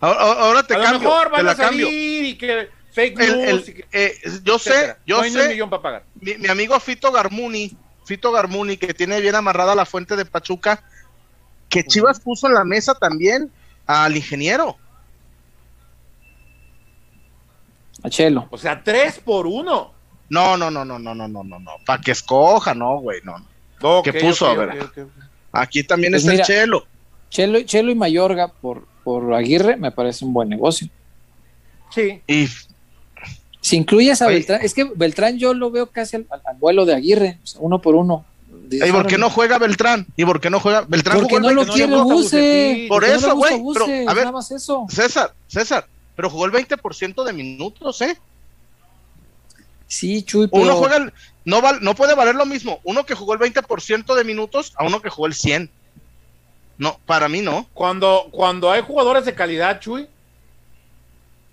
ahora, ahora te a lo cambio, mejor te van la a salir cambio. y que fake news. el- que- eh, yo sé, yo no hay sé, millón para pagar. mi, mi amigo Fito Garmuni, Fito Garmuni, que tiene bien amarrada la fuente de Pachuca, que Chivas puso en la mesa también al ingeniero. A Chelo. O sea, tres por uno. No, no, no, no, no, no, no, no, no, para que escoja, no, güey, no. Ok, ¿Qué puso? ok, A ver. ok, ok. Aquí también Pues está mira. el Chelo. Chelo, Chelo y Mayorga por, por Aguirre me parece un buen negocio. Sí. Y Si incluyes a Oye. Beltrán, es que Beltrán yo lo veo casi al, al- al vuelo de Aguirre, o sea, uno por uno. ¿Y por qué no juega Beltrán? ¿Y por qué no juega? Beltrán Porque jugó no el lo 20%. quiere no Buse. Por no eso, güey, pero, Buse, a ver. nada más eso. César, César, pero jugó el 20% de minutos, ¿eh? Sí, Chuy, pero Uno juega el, no val- no puede valer lo mismo uno que jugó el 20% de minutos a uno que jugó el 100. No, para mí no. Cuando, cuando hay jugadores de calidad, Chuy,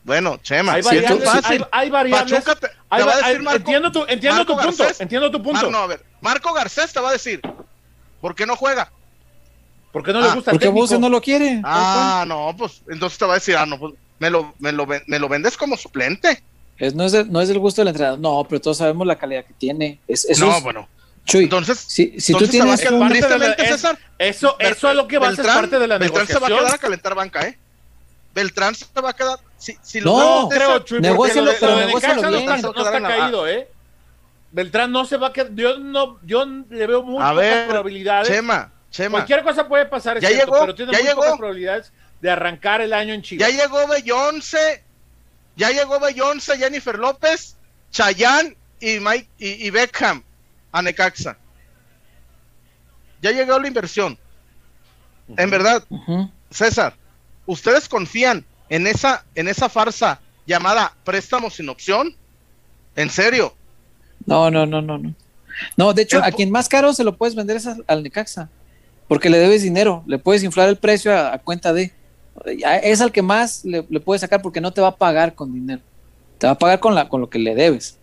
Bueno, Chema, hay si variables. es fácil. hay, hay variables. Pachuca te, te hay va a decir Marco, entiendo tu, entiendo Marco tu punto. Garcés. Entiendo tu punto. Mar- no, a ver, Marco Garcés te va a decir, ¿por qué no juega? ¿Por qué no le Ah, gusta el porque? Buse no lo quiere. Ah, no, pues entonces te va a decir, ah, no, pues me lo, me lo, me lo vendes como suplente. Es, no, es de- no es del gusto del entrenador. No, pero todos sabemos la calidad que tiene. Es, eso no, es- bueno. Chuy, Entonces, si, si tú entonces tienes quedar- un- la- es- César, Eso, Bel- eso es lo que va a ser Beltrán- parte de la Beltrán se va a negociación. quedar a calentar banca, ¿eh? Beltrán se va a quedar. Si, si No, creo, Chuy, Negócialo, pero lo negócialo no está, no está Quedar en la- caído, ¿eh? Beltrán no se va a quedar. Yo, no, yo le veo muy A pocas ver, probabilidades. Chema, Chema. Cualquier cosa puede pasar, es Ya cierto, llegó, pero tiene ya muy llegó. pocas probabilidades de arrancar el año en Chivas. Ya llegó Beyoncé, ya llegó Beyoncé, Jennifer López, Chayanne y Mike y, y Beckham a Necaxa. Ya llegó la inversión. En verdad. César, ¿ustedes confían en esa, en esa farsa llamada préstamo sin opción? ¿En serio? No, no, no, no, no. No, de hecho, El a quien más caro se lo puedes vender es al, al Necaxa, porque le debes dinero, le puedes inflar el precio a, a cuenta de. Es al que más le, le puedes sacar porque no te va a pagar con dinero, te va a pagar con, la, con lo que le debes.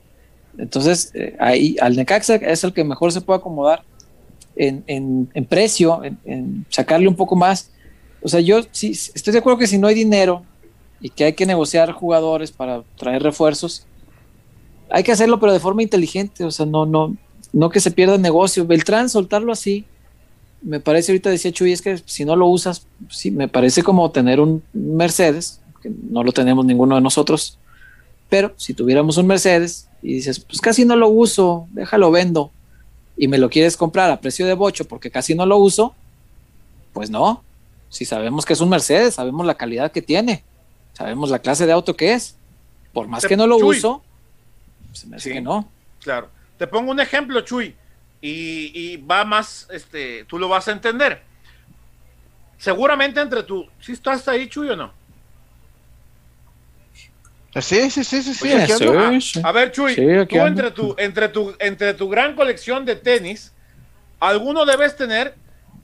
Entonces, eh, ahí al Necaxa es el que mejor se puede acomodar en, en- en precio, en, en sacarle un poco más. O sea, yo sí estoy de acuerdo que si no hay dinero y que hay que negociar jugadores para traer refuerzos, hay que hacerlo, pero de forma inteligente, o sea, no, no, no que se pierda el negocio. Beltrán, soltarlo así, me parece, ahorita decía Chuy, es que si no lo usas, sí, me parece como tener un Mercedes, que no lo tenemos ninguno de nosotros, pero si tuviéramos un Mercedes y dices, pues casi no lo uso, déjalo vendo, y me lo quieres comprar a precio de bocho porque casi no lo uso, pues no. Si sabemos que es un Mercedes, sabemos la calidad que tiene, sabemos la clase de auto que es. Por más Te- que no lo Chuy. uso, se me hace Sí. que no. Claro. Te pongo un ejemplo, Chuy, y, y va más, este, tú lo vas a entender. Seguramente entre tú, ¿sí estás ahí, Chuy, o no? Sí, sí, sí, sí, sí. Sí, aquí sí. ando. sí. A ver, Chuy, tú entre tu, entre tu, entre tu gran colección de tenis, alguno debes tener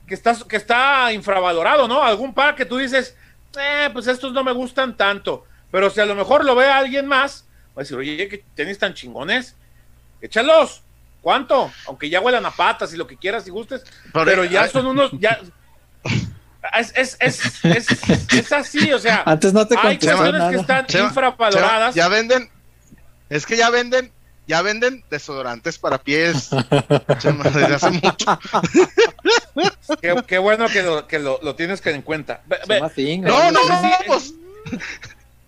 que estás, que está infravalorado, ¿no? Algún par que tú dices, eh, pues estos no me gustan tanto. Pero si a lo mejor lo ve alguien más, va a decir, oye, qué tenis tan chingones, échalos. ¿Cuánto? Aunque ya huelan a patas y lo que quieras y gustes, Pero- pero ya son unos, ya. Es, es, es, es, es así, o sea, Antes no te hay cuestiones nada. que están Chema, infravaloradas. Chema, ya venden, es que ya venden, ya venden desodorantes para pies. Chema, desde hace mucho. Qué, qué bueno que, lo, que lo, lo tienes que en cuenta. No, no, no, sí, pues.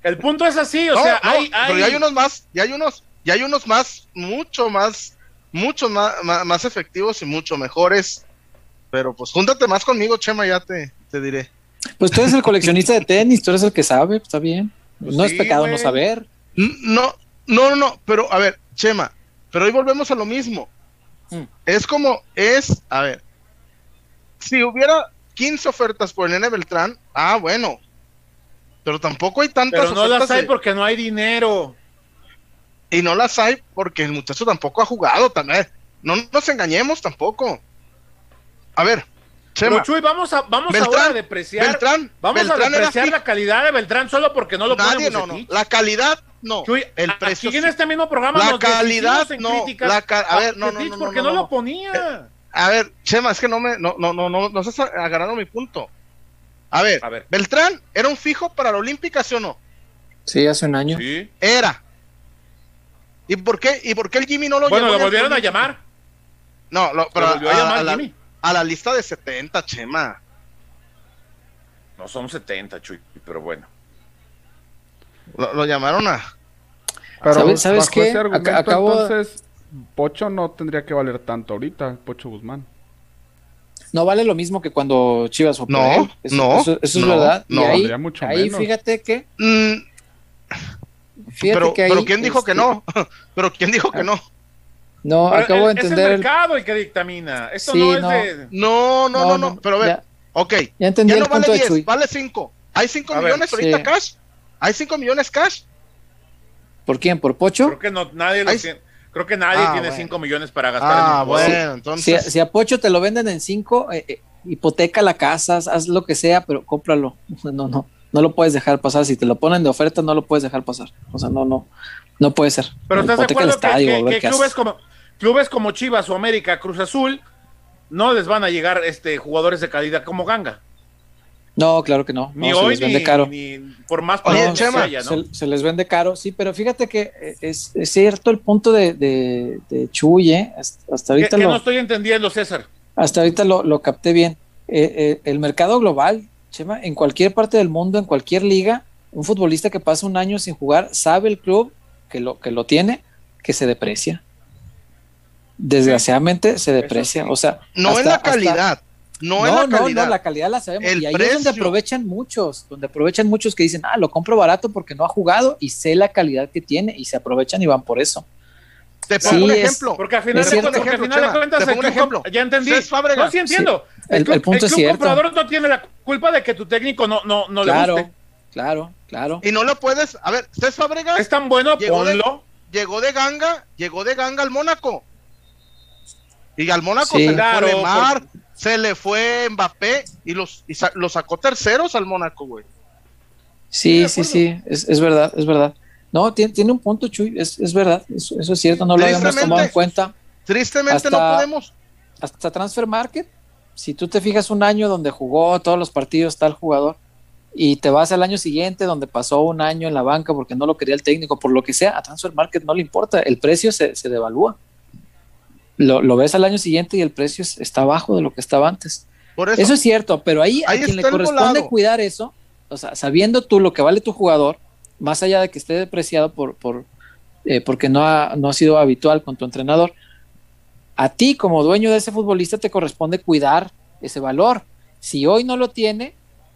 el punto es así, o no, sea, no, hay, pero hay, ya hay unos más, ya hay unos, ya hay unos más, mucho más, mucho más, más, más efectivos y mucho mejores. Pero pues júntate más conmigo, Chema, ya te, te diré. Pues tú eres el coleccionista de tenis, tú eres el que sabe, está bien. Pues no sí, es pecado no saber. No, no, no, no, pero a ver, Chema, pero hoy volvemos a lo mismo. Mm. Es como, es, a ver, si hubiera 15 ofertas por el Nene Beltrán, ah, bueno, pero tampoco hay tantas pero no ofertas las hay de- porque no hay dinero. y no las hay porque el muchacho tampoco ha jugado también. No nos engañemos tampoco. A ver, Chema, Chuy, vamos a, vamos Beltrán, ahora a depreciar, Beltrán, vamos Beltrán a depreciar la calidad de Beltrán solo porque no lo nadie, ponen no, no, la calidad no, Chuy, el precio aquí en este mismo programa La nos calidad, en no, críticas la ca- a ver, no, no, no, no, porque no, no, no. lo ponía. A ver, Chema, es que no me, no, no, no, no, no estás agarrando mi punto. A ver, A ver. Beltrán era un fijo para la Olímpica, ¿sí o no? Sí, hace un año. Sí. Era. ¿Y por qué, y por qué el Jimmy no lo Bueno, lo volvieron a llamar. No, lo- pero Lo volvió a a, llamar a la, Jimmy. a la lista de 70, Chema. No son 70, Chuy, pero bueno. Lo, lo llamaron a. Pero ¿Sabes- sabes bajo qué? ese argumento, Ac- acabo- entonces, Pocho no tendría que valer tanto ahorita, Pocho Guzmán. No vale lo mismo que cuando Chivas fue No, él. Eso, no, eso, eso no, es verdad. no, y ahí, mucho ahí menos. fíjate que, Mm, fíjate pero, que ahí, pero ¿quién dijo que este, no? pero ¿quién dijo que no? No, Pero acabo de es- Es entender. el el- mercado el que dictamina. Esto Sí, no es no. de. No, no, no, no. Pero a ver, Ya, ok. ya entendí Ya el no vale punto de 10, Chuy. vale 5. Hay 5 A ver, millones ahorita sí. cash. Hay 5 millones cash. ¿Por quién? ¿Por Pocho? Creo que no, nadie lo tiene. Creo que nadie Ah, tiene bueno. 5 millones para gastar Ah, en un jugador. bueno, Si, entonces. si a Pocho te lo venden en 5, hipoteca la casa, haz, lo que sea, pero cómpralo. No, no, no lo puedes dejar pasar. Si te lo ponen de oferta, no lo puedes dejar pasar. O sea, no, no, no puede ser. Pero estás de acuerdo que, estadio, que- clubes como clubes como Chivas o América, Cruz Azul, no les van a llegar este jugadores de calidad como Ganga. No, claro que no. Ni no, se hoy les vende ni, caro. ni por más Oye, que Chema, haya, ¿no? se, se les vende caro, sí, pero fíjate que eh, es, es cierto el punto de, de, de Chuy, ¿eh? hasta, hasta ¿Qué, ahorita, qué lo, no estoy entendiendo, César? hasta ahorita lo, lo capté bien. Eh, eh, el mercado global, Chema, en cualquier parte del mundo, en cualquier liga, un futbolista que pasa un año sin jugar sabe el club que lo, que lo tiene, que se deprecia. Desgraciadamente se deprecia. O sea, No hasta- es la hasta- calidad. No, es no, la no, calidad. no, la calidad la sabemos. El y ahí es donde aprovechan muchos, donde aprovechan muchos que dicen, ah, lo compro barato porque no ha jugado y sé la calidad que tiene y se aprovechan y van por eso. Te pongo Sí, un es- ejemplo. Porque al final, Es de, porque al final de cuentas, te el pongo un club ya entendí. No, sí entiendo. El- el, club, el punto es club cierto. comprador no tiene la culpa de que tu técnico no, no, no le claro, guste. claro, claro. Y no lo puedes. A ver, Cés Fábregas Es tan bueno, Llegó de- ponlo. llegó de ganga, llegó de ganga al Mónaco. Y al Mónaco Sí. se le Claro, fue Lemar, se le fue Mbappé y los y sa- los sacó terceros al Mónaco, güey. Sí, sí, sí, es, es verdad, es verdad. No, tiene, tiene un punto, Chuy, es, es verdad, eso, eso es cierto, no lo habíamos tomado en cuenta. Tristemente Hasta- no podemos. Hasta Transfer Market, si tú te fijas un año donde jugó todos los partidos tal jugador y te vas al año siguiente donde pasó un año en la banca porque no lo quería el técnico, por lo que sea, a Transfer Market no le importa, el precio se, se devalúa. Lo, lo ves al año siguiente y el precio es- está abajo de lo que estaba antes. Por eso, Eso es cierto, pero ahí, Ahí a quien le corresponde cuidar eso, o sea, sabiendo tú lo que vale tu jugador, más allá de que esté depreciado por, por eh, porque no ha, no ha sido habitual con tu entrenador, a ti como dueño de ese futbolista te corresponde cuidar ese valor. Si hoy no lo tiene,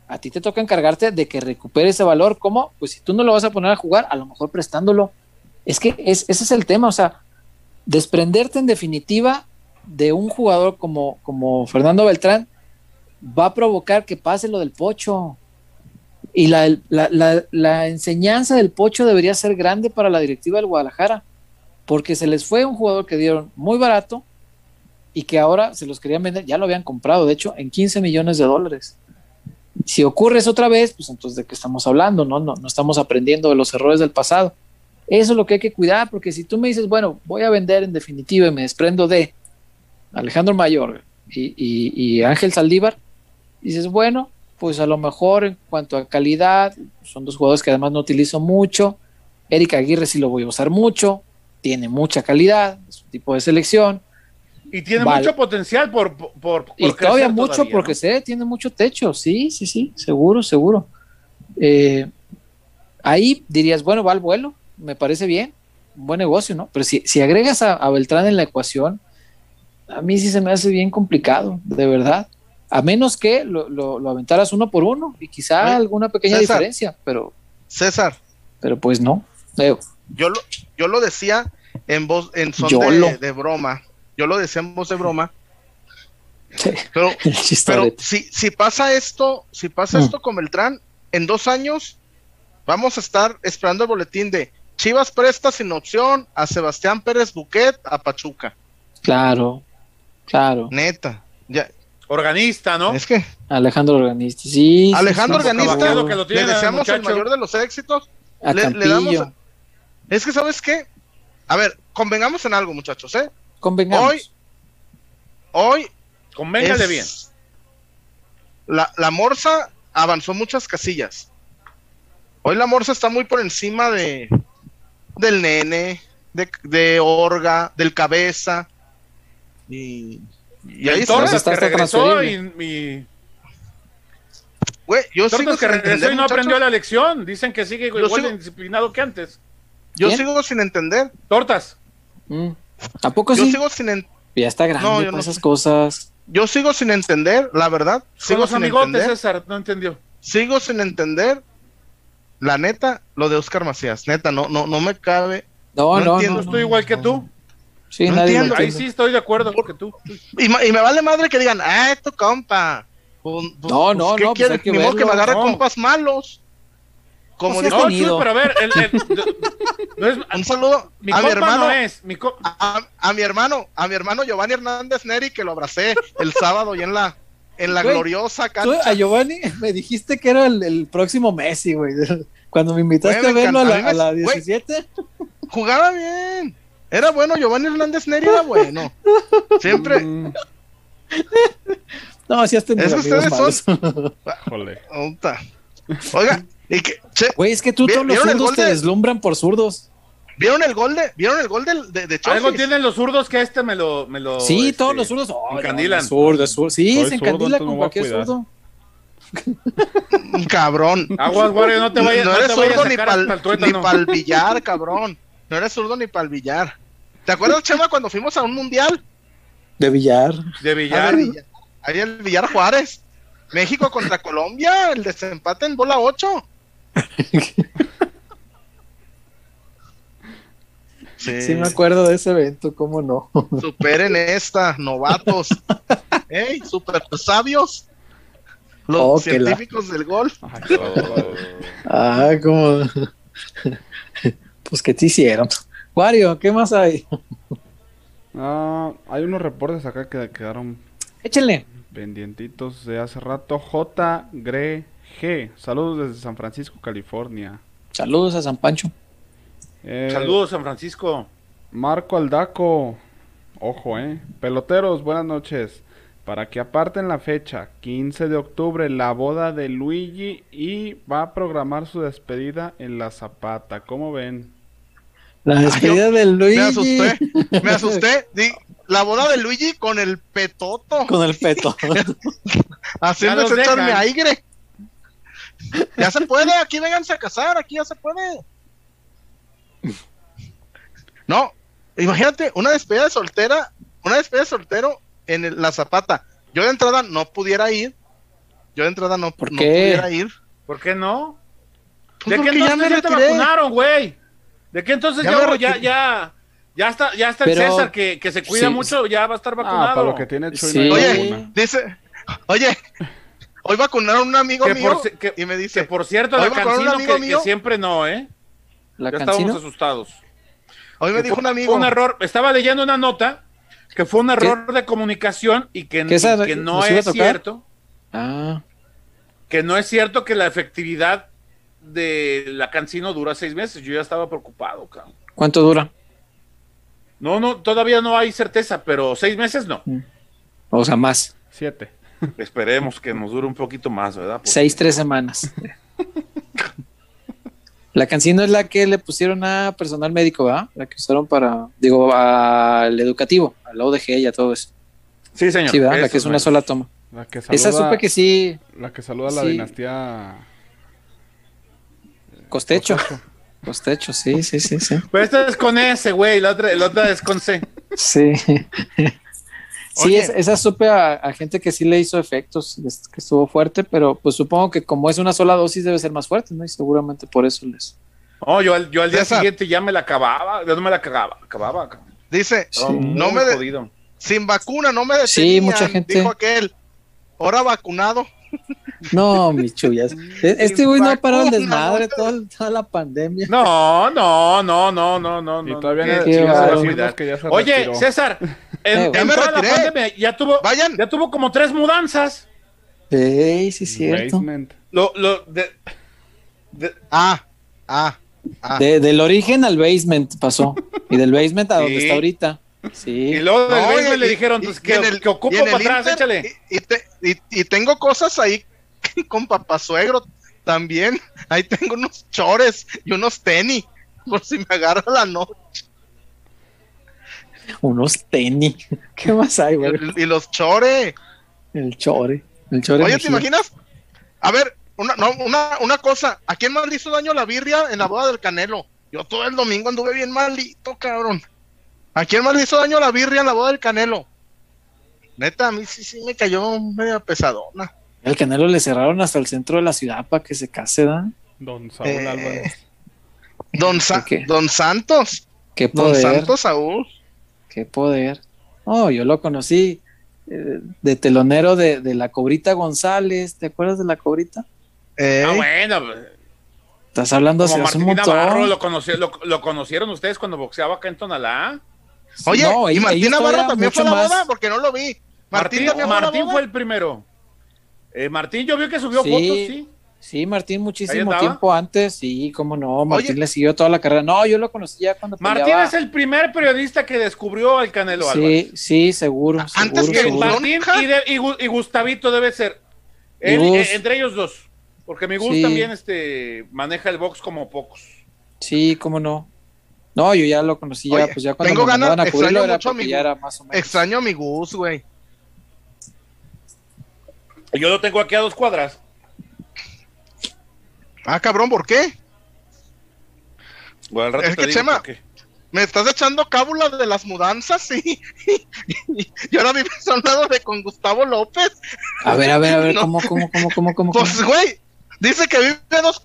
a ti te toca encargarte de que recupere ese valor. ¿Cómo? Pues si tú no lo vas a poner a jugar, a lo mejor prestándolo. Es que es, ese es el tema, o sea, desprenderte en definitiva de un jugador como, como Fernando Beltrán va a provocar que pase lo del pocho. Y la, la, la, enseñanza del pocho debería ser grande para la directiva del Guadalajara, porque se les fue un jugador que dieron muy barato y que ahora se los querían vender, ya lo habían comprado, de hecho, en 15 millones de dólares. Si ocurre otra vez, pues entonces de qué estamos hablando, ¿no? No, no estamos aprendiendo de los errores del pasado. Eso es lo que hay que cuidar, porque si tú me dices, bueno, voy a vender en definitiva y me desprendo de Alejandro Mayor y, y- y Ángel Saldívar, dices, bueno, pues a lo mejor en cuanto a calidad, son dos jugadores que además no utilizo mucho. Eric Aguirre sí lo voy a usar mucho, tiene mucha calidad, es un tipo de selección. Y tiene Vale. mucho potencial por, por, por Y crecer todavía mucho todavía, porque ¿no? sé, tiene mucho techo, sí, sí, sí, seguro, seguro. Eh, ahí dirías, bueno, va al vuelo, me parece bien, un buen negocio, ¿no? Pero si, si agregas a, a Beltrán en la ecuación, a mí sí se me hace bien complicado, de verdad. A menos que lo, lo- lo aventaras uno por uno y quizá alguna pequeña César. diferencia, pero, César, pero pues no. Eh, yo lo, yo lo decía en voz, en son de, lo- de broma. Yo lo decía en voz de broma. sí, Pero, si, si pasa esto, si pasa Mm. esto con Beltrán, en dos años vamos a estar esperando el boletín de Chivas presta sin opción a Sebastián Pérez Buquet a Pachuca. Claro, claro. Neta. Ya, Organista, ¿no? es que Alejandro Organista, sí. sí, Alejandro sí, Organista, Caballero que lo le deseamos el mayor de los éxitos. A le- damos- Es que, ¿sabes qué? A ver, convengamos en algo, muchachos, ¿eh? Convengamos. Hoy, hoy Convéngale es- bien. La, la Morsa avanzó muchas casillas. Hoy la Morsa está muy por encima de del nene, de, de Orga, del cabeza. Y, y ahí Y está. Que hasta regresó y, y Güey, yo sigo que sin regresó entender, y no muchachos. aprendió la lección. Dicen que sigue igual sigo- de indisciplinado que antes. Yo ¿Quién? sigo sin entender. Tortas. Mm. ¿A poco Yo sí? sigo sin en- Ya está grande No, yo no esas sé. cosas. yo sigo sin entender, la verdad. Son Sigo los sin amigotes, entender. César. No entendió. Sigo sin entender. La neta, lo de Oscar Macías. Neta, no, no, no me cabe. No, No no, entiendo, no. Estoy igual que tú. Sí, No nadie lo entiendo. Ahí sí estoy de acuerdo que tú. Y, me vale madre que digan, ah, es tu compa. Pues- pues- No, no, ¿qué no, pues que Ni modo que me agarre No. compas malos. Como Pues No, pero a ver, el- el- no es- un saludo mi a mi hermano, no es. Mi co- a, a mi hermano, a mi hermano Giovanni Hernández Neri, que lo abracé el sábado y en la, en la Güey, gloriosa Tú, cancha. a Giovanni me dijiste que era el, el próximo Messi, güey. Cuando me invitaste me a verlo a la, A mí me- a la güey. 17. Jugaba bien. Era bueno, Giovanni Hernández Neri era bueno. Siempre. No, sí has tenido Es ustedes malos. híjole. Puta. Oiga, y que, che, Güey, es que tú ¿Vi- todos los vieron el zurdos gol te de- deslumbran por zurdos. ¿vieron el gol de, vieron el gol de, de, Algo tienen los zurdos que este me lo. Me lo sí, este, todos los zurdos. Oh, encandilan. no, zurdo, zurdo. Sí, Soy se encandila con cualquier zurdo. Cabrón. Aguas, Wario, no te vayas, no no eres te vayas zurdo a ni hasta el ni tuétano. pal billar, cabrón. No eres zurdo ni pal billar. ¿Te acuerdas, Chema, cuando fuimos a un mundial? De billar. De billar. de billar. Ahí el Villar Juárez. México contra Colombia, el desempate en bola 8. Sí, Sí me acuerdo de ese evento, cómo no. superen esta, novatos. ¡Ey, super sabios! Los Oh, la- científicos del golf. Ay, bárbaro. Ah, como. Pues, ¿qué te hicieron? Wario, ¿qué más hay? Ah, hay unos reportes acá que quedaron Échenle. pendientitos de hace rato. J. Gre G. Saludos desde San Francisco, California. Saludos a San Pancho. Eh, Saludos, San Francisco. Marco Aldaco. Ojo, eh. Peloteros, buenas noches. Para que aparten la fecha, 15 de octubre, la boda de Luigi y va a programar su despedida en la Zapata. ¿Cómo ven? La despedida del Luigi. Me asusté, me asusté. Di- la boda de Luigi con el petoto, Con el peto. haciendo dejan. aire. Ya se puede, aquí vénganse a casar, aquí ya se puede. No, imagínate, una despedida de soltera, una despedida de soltero en el- la zapata. Yo de entrada no pudiera ir. Yo de entrada no, ¿Por no qué? pudiera ir. ¿Por qué no? Pues ¿De qué porque ya entonces me ya, te vacunaron, güey? ¿De qué entonces Ya ya, ya, retiré. ya, ya está, ya está el Pero- César que, que se cuida Sí. mucho, ya va a estar Ah, vacunado? para lo que tiene Chuy Sí. no Oye, vacuna. dice, oye, hoy vacunaron a un amigo Que mío por que- y me Que dice, por cierto, Hoy la va con un cancino amigo que, mío. que siempre no, ¿eh? La Ya estábamos asustados. hoy me Que dijo un amigo, un error, estaba leyendo una nota que fue un error de comunicación y que, ¿Qué esa- y que no es cierto, Ah, que no es cierto que la efectividad de la cancino dura seis meses. Yo ya estaba preocupado, cabrón. ¿cuánto dura? No, no, todavía no hay certeza, pero seis meses no. O sea, más. Siete. Esperemos que nos dure un poquito más, ¿verdad? Porque- Seis, tres semanas. La cancino es la que le pusieron a personal médico, ¿verdad? La que usaron para, digo, al educativo, al ODG y a todo eso. Sí, señor. Sí, ¿verdad? La que es una sola toma. La que saluda, Esa supe que sí, La que saluda a la Sí. dinastía. costecho. Costecho, sí, sí, sí, sí. Pero esta es con S, güey, la otra, la otra es con C. Sí. Sí, es- esa supe a, a gente que sí le hizo efectos, que estuvo fuerte, pero pues supongo que como es una sola dosis debe ser más fuerte, ¿no? Y seguramente por eso les... No, yo, al- yo al día César. siguiente ya me la acababa, yo no me la acababa, acababa. dice, Sí. no me de- sin vacuna no me Sí, detenían, mucha gente. dijo aquel, ahora vacunado, No, mis chullas. E- Este güey no ha parado el desmadre toda la pandemia. No, no, no, no, no, no. Y no, todavía no, que ya se Oye, retiró. César, en, Eh, en ya toda la pandemia ya tuvo, vayan, ya tuvo como tres mudanzas. Ey, sí, es cierto. Basement. Lo, lo, de, de- ah, ah, ah, De- del origen al basement pasó. Y del basement a donde Sí. está ahorita. Sí. y luego del No, y- le dijeron pues, que, en el- que ocupo para atrás, Inter, échale. Y, te- y- y tengo cosas ahí con papá suegro también. Ahí tengo unos chores y unos tenis. Por si me agarra la noche. Unos tenis. ¿Qué más hay, güey? Y, y los chores. El chore. El chore. Oye, ¿te imaginas? A ver, una, no, una, una cosa. ¿A quién más le hizo daño la birria en la boda del Canelo? Yo todo el domingo anduve bien malito, cabrón. ¿A quién más le hizo daño la birria en la boda del Canelo? Neta, a mí sí, sí me cayó media pesadona. El Canelo le cerraron hasta el centro de la ciudad para que se case, ¿da? Don Saúl Eh, Álvarez. Don, Sa-. Don Santos. Qué Don poder. Santos Saúl. Qué poder. Oh, yo lo conocí eh, de telonero de, de la Cobrita González. ¿Te acuerdas de la Cobrita? Eh, Ah, bueno, pues, Estás hablando hace un Martín montón. Navarro lo, conoció- lo, lo conocieron ustedes cuando boxeaba acá en Tonalá. Oye, No, ¿y Martín Navarro también fue a más. Porque no lo vi. Martín, Martín, también fue a la Martín boda? fue el primero. Eh, Martín, yo vi que subió Sí. fotos, sí. Sí, Martín, ¿Ahí muchísimo tiempo antes. Sí, cómo no. Martín Oye. le siguió toda la carrera. No, yo lo conocí ya cuando Martín peleaba. es el primer periodista que descubrió al Canelo Álvarez. Sí, sí, seguro. Antes seguro, que Que seguro. Martín y, de- y Gu- y Gustavito debe ser. Él- Gus. eh, entre ellos dos. Porque mi Gus Sí. también este, maneja el box como pocos. Sí, cómo no. No, yo ya lo conocí ya, Oye, pues ya cuando tengo me ganas- mandaban a cubrirlo era porque mi ya era más o menos. Extraño a mi Gus, güey. Yo lo tengo aquí a dos cuadras. Ah, cabrón, ¿por qué? Bueno, al rato Es te que, digo Chema, por qué. Me estás echando cábula de las mudanzas y, y ahora vives a un lado de con Gustavo López. A ver, a ver, a ver, No. ¿cómo, cómo, cómo, cómo, cómo? Pues, güey, dice que vive a dos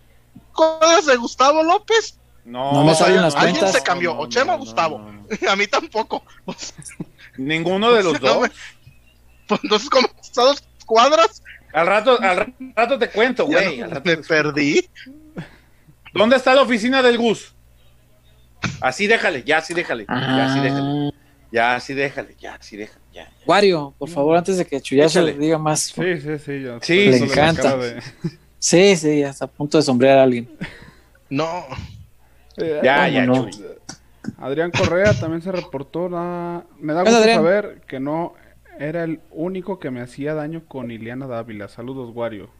cuadras de Gustavo López. No, No me O sea, salen las alguien cuentas. se cambió, o Chema o Gustavo. A mí tampoco. Ninguno de los no dos. me- pues, entonces, ¿cómo a dos cuadras? Al rato, al rato te cuento, güey. no- me te- perdí. ¿Dónde está la oficina del Gus? Así déjale, ya así déjale, ya así déjale, Ah, ya así déjale, ya así déjale, ya. ya. Wario, por favor, antes de que Chuyazo Échale. diga más. Sí, sí, sí. Ya Sí, le encanta. de- Sí, sí, ya está a punto de sombrear a alguien. No. Eh, Ya, ¿Cómo ya, no? Chuy. Adrián Correa también se reportó. Me da gusto Adrián. saber que no era el único que me hacía daño con Ileana Dávila. Saludos, Wario.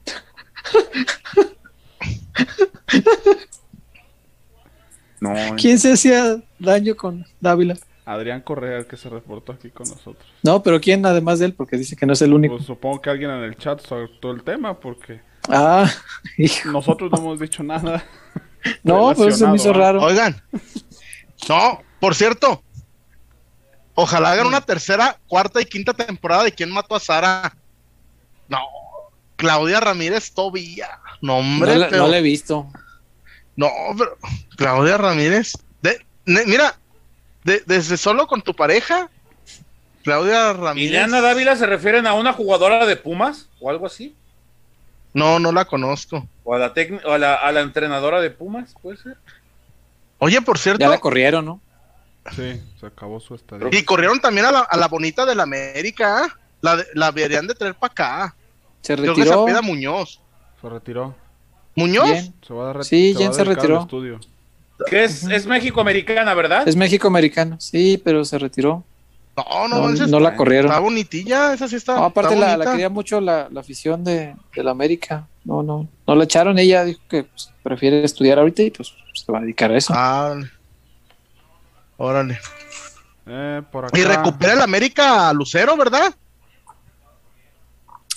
No, ¿Quién se hacía daño con Dávila? Adrián Correa, el que se reportó aquí con nosotros. No, pero ¿quién además de él? Porque dice que no es el único. Pues supongo que alguien en el chat soltó el tema porque Ah, hijo. nosotros no hemos dicho nada. No, pero se me hizo raro. Oigan. No, por cierto. Ojalá hagan una tercera, cuarta y quinta temporada de quién mató a Sara. No. Claudia Ramírez Tobía. No, No, hombre, la- pero- no le he visto. No, pero Claudia Ramírez. De, ne- mira, de- desde solo con tu pareja, Claudia Ramírez. ¿Ileana Dávila se refieren a una jugadora de Pumas o algo así? No, no la conozco. ¿O a la, tecni- o a la, a la entrenadora de Pumas? ¿Puede ser? Oye, por cierto, Ya la corrieron, ¿no? Sí, se acabó su estadía. y corrieron también a la, a la bonita de la América. La, de- la deberían de traer para acá. Se Creo que se retiró. Muñoz. Se retiró. ¿Muñoz? Bien. Se va a Sí, va Jen a se retiró. estudio. Que es, es México-americana, ¿verdad? Es México-americano. Sí, pero se retiró. No, no, No, no la corrieron. Está bonitilla, esa sí está. No, aparte está la, la quería mucho la, la afición de, de la América. No, no, no la echaron. Ella dijo que pues, prefiere estudiar ahorita y pues se va a dedicar a eso. Ah, órale. Eh, por acá. Y recupera el América a Lucero, ¿verdad?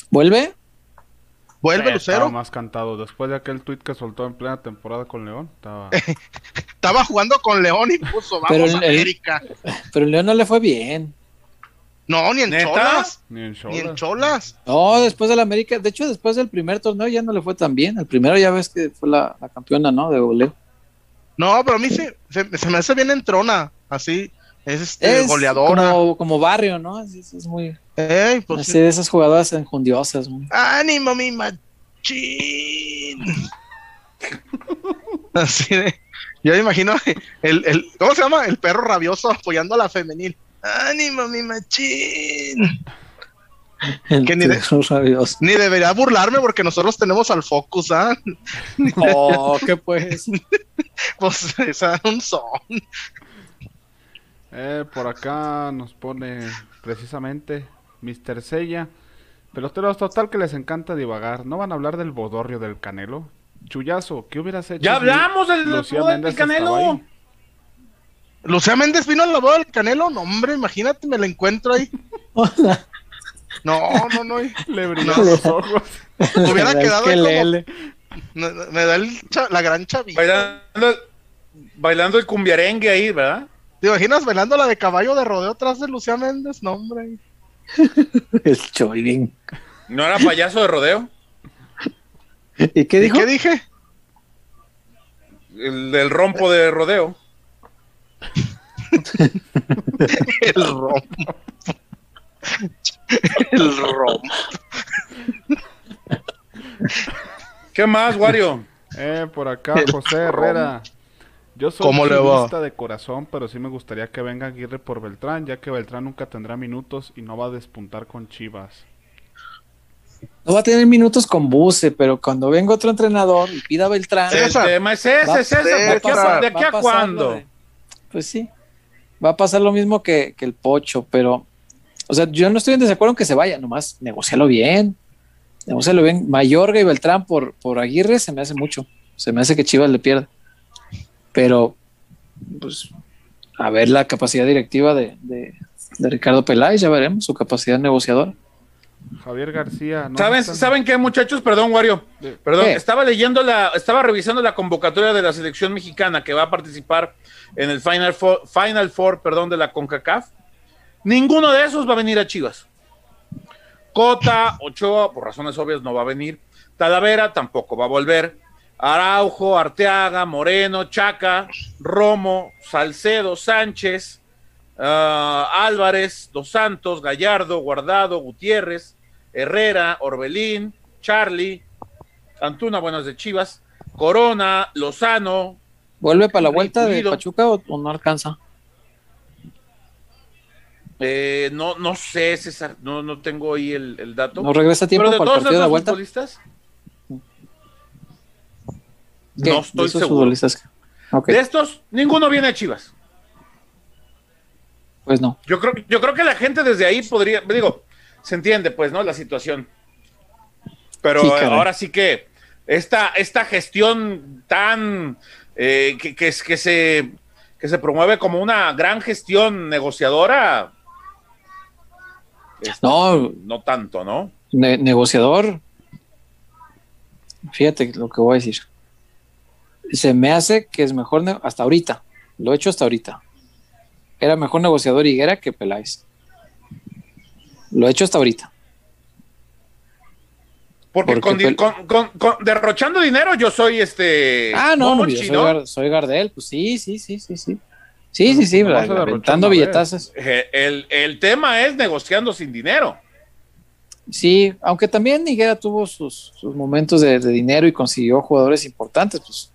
¿Vuelve? Vuelve Sí, Estaba Lucero. más cantado. Después de aquel tweet que soltó en plena temporada con León. Estaba... Estaba jugando con León y puso, vamos Pero el- el- América. Pero el León no le fue bien. No, ni en ¿Neta? cholas. Ni en Ni en Cholas. cholas. No, después del América. De hecho, después del primer torneo ya no le fue tan bien. El primero ya ves que fue la, la campeona, ¿no? De goleo. No, pero a mí se, se, se me hace bien entrona. Así. Es este, Es goleadora. Como, como barrio, ¿no? Es, es- es muy. Ey, pues, así de esas jugadoras enjundiosas. ¿no? ánimo, mi machín. Así de. Yo me imagino el, el, ¿cómo se llama? El perro rabioso apoyando a la femenil. Ánimo, mi machín. Que ni de-. Ni debería burlarme porque nosotros tenemos al Focus, ¿ah? Oh, ¿qué pues? Pues esa un son. Eh, por acá nos pone precisamente Mr. Sella. Peloteros, total que les encanta divagar. ¿No van a hablar del bodorrio del Canelo? Chuyazo, ¿qué hubieras hecho? Ya hablamos del Lucía del Canelo. Lucía Méndez vino a la boda del Canelo. No, hombre, imagínate, me la encuentro ahí. Hola. No, no, no. Le brillaron los ojos. Hubiera Es quedado que ahí como-. Me, me da el cha- la gran chavita. Bailando, bailando el cumbiarengue ahí, ¿verdad? ¿Te imaginas bailando la de caballo de rodeo atrás de Lucía Méndez? No, hombre. El Choirín. ¿No era payaso de rodeo? ¿Y qué ¿Y dijo? qué dije? El del rompo de rodeo. El rom. El rom. ¿Qué más, Wario? Eh, por acá El José Herrera. Yo soy ¿Cómo le va? de corazón, pero sí me gustaría que venga Aguirre por Beltrán, ya que Beltrán nunca tendrá minutos y no va a despuntar con Chivas. No va a tener minutos con Buse, pero cuando venga otro entrenador y pida a Beltrán, El tema es ese, Va- César. ¿De aquí a, de aquí cuándo? Pues sí, va a pasar lo mismo que, que el Pocho, pero, o sea, yo no estoy en desacuerdo en que se vaya, nomás negocialo bien, negocialo bien. Mayorga y Beltrán por, por Aguirre se me hace mucho, se me hace que Chivas le pierda, pero, pues, a ver la capacidad directiva de, de, de Ricardo Peláez, ya veremos su capacidad negociadora. Javier García. no ¿Saben, están- ¿Saben qué, muchachos? Perdón, Wario. Perdón, ¿Qué? estaba leyendo la, estaba revisando la convocatoria de la selección mexicana que va a participar en el Final Four, Final Four perdón, de la CONCACAF. Ninguno de esos va a venir a Chivas. Cota, Ochoa, por razones obvias, no va a venir. Talavera tampoco va a volver. Araujo, Arteaga, Moreno, Chaca, Romo, Salcedo, Sánchez, ah, Álvarez, Dos Santos, Gallardo, Guardado, Gutiérrez, Herrera, Orbelín, Charlie, Antuna, buenos de Chivas, Corona, Lozano, ¿Vuelve para la vuelta de. Pachuca o, o no alcanza? eh, no, no sé, César, no, no tengo ahí el, el dato. ¿No regresa tiempo Pero de para el partido de la vuelta? futbolistas, ¿Qué? no De estoy esos seguro. futbolistas de estos, ninguno viene a Chivas. pues no. Yo creo, yo creo que la gente desde ahí podría, digo, se entiende, pues, ¿no? La situación. Pero Sí, eh, ahora sí que esta, esta gestión tan eh, que, que, es- que se que se promueve como una gran gestión negociadora. No, no tanto, ¿no? ne- negociador. Fíjate lo que voy a decir. Se me hace que es mejor hasta ahorita. Lo he hecho hasta ahorita. Era mejor negociador Higuera que Peláez. Lo he hecho hasta ahorita. Porque, Porque con, derrochando dinero yo soy este Ah, no, Monchi, yo soy, ¿no? Gar- soy Gardel. Pues sí, sí, sí, sí, sí. Sí, sí, sí, ¿cómo vas a aventando derrochando, a ver? billetazos. Eh, El, el tema es negociando sin dinero. Sí, aunque también Higuera tuvo sus, sus momentos de, de dinero y consiguió jugadores importantes, pues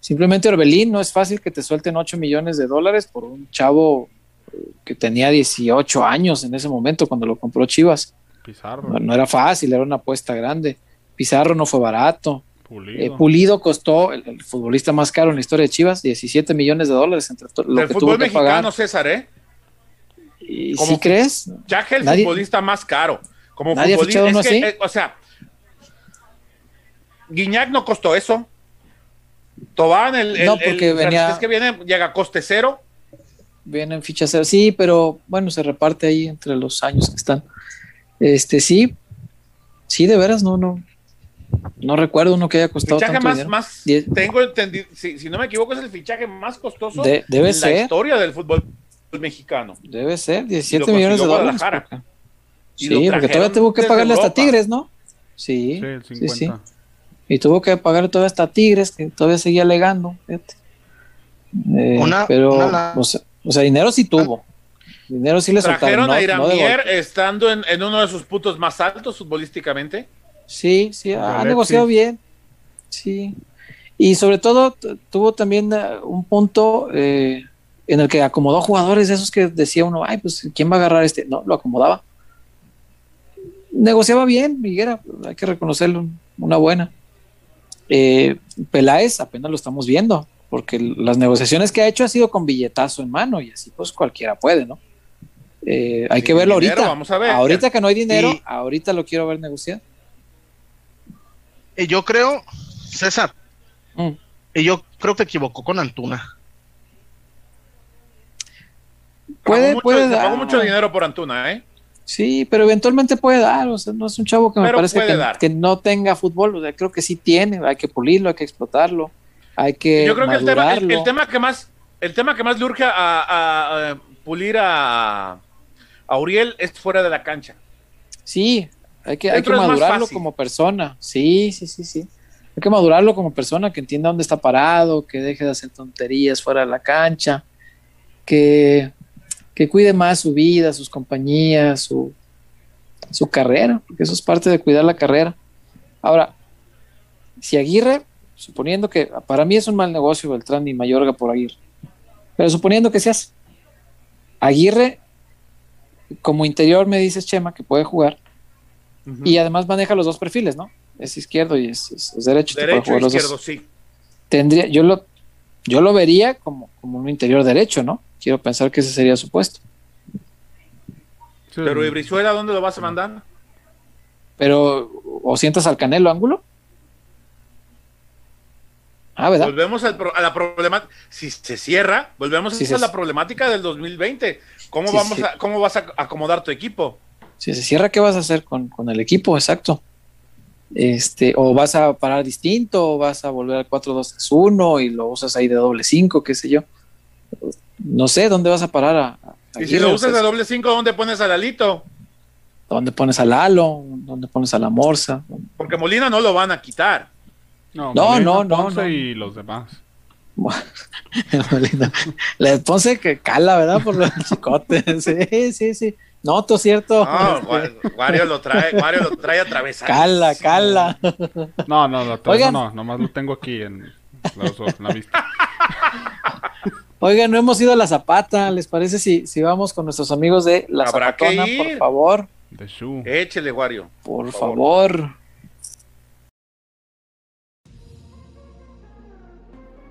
simplemente Orbelín no es fácil que te suelten 8 millones de dólares por un chavo que tenía 18 años en ese momento cuando lo compró Chivas. Pizarro, No, no era fácil, era una apuesta grande. Pizarro no fue barato. Pulido. Eh, Pulido costó el, el futbolista más caro en la historia de Chivas, 17 millones de dólares entre lo Del que tuvo fútbol que mexicano, pagar. César, ¿eh? ¿Y si crees? Chaje el Nadie- futbolista más caro. Como Nadie ha futbolista, fichado uno es que, así. eh, o sea, Guiñac no costó eso. Tobán, el, el- No, porque el venía- francés que viene, llega a coste cero. Vienen fichas cero. Sí, pero bueno, se reparte ahí entre los años que están. Este, sí, sí, de veras, no, no. No recuerdo uno que haya costado Fichaje tanto más, dinero. más Diez- tengo entendido, si, si no me equivoco, es el fichaje más costoso De- debe en la ser. historia del fútbol mexicano. Debe ser, Y 17 lo millones de dólares. Porque- Sí, porque todavía tuvo que pagarle hasta. Tigres, ¿no? Sí, Sí, el sí, 50. sí. Y tuvo que pagar todavía hasta Tigres, que todavía seguía alegando. fíjate. Eh, Una- pero, una- o, sea, o sea, dinero sí tuvo. Dinero sí le soltaron. Trajeron no- a no Iramier golpe. estando en, en uno de sus puntos más altos futbolísticamente. Sí, sí, ha Alexis. negociado bien. Sí. Y sobre todo tuvo también eh, un punto eh, en el que acomodó jugadores de esos que decía uno, ay, pues ¿quién va a agarrar este? No, lo acomodaba. Negociaba bien, Miguera, hay que reconocerlo, una buena. Eh, Peláez apenas lo estamos viendo, porque las negociaciones que ha hecho ha sido con billetazo en mano y así pues cualquiera puede, ¿no? Eh, hay que verlo dinero, ahorita. vamos a ver. Ahorita que no hay dinero, Y- ahorita lo quiero ver negociar. Y yo creo, César, Mm. y yo creo que equivocó con Antuna. Puede, mucho, puede dar. mucho dinero por Antuna, ¿eh? Sí, pero eventualmente puede dar. O sea, no es un chavo que me parece que, que no tenga fútbol. O sea, creo que sí tiene. Hay que pulirlo, hay que explotarlo. Hay que Yo creo que el tema, el, tema que más, el tema que más le urge a, a- a pulir a, a Uriel es fuera de la cancha. Sí, hay que, hay que madurarlo como persona. Sí, sí, sí, sí. Hay que madurarlo como persona, que entienda dónde está parado, que deje de hacer tonterías fuera de la cancha, que, que cuide más su vida, sus compañías, su, su carrera, porque eso es parte de cuidar la carrera. Ahora, si Aguirre, suponiendo que para mí es un mal negocio Beltrán y Mayorga por Aguirre, pero suponiendo que se hace, Aguirre, como interior me dices Chema que puede jugar, y además maneja los dos perfiles, ¿no? Es izquierdo y es, es- es derecho. Derecho e dos. izquierdo, sí. Tendría, yo lo, yo lo vería como, como un interior derecho, ¿no? Quiero pensar que ese sería su puesto. Pero ¿y Brizuela dónde lo vas a mandar? Pero, ¿o sientas al Canelo ángulo? Ah, ¿verdad? Volvemos al pro- a la problemática. Si se cierra, volvemos a la problemática del 2020. ¿Cómo, vamos. A, ¿Cómo vas a acomodar tu equipo? Si se cierra, ¿qué vas a hacer con, con el equipo? Exacto. Este, o vas a parar distinto, o vas a volver al 4-2-3-1 y lo usas ahí de doble 5, qué sé yo. No sé, ¿dónde vas a parar a, a Y si lo usas de doble 5, ¿dónde pones al Alito? ¿Dónde pones al Lalo? ¿Dónde pones a la Morsa? Porque Molina no lo van a quitar. No, No, Molina, no, no, Ponce no. y los demás. Le Ponce que cala, ¿verdad? Por los chicotes. Sí, sí, sí. Noto, cierto. No, Este, Gua- Wario lo trae, Wario lo trae atravesado. cala, cala. No, no, lo traigo, Oigan. no, nomás lo tengo aquí en, los ojos, en la vista. Oigan, no hemos ido a la Zapata. ¿Les parece si, si vamos con nuestros amigos de la Habrá que Zapatona, por favor? De Shu. Échele, Wario. Por, Por favor.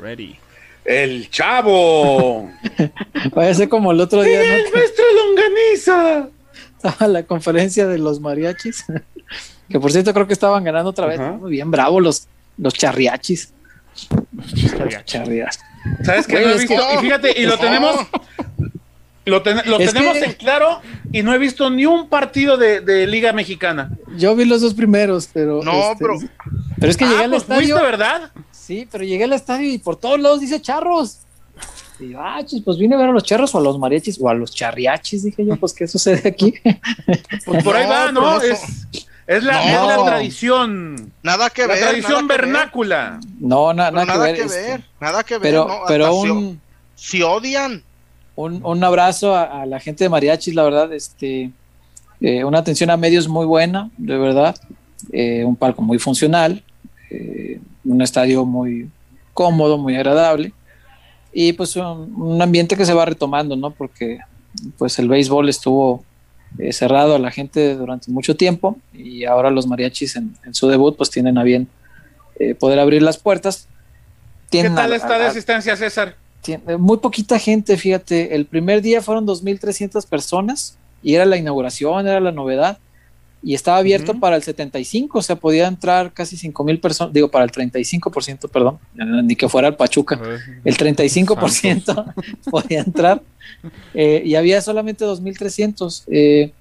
Ready. El chavo. Ser como el otro día, ¿no? nuestro longaniza. Estaba la conferencia de los mariachis. que por cierto creo que estaban ganando otra vez. Muy bien, bravo los, los charriachis. Charriachis. ¿Sabes qué? Güey, no he es visto? que- Y fíjate, y lo tenemos. Lo, ten- lo Es tenemos que- en claro y no he visto ni un partido de, de Liga Mexicana. Yo vi los dos primeros, pero. No, este, pero- Pero es que Ah, llegué al pues estadio. fuiste, ¿verdad? Sí, pero llegué al estadio y por todos lados dice charros. Y yo, ah, chis, pues vine a ver a los charros o a los mariachis o a los charriachis, dije yo, pues qué sucede aquí. Pues por ahí No, va, ¿no? no es, es la, No. es la tradición. Nada que La ver. tradición nada que ver. vernácula. No, na- nada, nada que ver. que este, ver, nada que ver. pero, no, pero si- un, si odian. un, un abrazo a, a la gente de mariachis, la verdad, este, eh, una atención a medios muy buena, de verdad, eh, un palco muy funcional, un estadio muy cómodo, muy agradable y pues un, un ambiente que se va retomando, ¿no? Porque pues el béisbol estuvo eh, cerrado a la gente durante mucho tiempo y ahora los mariachis en, en su debut pues tienen a bien eh, poder abrir las puertas. ¿Qué tal a- está de asistencia, César? tiene- muy poquita gente, fíjate. El primer día fueron 2.300 personas y era la inauguración, era la novedad. Y estaba abierto para el 75, o sea, podía entrar casi 5.000 personas, digo, para el 35%, perdón, ni que fuera el Pachuca. El 35% podía entrar eh, y había solamente 2.300. Eh,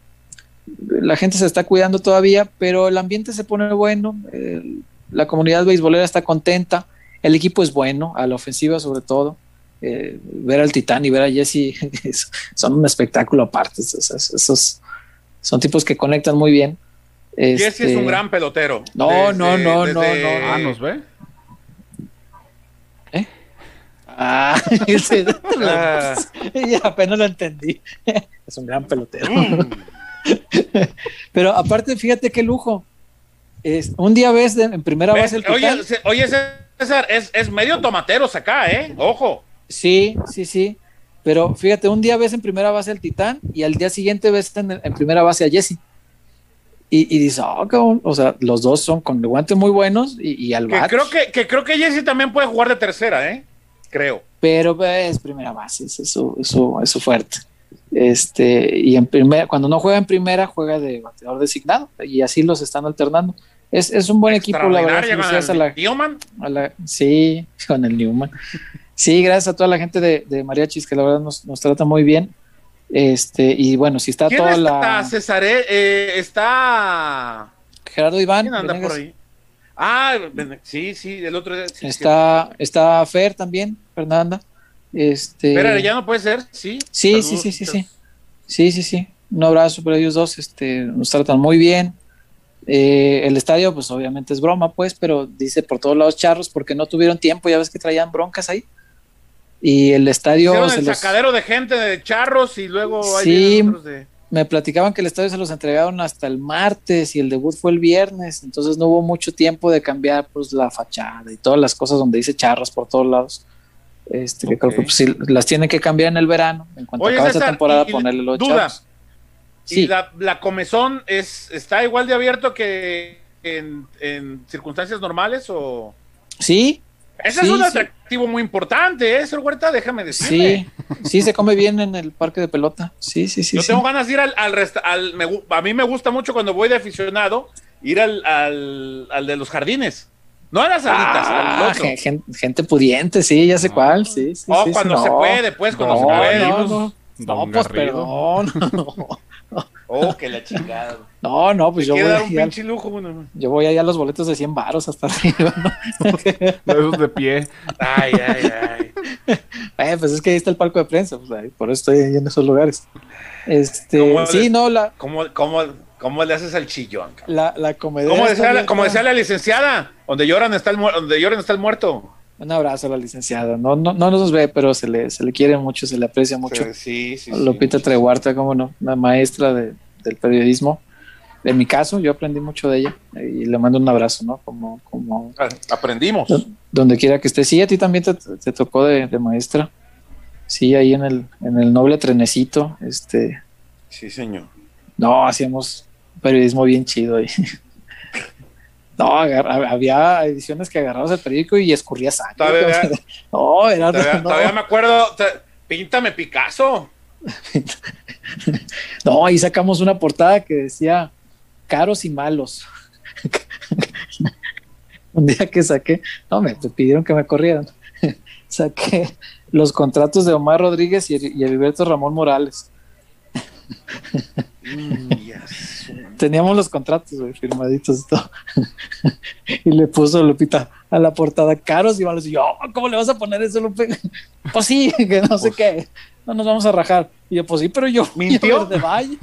la gente se está cuidando todavía, pero el ambiente se pone bueno, eh, la comunidad beisbolera está contenta, el equipo es bueno, a la ofensiva sobre todo. Eh, ver al Titán y ver a Jesse es- son un espectáculo aparte. Esos, esos son tipos que conectan muy bien. Jesse Este, es un gran pelotero. No, no, no, no, desde- Ah, ¿nos ve? Ah, ese- Ah. ya apenas lo entendí. es un gran pelotero. Mm. Pero aparte, fíjate qué lujo. Es, un día ves de- en primera ¿Ves? base el Titán. Oye, oye, César, es, es medio tomateros acá, ¿eh? Ojo. Sí, sí, sí. Pero fíjate, un día ves en primera base al Titán y al día siguiente ves en, en primera base a Jesse. Y, y dices, oh, cabrón", o sea, los dos son con guantes muy buenos y, y al Que bat, creo que, que creo que Jesse también puede jugar de tercera, ¿eh? Creo. pero ves primera base, es su, es su- es su fuerte. Este, y en primera, cuando no juega en primera, juega de bateador designado y así los están alternando. Es, es un buen equipo, la verdad. Con a la, Newman. a la- sí, con el Newman. Sí, gracias a toda la gente de, de Mariachis que la verdad nos, nos trata muy bien. Este, y bueno, si está ¿Quién toda está, la César? Eh, eh, está... Gerardo Iván, ¿Quién anda Venegas. por ahí? Ah, sí, sí, el otro sí, está, está Fer también, Fernanda. Este, Fer ya no puede ser, sí. Sí, sí, sí, sí, sí. Sí, sí, sí. Un abrazo para ellos dos, este, nos tratan muy bien. Eh, el estadio, pues obviamente es broma, pues, pero dice por todos lados charros porque no tuvieron tiempo, ya ves que traían broncas ahí. Y el estadio. el sacadero de gente de charros y luego sí, Me platicaban que el estadio se los entregaron hasta el martes y el debut fue el viernes, entonces no hubo mucho tiempo de cambiar pues la fachada y todas las cosas donde dice charros por todos lados. Este, que creo que pues, las tienen que cambiar en el verano, en cuanto acabe esta temporada, ponerle los charros. ¿Y la, comezón es, está igual de abierto que en, en circunstancias normales o...? Sí, ese es un atractivo muy importante, ¿eh, señor Huerta? Déjame decirle. Sí, sí, se come bien en el parque de pelota. Sí, sí, sí. Yo tengo ganas de ir al, al, A mí me gusta mucho cuando voy de aficionado ir al, al, de los jardines. No a las salitas, ah, Gente, pudiente, sí, ya sé cuál. Sí, sí, oh, cuando se puede, pues, cuando se puede. No, no, pues perdón. Oh, que la chingada. No, no, pues yo voy, dar un pinche lujo, bueno. yo voy allá a los boletos de 100 varos hasta arriba. ¿no? Esos de pie. Ay, ay, ay. Eh, pues es que ahí está el palco de prensa, pues ahí, por eso estoy ahí en esos lugares. Este, sí, no, la. ¿Cómo, cómo, cómo le haces al chillón? La, la comedia. ¿Cómo decía, la, como decía la licenciada? Donde lloran está el, donde lloran está el muerto. Un abrazo a la licenciada. No, no, no nos ve, pero se le, se le quiere mucho, se le aprecia mucho. Sí, sí, Lupita Trehuarta, cómo no, una maestra de, del periodismo. En mi caso, yo aprendí mucho de ella y le mando un abrazo, ¿no? Como, como ah, aprendimos. Donde quiera que esté. Sí, a ti también te, tocó de, maestra. Sí, ahí en el, en el noble trenecito. Este. Sí, señor. No, hacíamos periodismo bien chido ahí. No, había ediciones que agarrabas el periódico y escurría sangre. Todavía, no, era, todavía, me acuerdo, píntame Picasso. no, ahí sacamos una portada que decía caros y malos. Un día que saqué, no, me pidieron que me corrieran. saqué los contratos de Omar Rodríguez y, y Heriberto Ramón Morales. Mm, Teníamos los contratos firmaditos y todo. y le puso Lupita a la portada caros y malos. Y yo, oh, ¿cómo le vas a poner eso, Lupe? pues sí, que no sé qué. No nos vamos a rajar. Y yo, pues sí, pero yo voy a ver de Valle.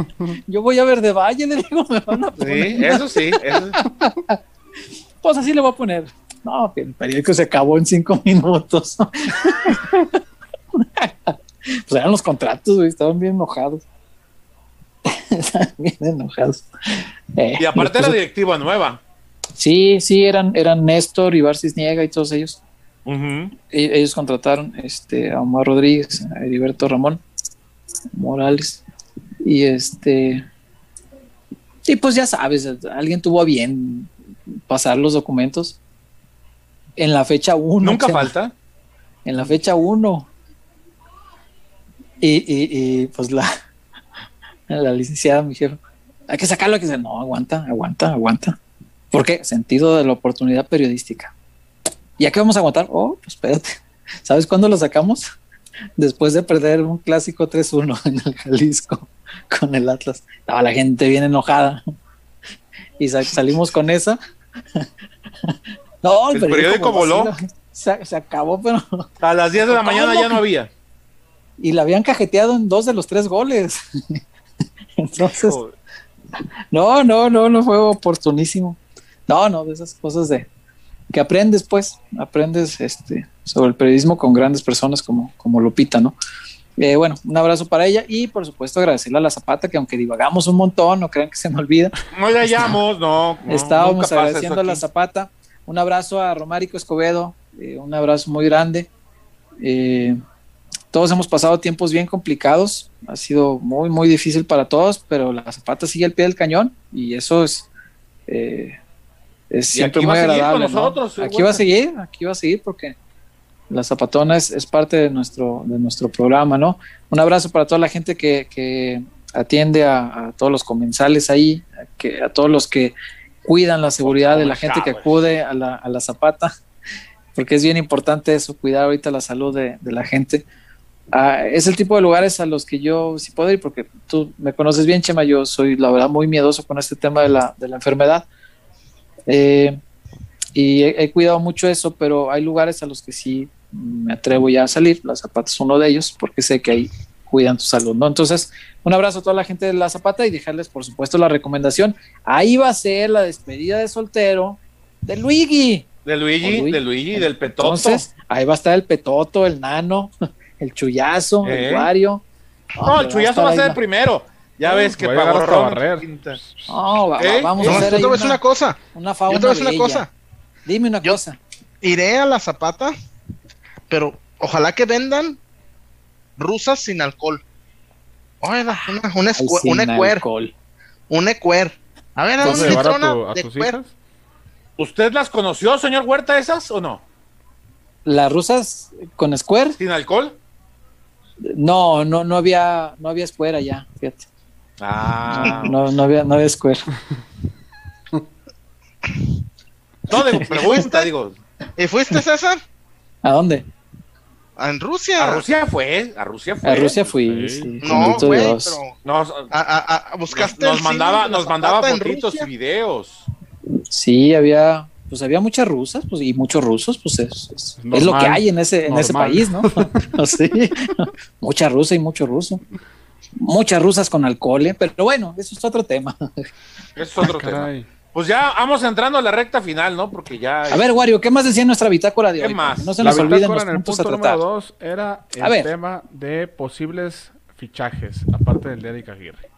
Yo voy a ver de Valle, le digo, me van a poner. Sí, eso sí. Eso... pues así le voy a poner. No, el periódico se acabó en cinco minutos. pues eran los contratos, güey, estaban bien enojados. bien enojados. Eh, y aparte era directiva nueva. Sí, sí, eran, eran Néstor y Barcis Niega y todos ellos. E-, ellos contrataron este, a Omar Rodríguez, a Heriberto Ramón Morales. Y este. Y pues ya sabes, alguien tuvo a bien pasar los documentos. En la fecha 1. Nunca falta. En la fecha 1. Y, y, pues la, la licenciada me dijeron, hay que sacarlo, hay que no, aguanta, aguanta, aguanta. ¿Por qué? Sentido de la oportunidad periodística. ¿Y a qué vamos a aguantar? Oh, pues espérate. ¿Sabes cuándo lo sacamos? Después de perder un clásico 3-1 en el Jalisco con el Atlas. Estaba la gente bien enojada. Y salimos con esa. No, el, periódico, voló. Se, acabó, pero. A las 10 de la mañana ya no había. Y la habían cajeteado en dos de los tres goles. Entonces, no, no, no, no fue oportunísimo. No, no, de esas cosas de que aprendes, pues, aprendes este, sobre el periodismo con grandes personas como, como Lupita, ¿no? Eh, bueno, un abrazo para ella y por supuesto agradecerle a la Zapata que aunque divagamos un montón, no crean que se me olvida. No le hallamos, no, Estábamos agradeciendo a la Zapata. Un abrazo a Romárico Escobedo, eh, un abrazo muy grande. Eh, todos hemos pasado tiempos bien complicados, ha sido muy, muy difícil para todos, pero la Zapata sigue al pie del cañón y eso es, eh, es siempre muy agradable. Aquí va a seguir, aquí va a seguir porque la Zapatona es, parte de nuestro, de nuestro programa, ¿no? Un abrazo para toda la gente que, atiende a, todos los comensales ahí, a, que, a todos los que cuidan la seguridad de la gente que acude a la, a la Zapata, porque es bien importante eso, cuidar ahorita la salud de, de la gente. Ah, es el tipo de lugares a los que yo sí puedo ir, porque tú me conoces bien, Chema, yo soy la verdad muy miedoso con este tema de la, de la enfermedad. Eh, y he, he cuidado mucho eso, pero hay lugares a los que sí me atrevo ya a salir. La Zapata es uno de ellos porque sé que ahí cuidan tu salud, ¿no? Entonces, un abrazo a toda la gente de La Zapata y dejarles, por supuesto, la recomendación. Ahí va a ser la despedida de soltero de Luigi. De Luigi, Luigi. de Luigi, del Petoto. Entonces, ahí va a estar el Petoto, el Nano, el Chullazo, ¿Eh? el Wario. no, el chullazo va a ser el primero. Ya ves que pagó. No, va- ¿Eh? vamos No, a yo hacer te a decir una, una cosa. una fauna Yo te voy a decir una cosa. Dime una Yo- cosa. Iré a la zapata, pero ojalá que vendan rusas sin alcohol. Oiga, una, una, Ay, una ecuer, alcohol. una ecuer. A ver, ¿Vas a una llevar a, tu- a de tus ecuer. hijas? ¿Usted las conoció, señor Huerta, esas o no? ¿Las rusas con Square? ¿Sin alcohol? No, no, no había, no había Square allá, fíjate. Ah. No, no había, no había Square. No, digo, pregunta, digo. ¿Y fuiste, César? ¿A dónde? En Rusia. A Rusia fue, a Rusia fue. A Rusia fui, Sí. sí, No, güey, pero Nos, a, a- a- buscaste nos mandaba, nos mandaba fotitos y videos. Sí, había, pues había muchas rusas, pues, y muchos rusos, pues es, es- Normal, es lo que hay en ese, en ese país, ¿no? sí, mucha rusa y mucho ruso. Muchas rusas con alcohol, ¿eh? pero bueno, eso es otro tema. Eso es otro tema. Caray. Pues ya vamos entrando a la recta final, ¿no? Porque ya. A ver, Wario, ¿qué más decía en nuestra bitácora de ¿Qué hoy? más? No se La nos olviden los en el puntos a punto tratar. número 2 era A el ver. tema de posibles fichajes, aparte del de Eric Aguirre.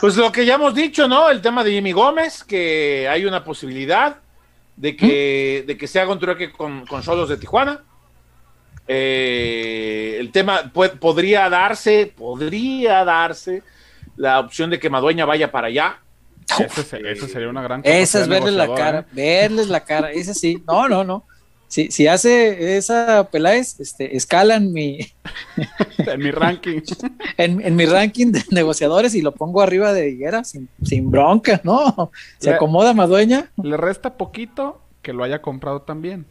Pues lo que ya hemos dicho, ¿no? El tema de Jimmy Gómez, que hay una posibilidad de que, de que se haga un trueque con, con Solos de Tijuana. Eh, el tema podría darse, podría darse la opción de que Madueña vaya para allá. Ese sería una gran Esa es verles la cara, ¿eh? verles la cara, ese sí. No, no, no. Si, si hace esa Peláez, este, escala en mi, En mi ranking. en, en mi ranking de negociadores y lo pongo arriba de Higuera sin, sin bronca, ¿no? Se Le- acomoda Madueña. Le resta poquito que lo haya comprado también.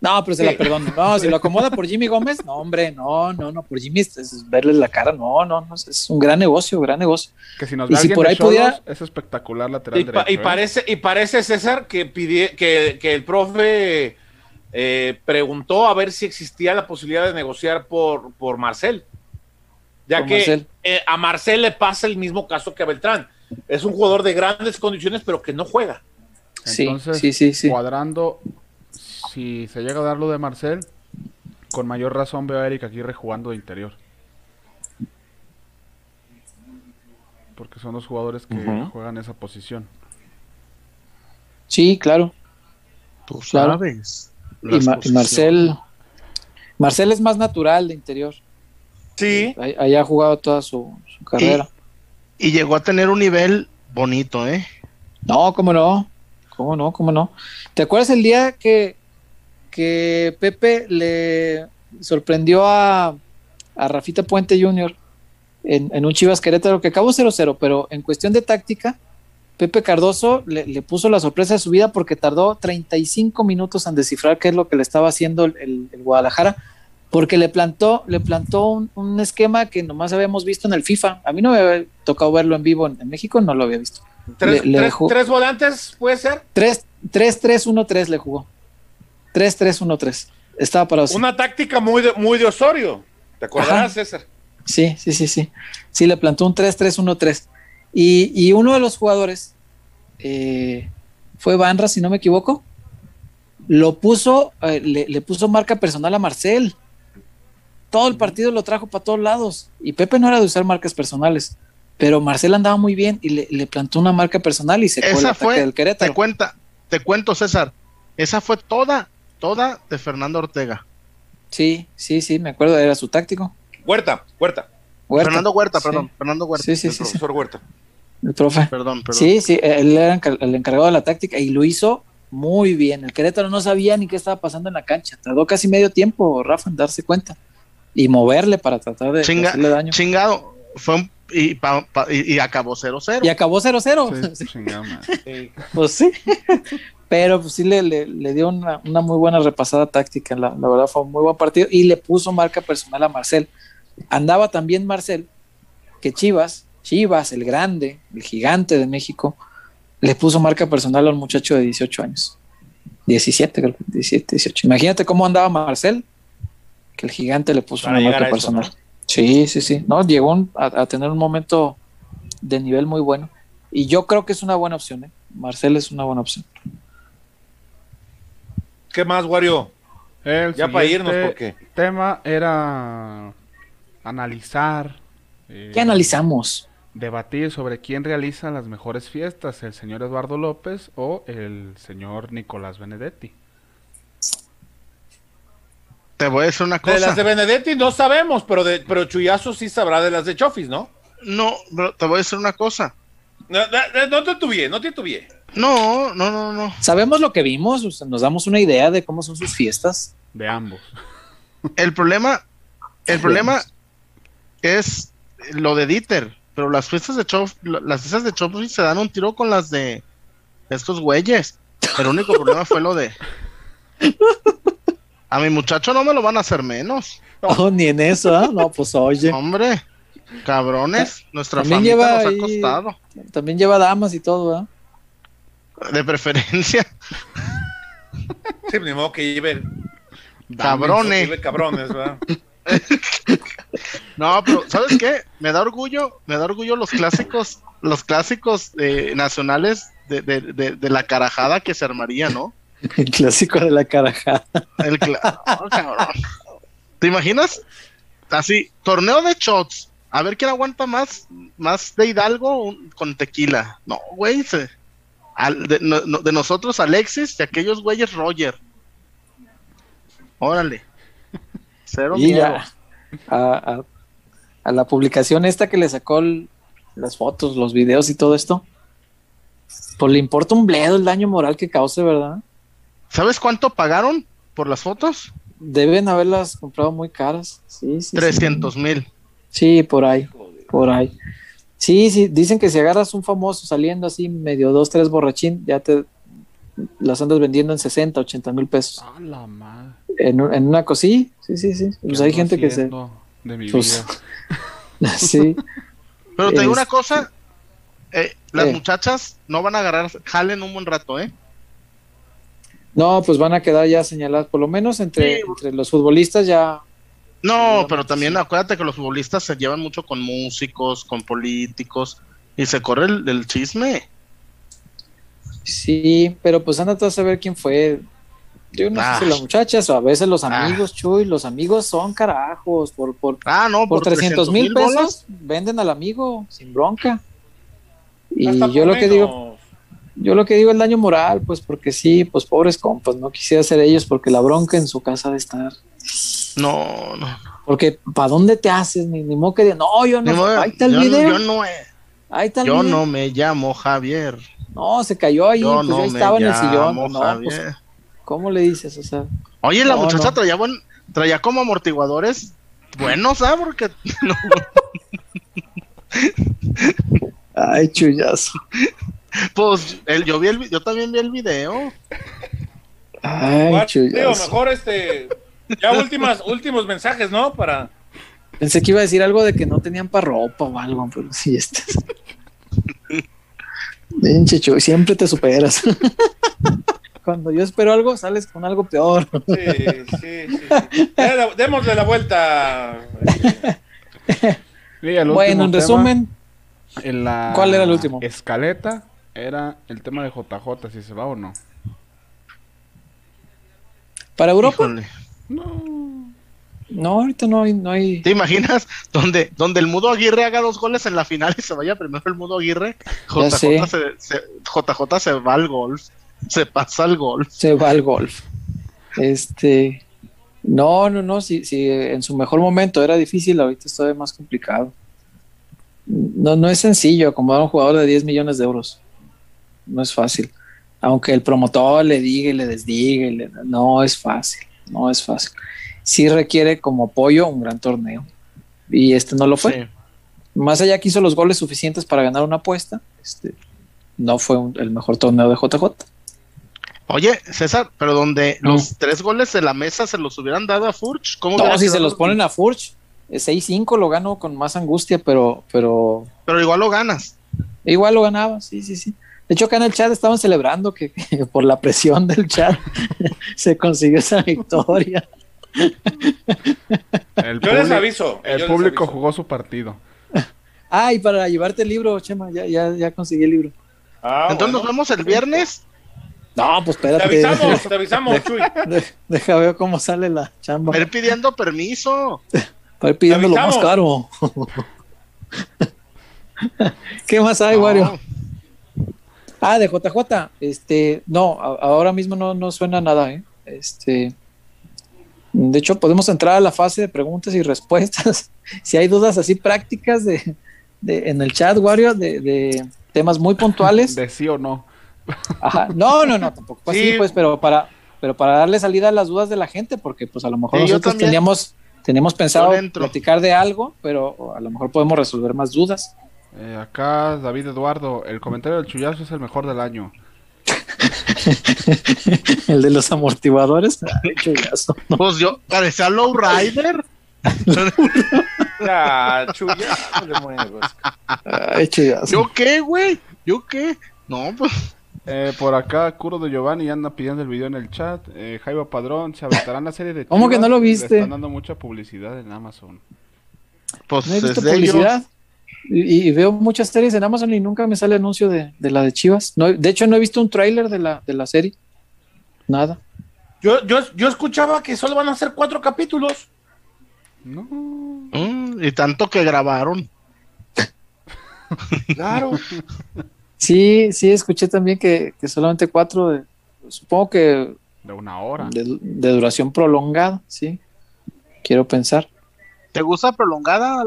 No, pero se la perdono. No, si lo acomoda por Jimmy Gómez, no, hombre, no, no, no, por Jimmy es, es verles la cara, no, no, no, es un gran negocio, gran negocio. Que si nos Y si por ahí pudiera- es espectacular lateral Y, pa- derecho. y ¿eh? parece, y parece, César, que, pidie- que, que el profe eh, preguntó a ver si existía la posibilidad de negociar por, por Marcel. Ya Por que Marcel. eh, a Marcel le pasa el mismo caso que a Beltrán. Es un jugador de grandes condiciones, pero que no juega. Sí, Entonces, sí, sí, sí. cuadrando, si se llega a dar lo de Marcel, con mayor razón veo a Eric Aguirre jugando de interior. Porque son los jugadores que juegan esa posición. Sí, claro. Tú Claro. sabes. Y, Ma- y. Marcel, Marcel es más natural de interior. Sí. Ahí, ahí ha jugado toda su, su carrera. Y llegó a tener un nivel bonito, ¿eh? No, cómo no, cómo no, cómo no. ¿Te acuerdas el día que, que Pepe le sorprendió a, a Rafita Puente Jr. En, en un Chivas Querétaro que acabó 0-0, pero en cuestión de táctica, Pepe Cardoso le, le puso la sorpresa de su vida porque tardó 35 minutos en descifrar qué es lo que le estaba haciendo el, el- el Guadalajara, porque le plantó, le plantó un, un esquema que nomás habíamos visto en el FIFA. A mí no me había tocado verlo en vivo en, en México, no lo había visto. Tres, Le- le tres- dejó- tres volantes, puede ser. 3-3-1-3 le jugó. 3-3-1-3. Estaba para Una táctica muy de, muy de Osorio. ¿Te Ajá. César? Sí, sí, sí, sí. Sí, le plantó un 3-3-1-3. Y, y uno de los jugadores eh, fue Banra, si no me equivoco. Lo puso, eh, le, le puso marca personal a Marcel. Todo el partido lo trajo para todos lados. Y Pepe no era de usar marcas personales. Pero Marcel andaba muy bien y le, le plantó una marca personal y se fue el Esa ataque fue, del te Querétaro. cuenta, te cuento, César. Esa fue toda, toda de Fernando Ortega. Sí, sí, sí, me acuerdo, era su táctico. Huerta, Huerta. Huerta. Fernando Huerta, Sí. perdón. Fernando Huerta. Sí, sí, el sí, sí, profesor Huerta. el profe. Perdón, perdón. Sí, sí, él era el encargado de la táctica y lo hizo muy bien. El Querétaro no sabía ni qué estaba pasando en la cancha. Tardó casi medio tiempo, Rafa, en darse cuenta y moverle para tratar de, Chinga- hacerle daño. Chingado. Fue un- y, pa- pa- y- y acabó 0-0. Y acabó 0-0. Sí, chingada madre. Pues sí. Pero pues sí le, le- le dio una, una muy buena repasada táctica. La, la verdad fue un muy buen partido y le puso marca personal a Marcel. Andaba también Marcel, que Chivas, Chivas, el grande, el gigante de México, le puso marca personal a un muchacho de 18 años. 17, creo que 17, 18. Imagínate cómo andaba Marcel, que el gigante le puso Para una marca eso, personal. Sí, sí, sí. No, llegó un- a, a tener un momento de nivel muy bueno. Y yo creo que es una buena opción, ¿eh? Marcel es una buena opción. ¿Qué más, Wario? El Ya para irnos, porque tema era analizar. eh, ¿Qué analizamos? Debatir sobre quién realiza las mejores fiestas, el señor Eduardo López o el señor Nicolás Benedetti. Te voy a decir una de cosa. las de Benedetti no sabemos, pero de pero Chuyazo sí sabrá de las de Chofis, ¿no? No, pero te voy a decir una cosa. No, no, no te tuvié, no te tuvié. No, no, no, no. Sabemos lo que vimos, o sea, nos damos una idea de cómo son sus fiestas. De ambos. El problema, el problema es lo de Dieter, pero las fiestas de Chof, las fiestas de Chof se dan un tiro con las de estos güeyes. El único problema fue lo de a mi muchacho no me lo van a hacer menos. Oh, ni en eso, ¿ah? No, pues oye. Hombre, cabrones, nuestra También familia lleva nos ha ahí- costado. También lleva damas y todo, ¿ah? De preferencia, Sí, ni modo que lleve, cabrones. lleve cabrones, ¿verdad? No, pero ¿sabes qué? Me da orgullo, me da orgullo los clásicos, los clásicos eh, nacionales de, de, de, de la carajada que se armaría, ¿no? El clásico de la carajada. El oh, cabrón. ¿Te imaginas? Así, torneo de shots. A ver quién aguanta más, más de Hidalgo un- con tequila. No, güey. se- al- de, no- no- de nosotros Alexis y aquellos güeyes Roger. Órale. Cero ya. A, a- a la publicación esta que le sacó el- las fotos, los videos y todo esto. Pues le importa un bledo el daño moral que cause, ¿verdad? ¿Sabes cuánto pagaron por las fotos? Deben haberlas comprado muy caras. Sí, sí. sí. 300 mil. Sí, por ahí, por ahí. Sí, sí, dicen que si agarras un famoso saliendo así, medio dos, tres borrachín, ya te las andas vendiendo en 60, 80 mil pesos. A la madre. En, un- en una cosilla, sí, sí, sí. Pues ¿Qué hay gente que se... haciendo De mi Pues, vida. sí, Pero te digo una cosa. eh, las ¿Qué? muchachas no van a agarrar jalen un buen rato, ¿eh? no, pues van a quedar ya señaladas, por lo menos entre, Sí. entre los futbolistas ya... No, pero también sí. acuérdate que los futbolistas se llevan mucho con músicos, con políticos, y se corre el, el chisme. Sí, pero pues anda todo a saber quién fue. Yo no Ah. sé si las muchachas o a veces los Ah. amigos, Chuy, los amigos son carajos, por, por, Ah, no, por 300 mil bolas. pesos venden al amigo sin bronca. Y Hasta yo por lo que digo, yo lo que digo es daño moral, pues porque sí, pues pobres compas, no quisiera ser ellos porque la bronca en su casa de estar. No, no. Porque ¿para dónde te haces? Ni, ni modo que de, no, yo no, modo, ahí está el yo, video, yo no, he- ahí está el yo video. no me llamo Javier. No, se cayó ahí, Yo pues no ahí me estaba en el sillón. No, pues, Javier. ¿cómo le dices? O sea, Oye, la No, muchacha no. traía buen, traía como amortiguadores buenos, ¿sabes? Porque no, ay, chullazo. pues el, yo vi el, yo también vi el video. Ay, Bueno, digo, chullazo. mejor este. Ya últimas, últimos mensajes, ¿no? Para. Pensé que iba a decir algo de que no tenían para ropa o algo, pero sí, este. Pinche Chuy, siempre te superas. Cuando yo espero algo, sales con algo peor. Sí, sí, sí. sí. Ya, Démosle la vuelta. Sí, el Bueno, en tema, resumen, en la ¿cuál era el último? Escaleta era el tema de JJ, si se va o no. para Europa, Híjole. No. no, ahorita no hay, no hay. ¿Te imaginas donde, donde el Mudo Aguirre haga dos goles en la final y se vaya primero el Mudo Aguirre? Ya sé. JJ se, se- JJ se va al golf, se pasa al golf. Se va al golf. Este. No, no, no. Si, si en su mejor momento era difícil, ahorita es todavía más complicado. No, no es sencillo acomodar a un jugador de 10 millones de euros. No es fácil. Aunque el promotor le diga y le desdiga, y le- no es fácil. No es fácil. Sí requiere como apoyo un gran torneo. Y este no lo fue. Sí. Más allá que hizo los goles suficientes para ganar una apuesta, este, no fue un- el mejor torneo de JJ. Oye, César, pero donde No. los tres goles de la mesa se los hubieran dado a Furch, ¿cómo No, si se los ponen a Furch, eh, 6-5 lo ganó con más angustia, pero, pero Pero igual lo ganas. igual lo ganaba, sí, sí, sí. De hecho, acá en el chat estaban celebrando que, que por la presión del chat se consiguió esa victoria. El, Yo les aviso. el público aviso. jugó su partido. Ah, y para llevarte el libro, Chema, ya, ya, ya conseguí el libro. Ah, Entonces nos vemos el viernes. No, pues Te espérate. avisamos, te avisamos, Chuy. De- Deja ver cómo sale la chamba. A ir pidiendo permiso. Para ir pidiendo lo más caro. ¿Qué más hay, No. Wario? Ah, de JJ. Este, no, a- ahora mismo no, no suena nada, ¿eh? Este. De hecho, podemos entrar a la fase de preguntas y respuestas. si hay dudas así prácticas de, de- en el chat, Wario, de, de temas muy puntuales. De sí o no. Ajá. No, no, no, tampoco. Pues sí, Sí. pues, pero para, pero para darle salida a las dudas de la gente, porque pues a lo mejor Sí, nosotros teníamos, teníamos pensado platicar de algo, pero a lo mejor podemos resolver más dudas. Eh, acá David Eduardo, el comentario del chullazo es el mejor del año. El de los amortiguadores. Ay, chullazo. Pues yo, parecía ya no le muevas. Ay, chullazo. ¿Yo qué, güey? ¿Yo qué? No, pues. Eh, por acá, Curo de Giovanni anda pidiendo el video en el chat. Eh, Jaiba Padrón, se aventarán la serie de ¿Cómo que Chivas? no lo Le viste? están dando mucha publicidad en Amazon. Pues No he visto de ellos. Y, y veo muchas series en Amazon y nunca me sale anuncio de, de la de Chivas. No, de hecho, no he visto un tráiler de la, de la serie. Nada. Yo, yo, yo escuchaba que solo van a ser cuatro capítulos. No. Mm, y tanto que grabaron. Claro. Sí, sí, escuché también que, que solamente cuatro, de- supongo que De una hora. de, de duración prolongada, sí. Quiero pensar. ¿Te gusta prolongada,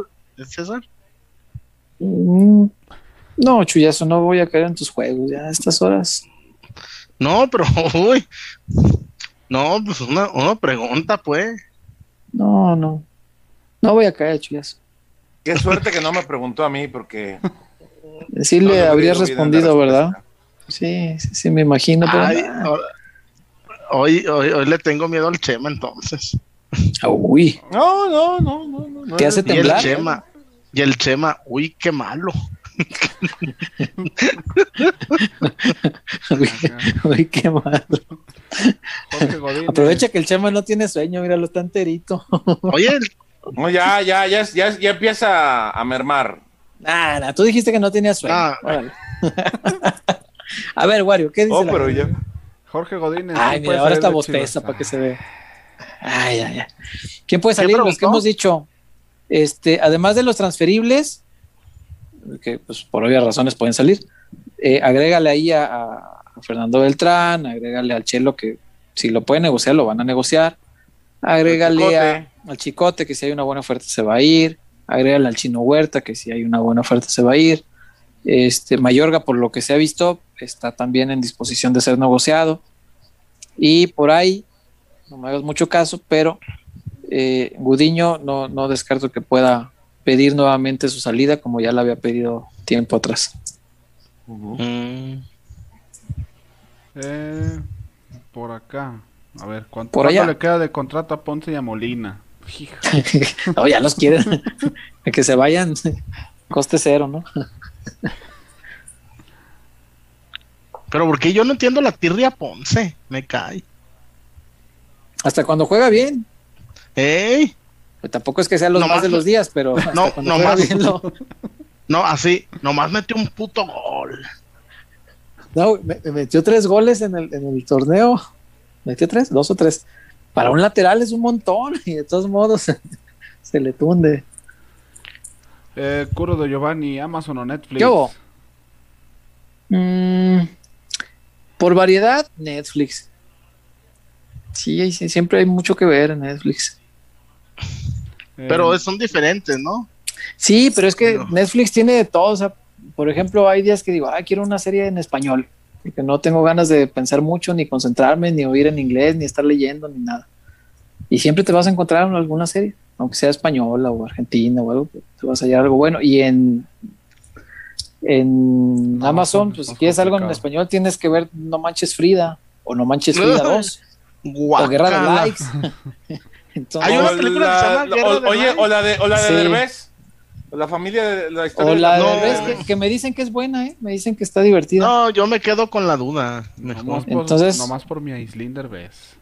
César? Mm, No, chullazo, no voy a caer en tus juegos ya a estas horas. No, pero, uy. No, pues una, una pregunta, pues. No, no. No voy a caer, chullazo. Qué suerte que no me preguntó a mí, porque. Sí no le la respondido, ¿verdad? Sí, sí, sí, me imagino. Pero Ay, nah. ahora- hoy, hoy, hoy le tengo miedo al Chema, entonces. Ah, Uy, No, no, no, no. no, ¿Te hace Y el temblar? Chema. Y el Chema, uy, qué malo. uy, uy, qué mal. Jorge Godínez. Aprovecha que el Chema no tiene sueño, míralo, está enterito. Oye, No, ya, ya, ya, ya, ya empieza a mermar. Nah, nah, tú dijiste que no tenía sueño. Ah. A ver, Wario, ¿qué dice Oh, pero ya. Jorge Godínez. Ay, ¿quién puede mira, ahora está bosteza para que se vea. Ay, ay, ay. ¿Quién puede ¿Quién salir? Los que hemos dicho. Este, además de los transferibles, que pues por obvias razones pueden salir, eh, agrégale ahí a, a Fernando Beltrán, agrégale al Chelo que si lo puede negociar, lo van a negociar. Agrégale Chicote. a- al Chicote que si hay una buena oferta se va a ir. Agrégale al Chino Huerta que si hay una buena oferta se va a ir. Este, Mayorga, por lo que se ha visto, está también en disposición de ser negociado. Y por ahí, no me hagas mucho caso, pero eh, Gudiño no, no descarto que pueda pedir nuevamente su salida como ya la había pedido tiempo atrás. mm, Eh, por acá. A ver, ¿cuánto, Por cuánto allá. le queda de contrato a Ponce y a Molina? No, ya los quieren. Que se vayan, coste cero, ¿no? pero porque yo no entiendo la tirria Ponce, me cae. Hasta cuando juega bien. ¡Ey! Pues tampoco es que sea los Nomás más de los días, pero no, nomás- lo- No, así, nomás metió un puto gol. No, me, me metió tres goles en el, en el torneo. ¿Metió tres? ¿Dos o tres? Para un lateral es un montón y de todos modos se le tunde. Eh, Curo de Giovanni, Amazon o Netflix. ¿Qué hubo? Mm, por variedad, Netflix. Sí, sí, siempre hay mucho que ver en Netflix. Eh, Pero son diferentes, ¿no? Sí, pero es que. Netflix tiene de todo. O sea, por ejemplo, hay días que digo, ah, quiero una serie en español, porque no tengo ganas de pensar mucho, ni concentrarme, ni oír en inglés, ni estar leyendo, ni nada. Y siempre te vas a encontrar en alguna serie, aunque sea española o argentina o algo, te vas a hallar algo bueno. Y en, en No, Amazon, es pues si quieres algo en español, tienes que ver No Manches Frida o No Manches Frida 2 o Guerra de. Likes. Entonces, Hay una película que se llama la- Guerra o- de Oye, o la de, o la de Sí. Derbez. La familia de la historia O la de de No. Derbez, que, que me dicen que es buena, ¿eh? Me dicen que está divertida. No, yo me quedo con la duda. Mejor. Nomás por, Entonces- nomás por mi Aislinn Derbez.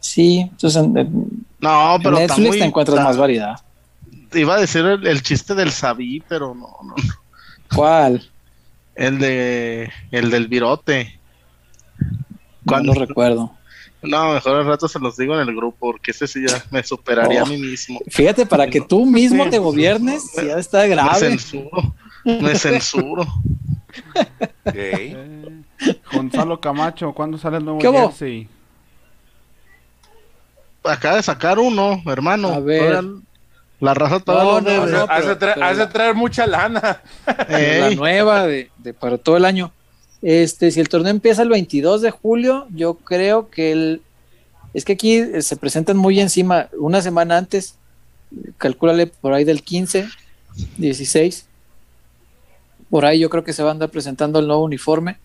Sí, entonces en, en No, pero está Netflix muy- te encuentras está- más variedad. Iba a decir el, el chiste del Sabí, pero no, no. ¿Cuál? El de el del virote. No Cuando- lo recuerdo. No, mejor al rato se los digo en el grupo, porque ese sí ya me superaría Oh. a mí mismo. Fíjate, para que tú mismo te gobiernes, ya está Me grave. censuro. Me censuro. Ok. Eh, Gonzalo Camacho, ¿cuándo sale el nuevo jersey? Acaba de sacar uno, hermano. A ver. La raza todavía No, no, pero la- traer mucha lana. la nueva de, de para todo el año. Este, si el torneo empieza el 22 de julio, yo creo que el es que aquí eh, se presentan muy encima, una semana antes, calcúlale por ahí del 15, 16. Por ahí yo creo que se va a andar presentando el nuevo uniforme,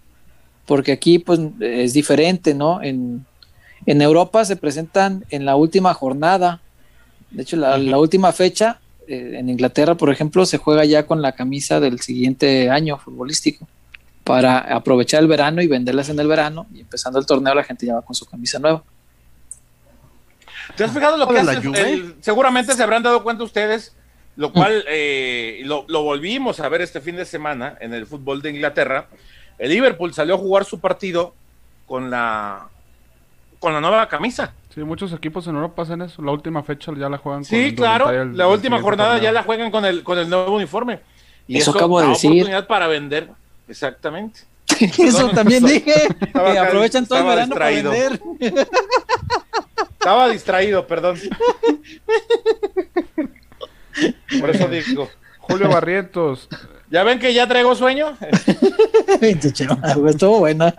porque aquí pues es diferente, ¿no? En, en Europa se presentan en la última jornada. De hecho, la, la última fecha eh, en Inglaterra, por ejemplo, se juega ya con la camisa del siguiente año futbolístico para aprovechar el verano y venderlas en el verano y empezando el torneo la gente ya va con su camisa nueva. ¿Te has fijado lo que ¿De la hace? El- seguramente se habrán dado cuenta ustedes, lo cual eh, lo, lo volvimos a ver este fin de semana en el fútbol de Inglaterra. El Liverpool salió a jugar su partido con la con la nueva camisa. Sí, muchos equipos en Europa hacen eso. La última fecha ya la juegan con Sí, indumentaria claro. del- La última jornada torneo. ya la juegan con el, con el nuevo uniforme. Y Eso eso, acabo de decir. oportunidad para vender. Exactamente. Eso Perdón, también dije, estaba que aprovechan todo el estaba verano para distraído. vender. Estaba distraído, perdón. Por eso digo. Julio Barrientos, ¿Ya ven que ya traigo sueño? Estuvo buena.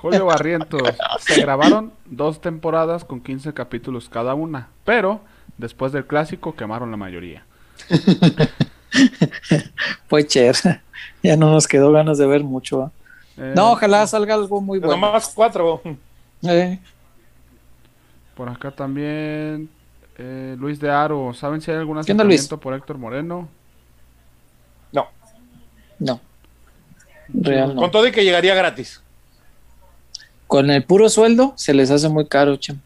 Julio Barrientos. Se grabaron dos temporadas con 15 capítulos cada una, pero después del clásico quemaron la mayoría. Pues cher, ya no nos quedó ganas de ver mucho. Eh, No, ojalá salga algo muy bueno. Nomás cuatro. Eh, Por acá también eh, Luis de Aro. ¿Saben si hay algún acercamiento por Héctor Moreno? No. no. Real no. Con todo y que llegaría gratis. Con el puro sueldo se les hace muy caro, Chem.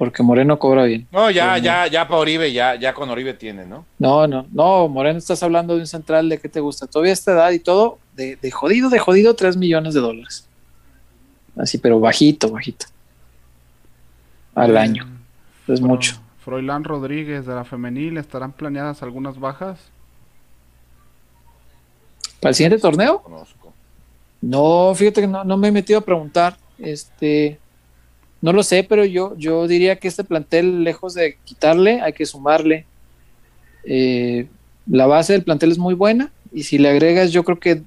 Porque Moreno cobra bien. No, ya, ya, ya para Oribe, ya, ya con Oribe tiene, ¿no? No, no, no, Moreno, estás hablando de un central de qué te gusta. Todavía esta edad y todo, de, de jodido, de jodido, 3 millones de dólares. Así, pero bajito, bajito. Al año. Es Fro- mucho. Froilán Rodríguez de la femenil. ¿Estarán planeadas algunas bajas? ¿Para el siguiente torneo? Conozco. No, fíjate que no, no me he metido a preguntar. Este, no lo sé, pero yo, yo diría que este plantel, lejos de quitarle, hay que sumarle. Eh, la base del plantel es muy buena y si le agregas, yo creo que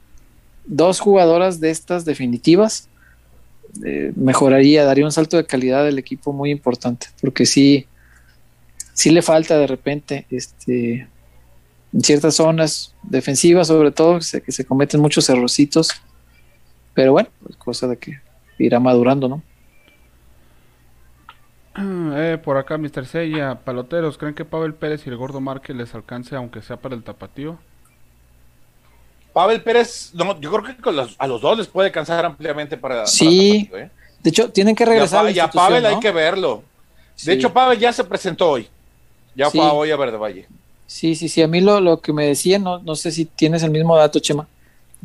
dos jugadoras de estas definitivas, eh, mejoraría, daría un salto de calidad del equipo muy importante, porque sí, sí le falta de repente, este, en ciertas zonas defensivas sobre todo, que se, que se cometen muchos errorcitos, pero bueno, es cosa de que irá madurando, ¿no? Eh, por acá, Mr. Sella. Paloteros, ¿creen que Pavel Pérez y el Gordo Márquez les alcance aunque sea para el tapatío? Pavel Pérez, no, yo creo que con los- a los dos les puede cansar ampliamente para. Sí, para Tapatío, ¿eh? De hecho, tienen que Y a, regresar Pa- y a institución, Pavel hay que verlo. Sí. De hecho, Pavel ya se presentó hoy. Ya Sí. fue hoy a Verde Valle. Sí, sí, sí. A mí lo, lo que me decían, no, no sé si tienes el mismo dato, Chema.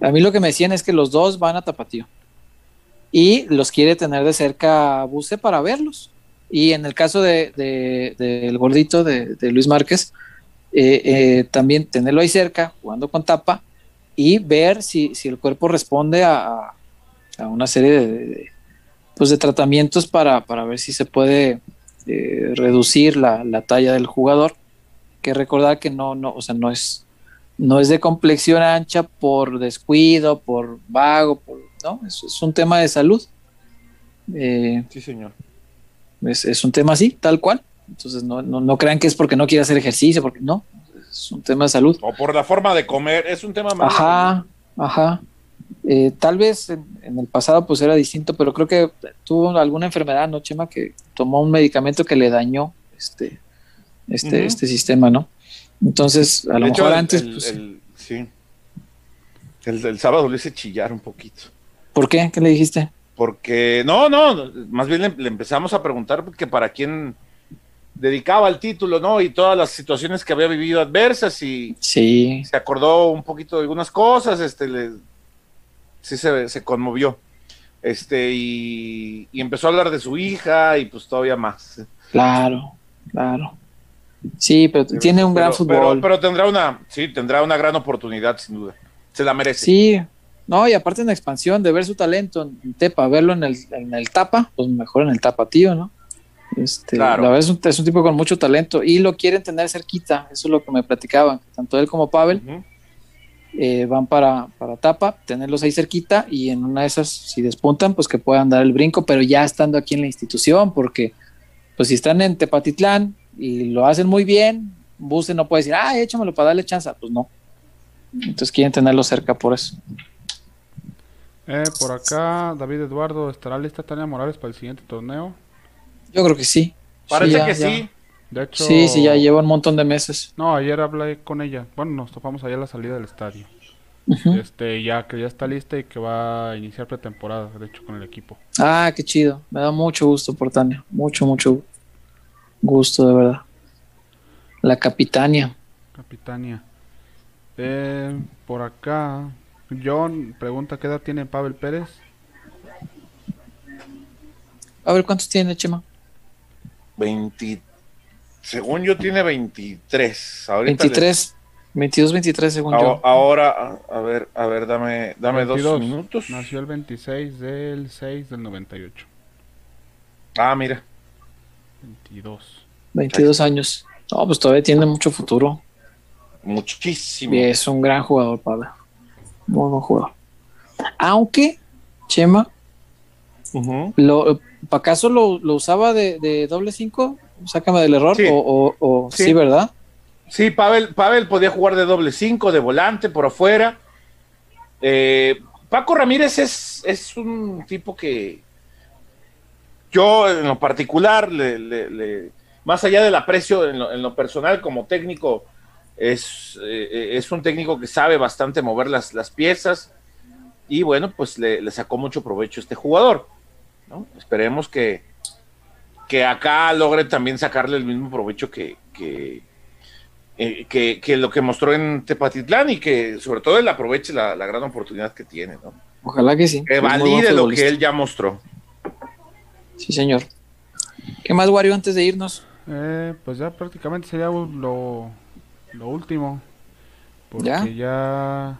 A mí lo que me decían es que los dos van a Tapatío. Y los quiere tener de cerca Buse para verlos. Y en el caso de, de- del gordito de, de Luis Márquez, eh, eh, también tenerlo ahí cerca, jugando con tapa, y ver si, si el cuerpo responde a, a una serie de, de- pues de tratamientos para, para ver si se puede eh, reducir la, la talla del jugador que recordar que no, no, o sea, no es, no es de complexión ancha por descuido, por vago, por, no, es, es un tema de salud. Sí, señor. Es, es un tema así, tal cual. Entonces no, no, no crean que es porque no quiere hacer ejercicio, porque no, es un tema de salud. O por la forma de comer. Es un tema más. Ajá, ajá. Eh, tal vez en, en el pasado pues era distinto, pero creo que tuvo alguna enfermedad, ¿no, Chema? Que tomó un medicamento que le dañó este, este, este sistema, ¿no? Entonces, a lo hecho, mejor el- antes, el- pues, el- sí. El, sábado lo hice chillar un poquito. ¿por qué? ¿Qué le dijiste? Porque, no, no, más bien le, le empezamos a preguntar que para quién dedicaba el título, ¿no? Y todas las situaciones que había vivido adversas y Sí, se acordó un poquito de algunas cosas, este, le, sí se, se conmovió. Este, y, y empezó a hablar de su hija y pues todavía más. claro, claro. Sí, pero tiene un gran fútbol. Pero, pero tendrá una, sí, tendrá una gran oportunidad, sin duda. Se la merece. Sí, no, y aparte en expansión, de ver su talento en Tepa, verlo en el, en el Tapa, pues mejor en el Tapa, tío, ¿no? Este, Claro. La verdad es un, es un tipo con mucho talento y lo quieren tener cerquita, eso es lo que me platicaban, tanto él como Pavel eh, van para, para Tapa, tenerlos ahí cerquita y en una de esas, si despuntan, pues que puedan dar el brinco, pero ya estando aquí en la institución, porque pues si están en Tepatitlán y lo hacen muy bien, Buse no puede decir, ah, échamelo para darle chance, pues no. Entonces quieren tenerlo cerca por eso. Eh, por acá, David Eduardo, ¿estará lista Tania Morales para el siguiente torneo? Yo creo que sí. Parece Sí, ya, que ya. sí. De hecho, Sí, sí, ya lleva un montón de meses. No, ayer hablé con ella. Bueno, nos topamos allá a la salida del estadio. Este, ya que ya está lista y que va a iniciar pretemporada, de hecho, con el equipo. Ah, qué chido. Me da mucho gusto por Tania. Mucho, mucho gusto, de verdad. La capitania. Capitania. Eh, por acá, John pregunta qué edad tiene Pavel Pérez. A ver, ¿cuántos tiene, Chema? 20, según yo tiene 23. Ahorita 23. 22, 23, según les- yo. a- ahora, a, a ver, a ver, dame, dame dos 22. minutos. Nació el 26 del 6 del 98. Ah, mira. 22. 22 años. No, pues todavía tiene mucho futuro. Muchísimo. Y es un gran jugador, Pablo. Muy buen jugador. Aunque, Chema, Ujú. lo, ¿acaso lo, lo usaba de, de doble 5? Sácame del error. Sí. O, o- o- Sí. sí, ¿verdad? Sí, Pavel, Pavel podía jugar de doble 5, de volante, por afuera. Eh, Paco Ramírez es, es un tipo que yo en lo particular, le, le- le- más allá del aprecio en lo, en lo personal como técnico, es, eh, es un técnico que sabe bastante mover las, las piezas y bueno, pues le, le sacó mucho provecho a este jugador. ¿no? Esperemos que, que acá logre también sacarle el mismo provecho que, que, eh, que, que lo que mostró en Tepatitlán y que sobre todo él aproveche la, la gran oportunidad que tiene, ¿no? Ojalá que sí. que valide lo que él ya mostró. Sí, señor. ¿Qué más, Wario, antes de irnos? Eh, pues ya prácticamente sería lo, lo último. Porque ¿Ya? ¿Ya?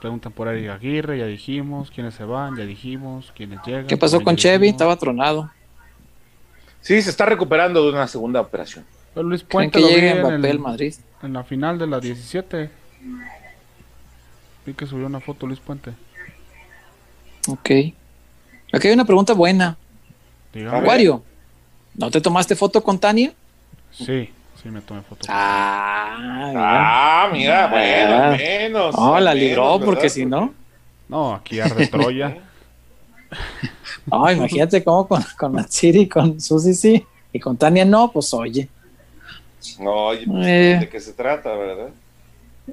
preguntan por Eric Aguirre, ya dijimos. ¿Quiénes se van? Ya dijimos. ¿Quiénes llegan? ¿Qué pasó con Chevy? dijimos. Estaba tronado. Sí, se está recuperando de una segunda operación. Pero Luis ¿Creen Puente que lo llegue en, el- Madrid? en la final de la 17. Vi que subió una foto Luis Puente. Ok. Aquí hay una pregunta buena. Dígame. A ver. Wario, ¿no te tomaste foto con Tania? Sí, sí me tomé foto. Ah, Ah, mira, bueno, Ah. al menos. No, la menos, libró ¿verdad? porque si no. No, aquí arde Troya. No, imagínate cómo con, con Matsiri, con Susi sí, y con Tania no, pues oye. No, oye, pues, Eh. ¿de qué se trata, verdad?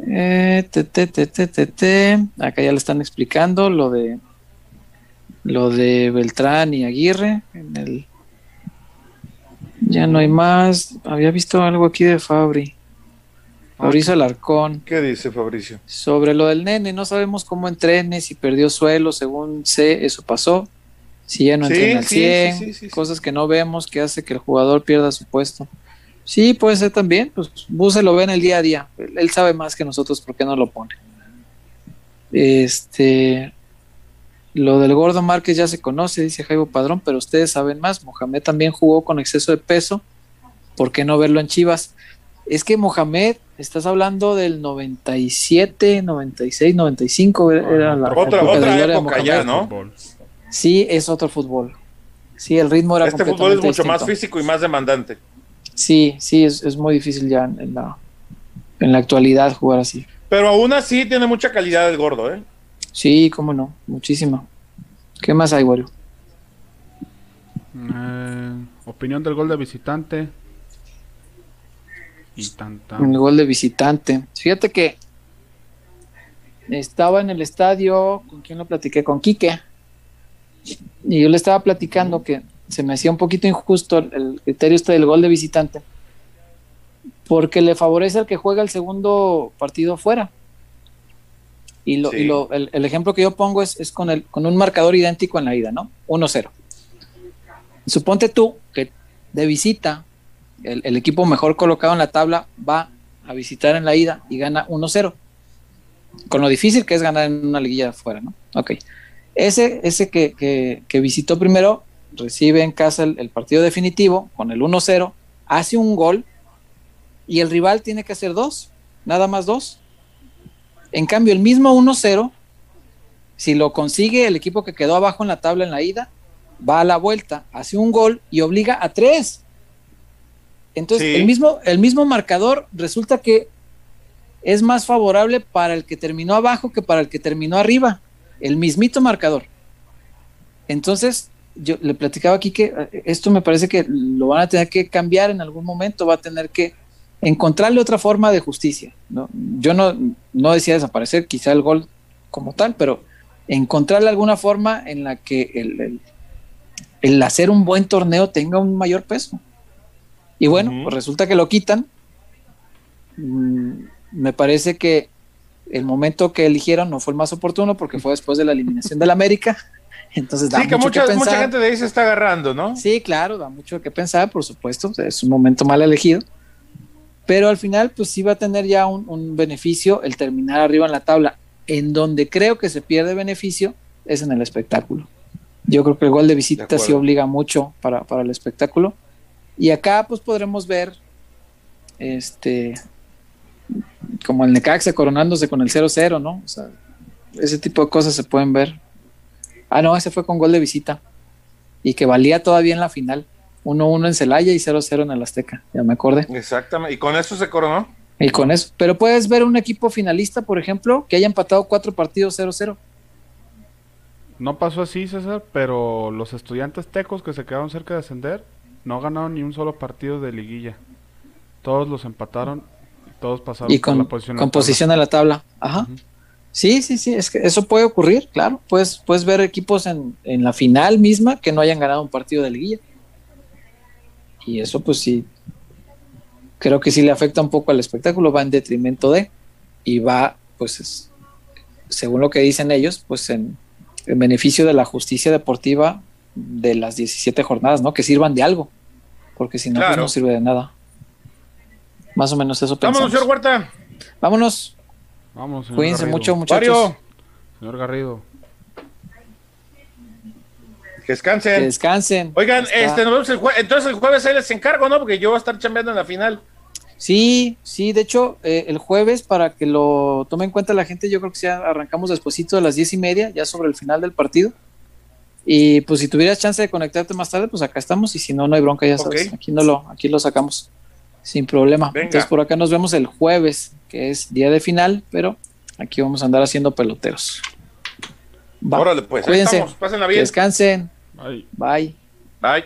Eh, te, te, te, te, te, te. Acá ya le están explicando lo de lo de Beltrán y Aguirre en el ya no hay más. Había visto algo aquí de Fabri. Fabricio Alarcón. ¿Qué dice Fabricio? Sobre lo del nene, no sabemos cómo entrene, si perdió suelo, según sé, eso pasó. Si ya no Sí, entrena al sí, 100, sí, cosas que no vemos que hace que el jugador pierda su puesto. Sí, puede ser también, pues Buse lo ve en el día a día. Él, él sabe más que nosotros por qué no lo pone. Este, lo del gordo Márquez ya se conoce, dice Jaibo Padrón, pero ustedes saben más. Mohamed también jugó con exceso de peso. ¿Por qué no verlo en Chivas? Es que Mohamed, estás hablando del 97, 96, 95, era la Otra, época otra época ya, Mohamed. ¿no? Sí, es otro fútbol. Sí, el ritmo era Este fútbol es mucho más físico y más demandante. Sí, sí, es, es muy difícil ya en la, en la actualidad jugar así. Pero aún así tiene mucha calidad el gordo, ¿eh? Sí, cómo no, muchísima. ¿Qué más hay, Wario? Eh, opinión del gol de visitante. Y tan, el gol de visitante. Fíjate que estaba en el estadio, ¿con quién lo platiqué? Con Quique. Y yo le estaba platicando que se me hacía un poquito injusto el criterio este del gol de visitante, porque le favorece al que juega el segundo partido fuera. Y, lo, Sí. y lo- el, el ejemplo que yo pongo es, es con, el, con un marcador idéntico en la ida, ¿no? 1-0. Suponte tú que de visita el, el equipo mejor colocado en la tabla va a visitar en la ida y gana 1-0. Con lo difícil que es ganar en una liguilla de afuera, ¿no? Ok. Ese, ese que, que- que visitó primero recibe en casa el, el partido definitivo con el 1-0, hace un gol y el rival tiene que hacer dos, nada más dos. En cambio, el mismo 1-0, si lo consigue el equipo que quedó abajo en la tabla en la ida, va a la vuelta, hace un gol y obliga a tres. Entonces, Sí. el, mismo, el mismo marcador resulta que es más favorable para el que terminó abajo que para el que terminó arriba. El mismito marcador. Entonces, yo le platicaba aquí que eh, esto me parece que lo van a tener que cambiar en algún momento, va a tener que encontrarle otra forma de justicia. ¿no? Yo no, no decía desaparecer quizá el gol como tal, pero encontrarle alguna forma en la que el, el- el hacer un buen torneo tenga un mayor peso. Y bueno, pues resulta que lo quitan. Mm, me parece que el momento que eligieron no fue el más oportuno porque fue después de la eliminación del América. Entonces da Sí, que mucho mucha, que pensar. mucha gente de ahí se está agarrando, ¿no? Sí, claro, da mucho que pensar, por supuesto, es un momento mal elegido, pero al final pues sí va a tener ya un, un beneficio el terminar arriba en la tabla. En donde creo que se pierde beneficio es en el espectáculo. Yo creo que el gol de visita De sí obliga mucho para, para el espectáculo. Y acá pues podremos ver este como el Necaxa coronándose con el 0-0, ¿no? O sea, ese tipo de cosas se pueden ver. Ah, no, ese fue con gol de visita. Y que valía todavía en la final. 1-1 en Celaya y 0-0 en el Azteca. Ya me acordé. Exactamente. Y con eso se coronó. Y con eso. Pero puedes ver un equipo finalista, por ejemplo, que haya empatado cuatro partidos 0-0. No pasó así, César, pero los estudiantes tecos que se quedaron cerca de ascender no ganaron ni un solo partido de liguilla. Todos los empataron y todos pasaron Y por con, la posición. en con la tabla. posición en la tabla. Ajá. Sí, sí, sí. Es que eso puede ocurrir, claro. Puedes, puedes ver equipos en, en la final misma que no hayan ganado un partido de liguilla. Y eso, pues sí. Creo que sí le afecta un poco al espectáculo. Va en detrimento de. Y va, pues, es- según lo que dicen ellos, pues en, en beneficio de la justicia deportiva de las 17 jornadas, ¿no? Que sirvan de algo. Porque si no, pues no sirve de nada. Más o menos eso pensamos. Vámonos, señor Huerta. Vámonos. Vamos, señor Cuídense Garrido. mucho, muchachos. Wario, Señor Garrido. Que descansen. Que descansen. Oigan, Está- este, nos vemos el jue- entonces el jueves ahí les encargo, ¿no? Porque yo voy a estar chambeando en la final. Sí, sí, de hecho, eh, el jueves, para que lo tome en cuenta la gente, yo creo que ya arrancamos despuesito a las diez y media, ya sobre el final del partido. Y pues si tuvieras chance de conectarte más tarde, pues acá estamos, y si no, no hay bronca, ya sabes, aquí no lo, aquí lo sacamos sin problema. Venga. Entonces por acá nos vemos el jueves, que es día de final, pero aquí vamos a andar haciendo peloteros. Va. Órale, pues. Cuídense. estamos. Pásenla Que bien. descansen. Ay. Bye. Bye.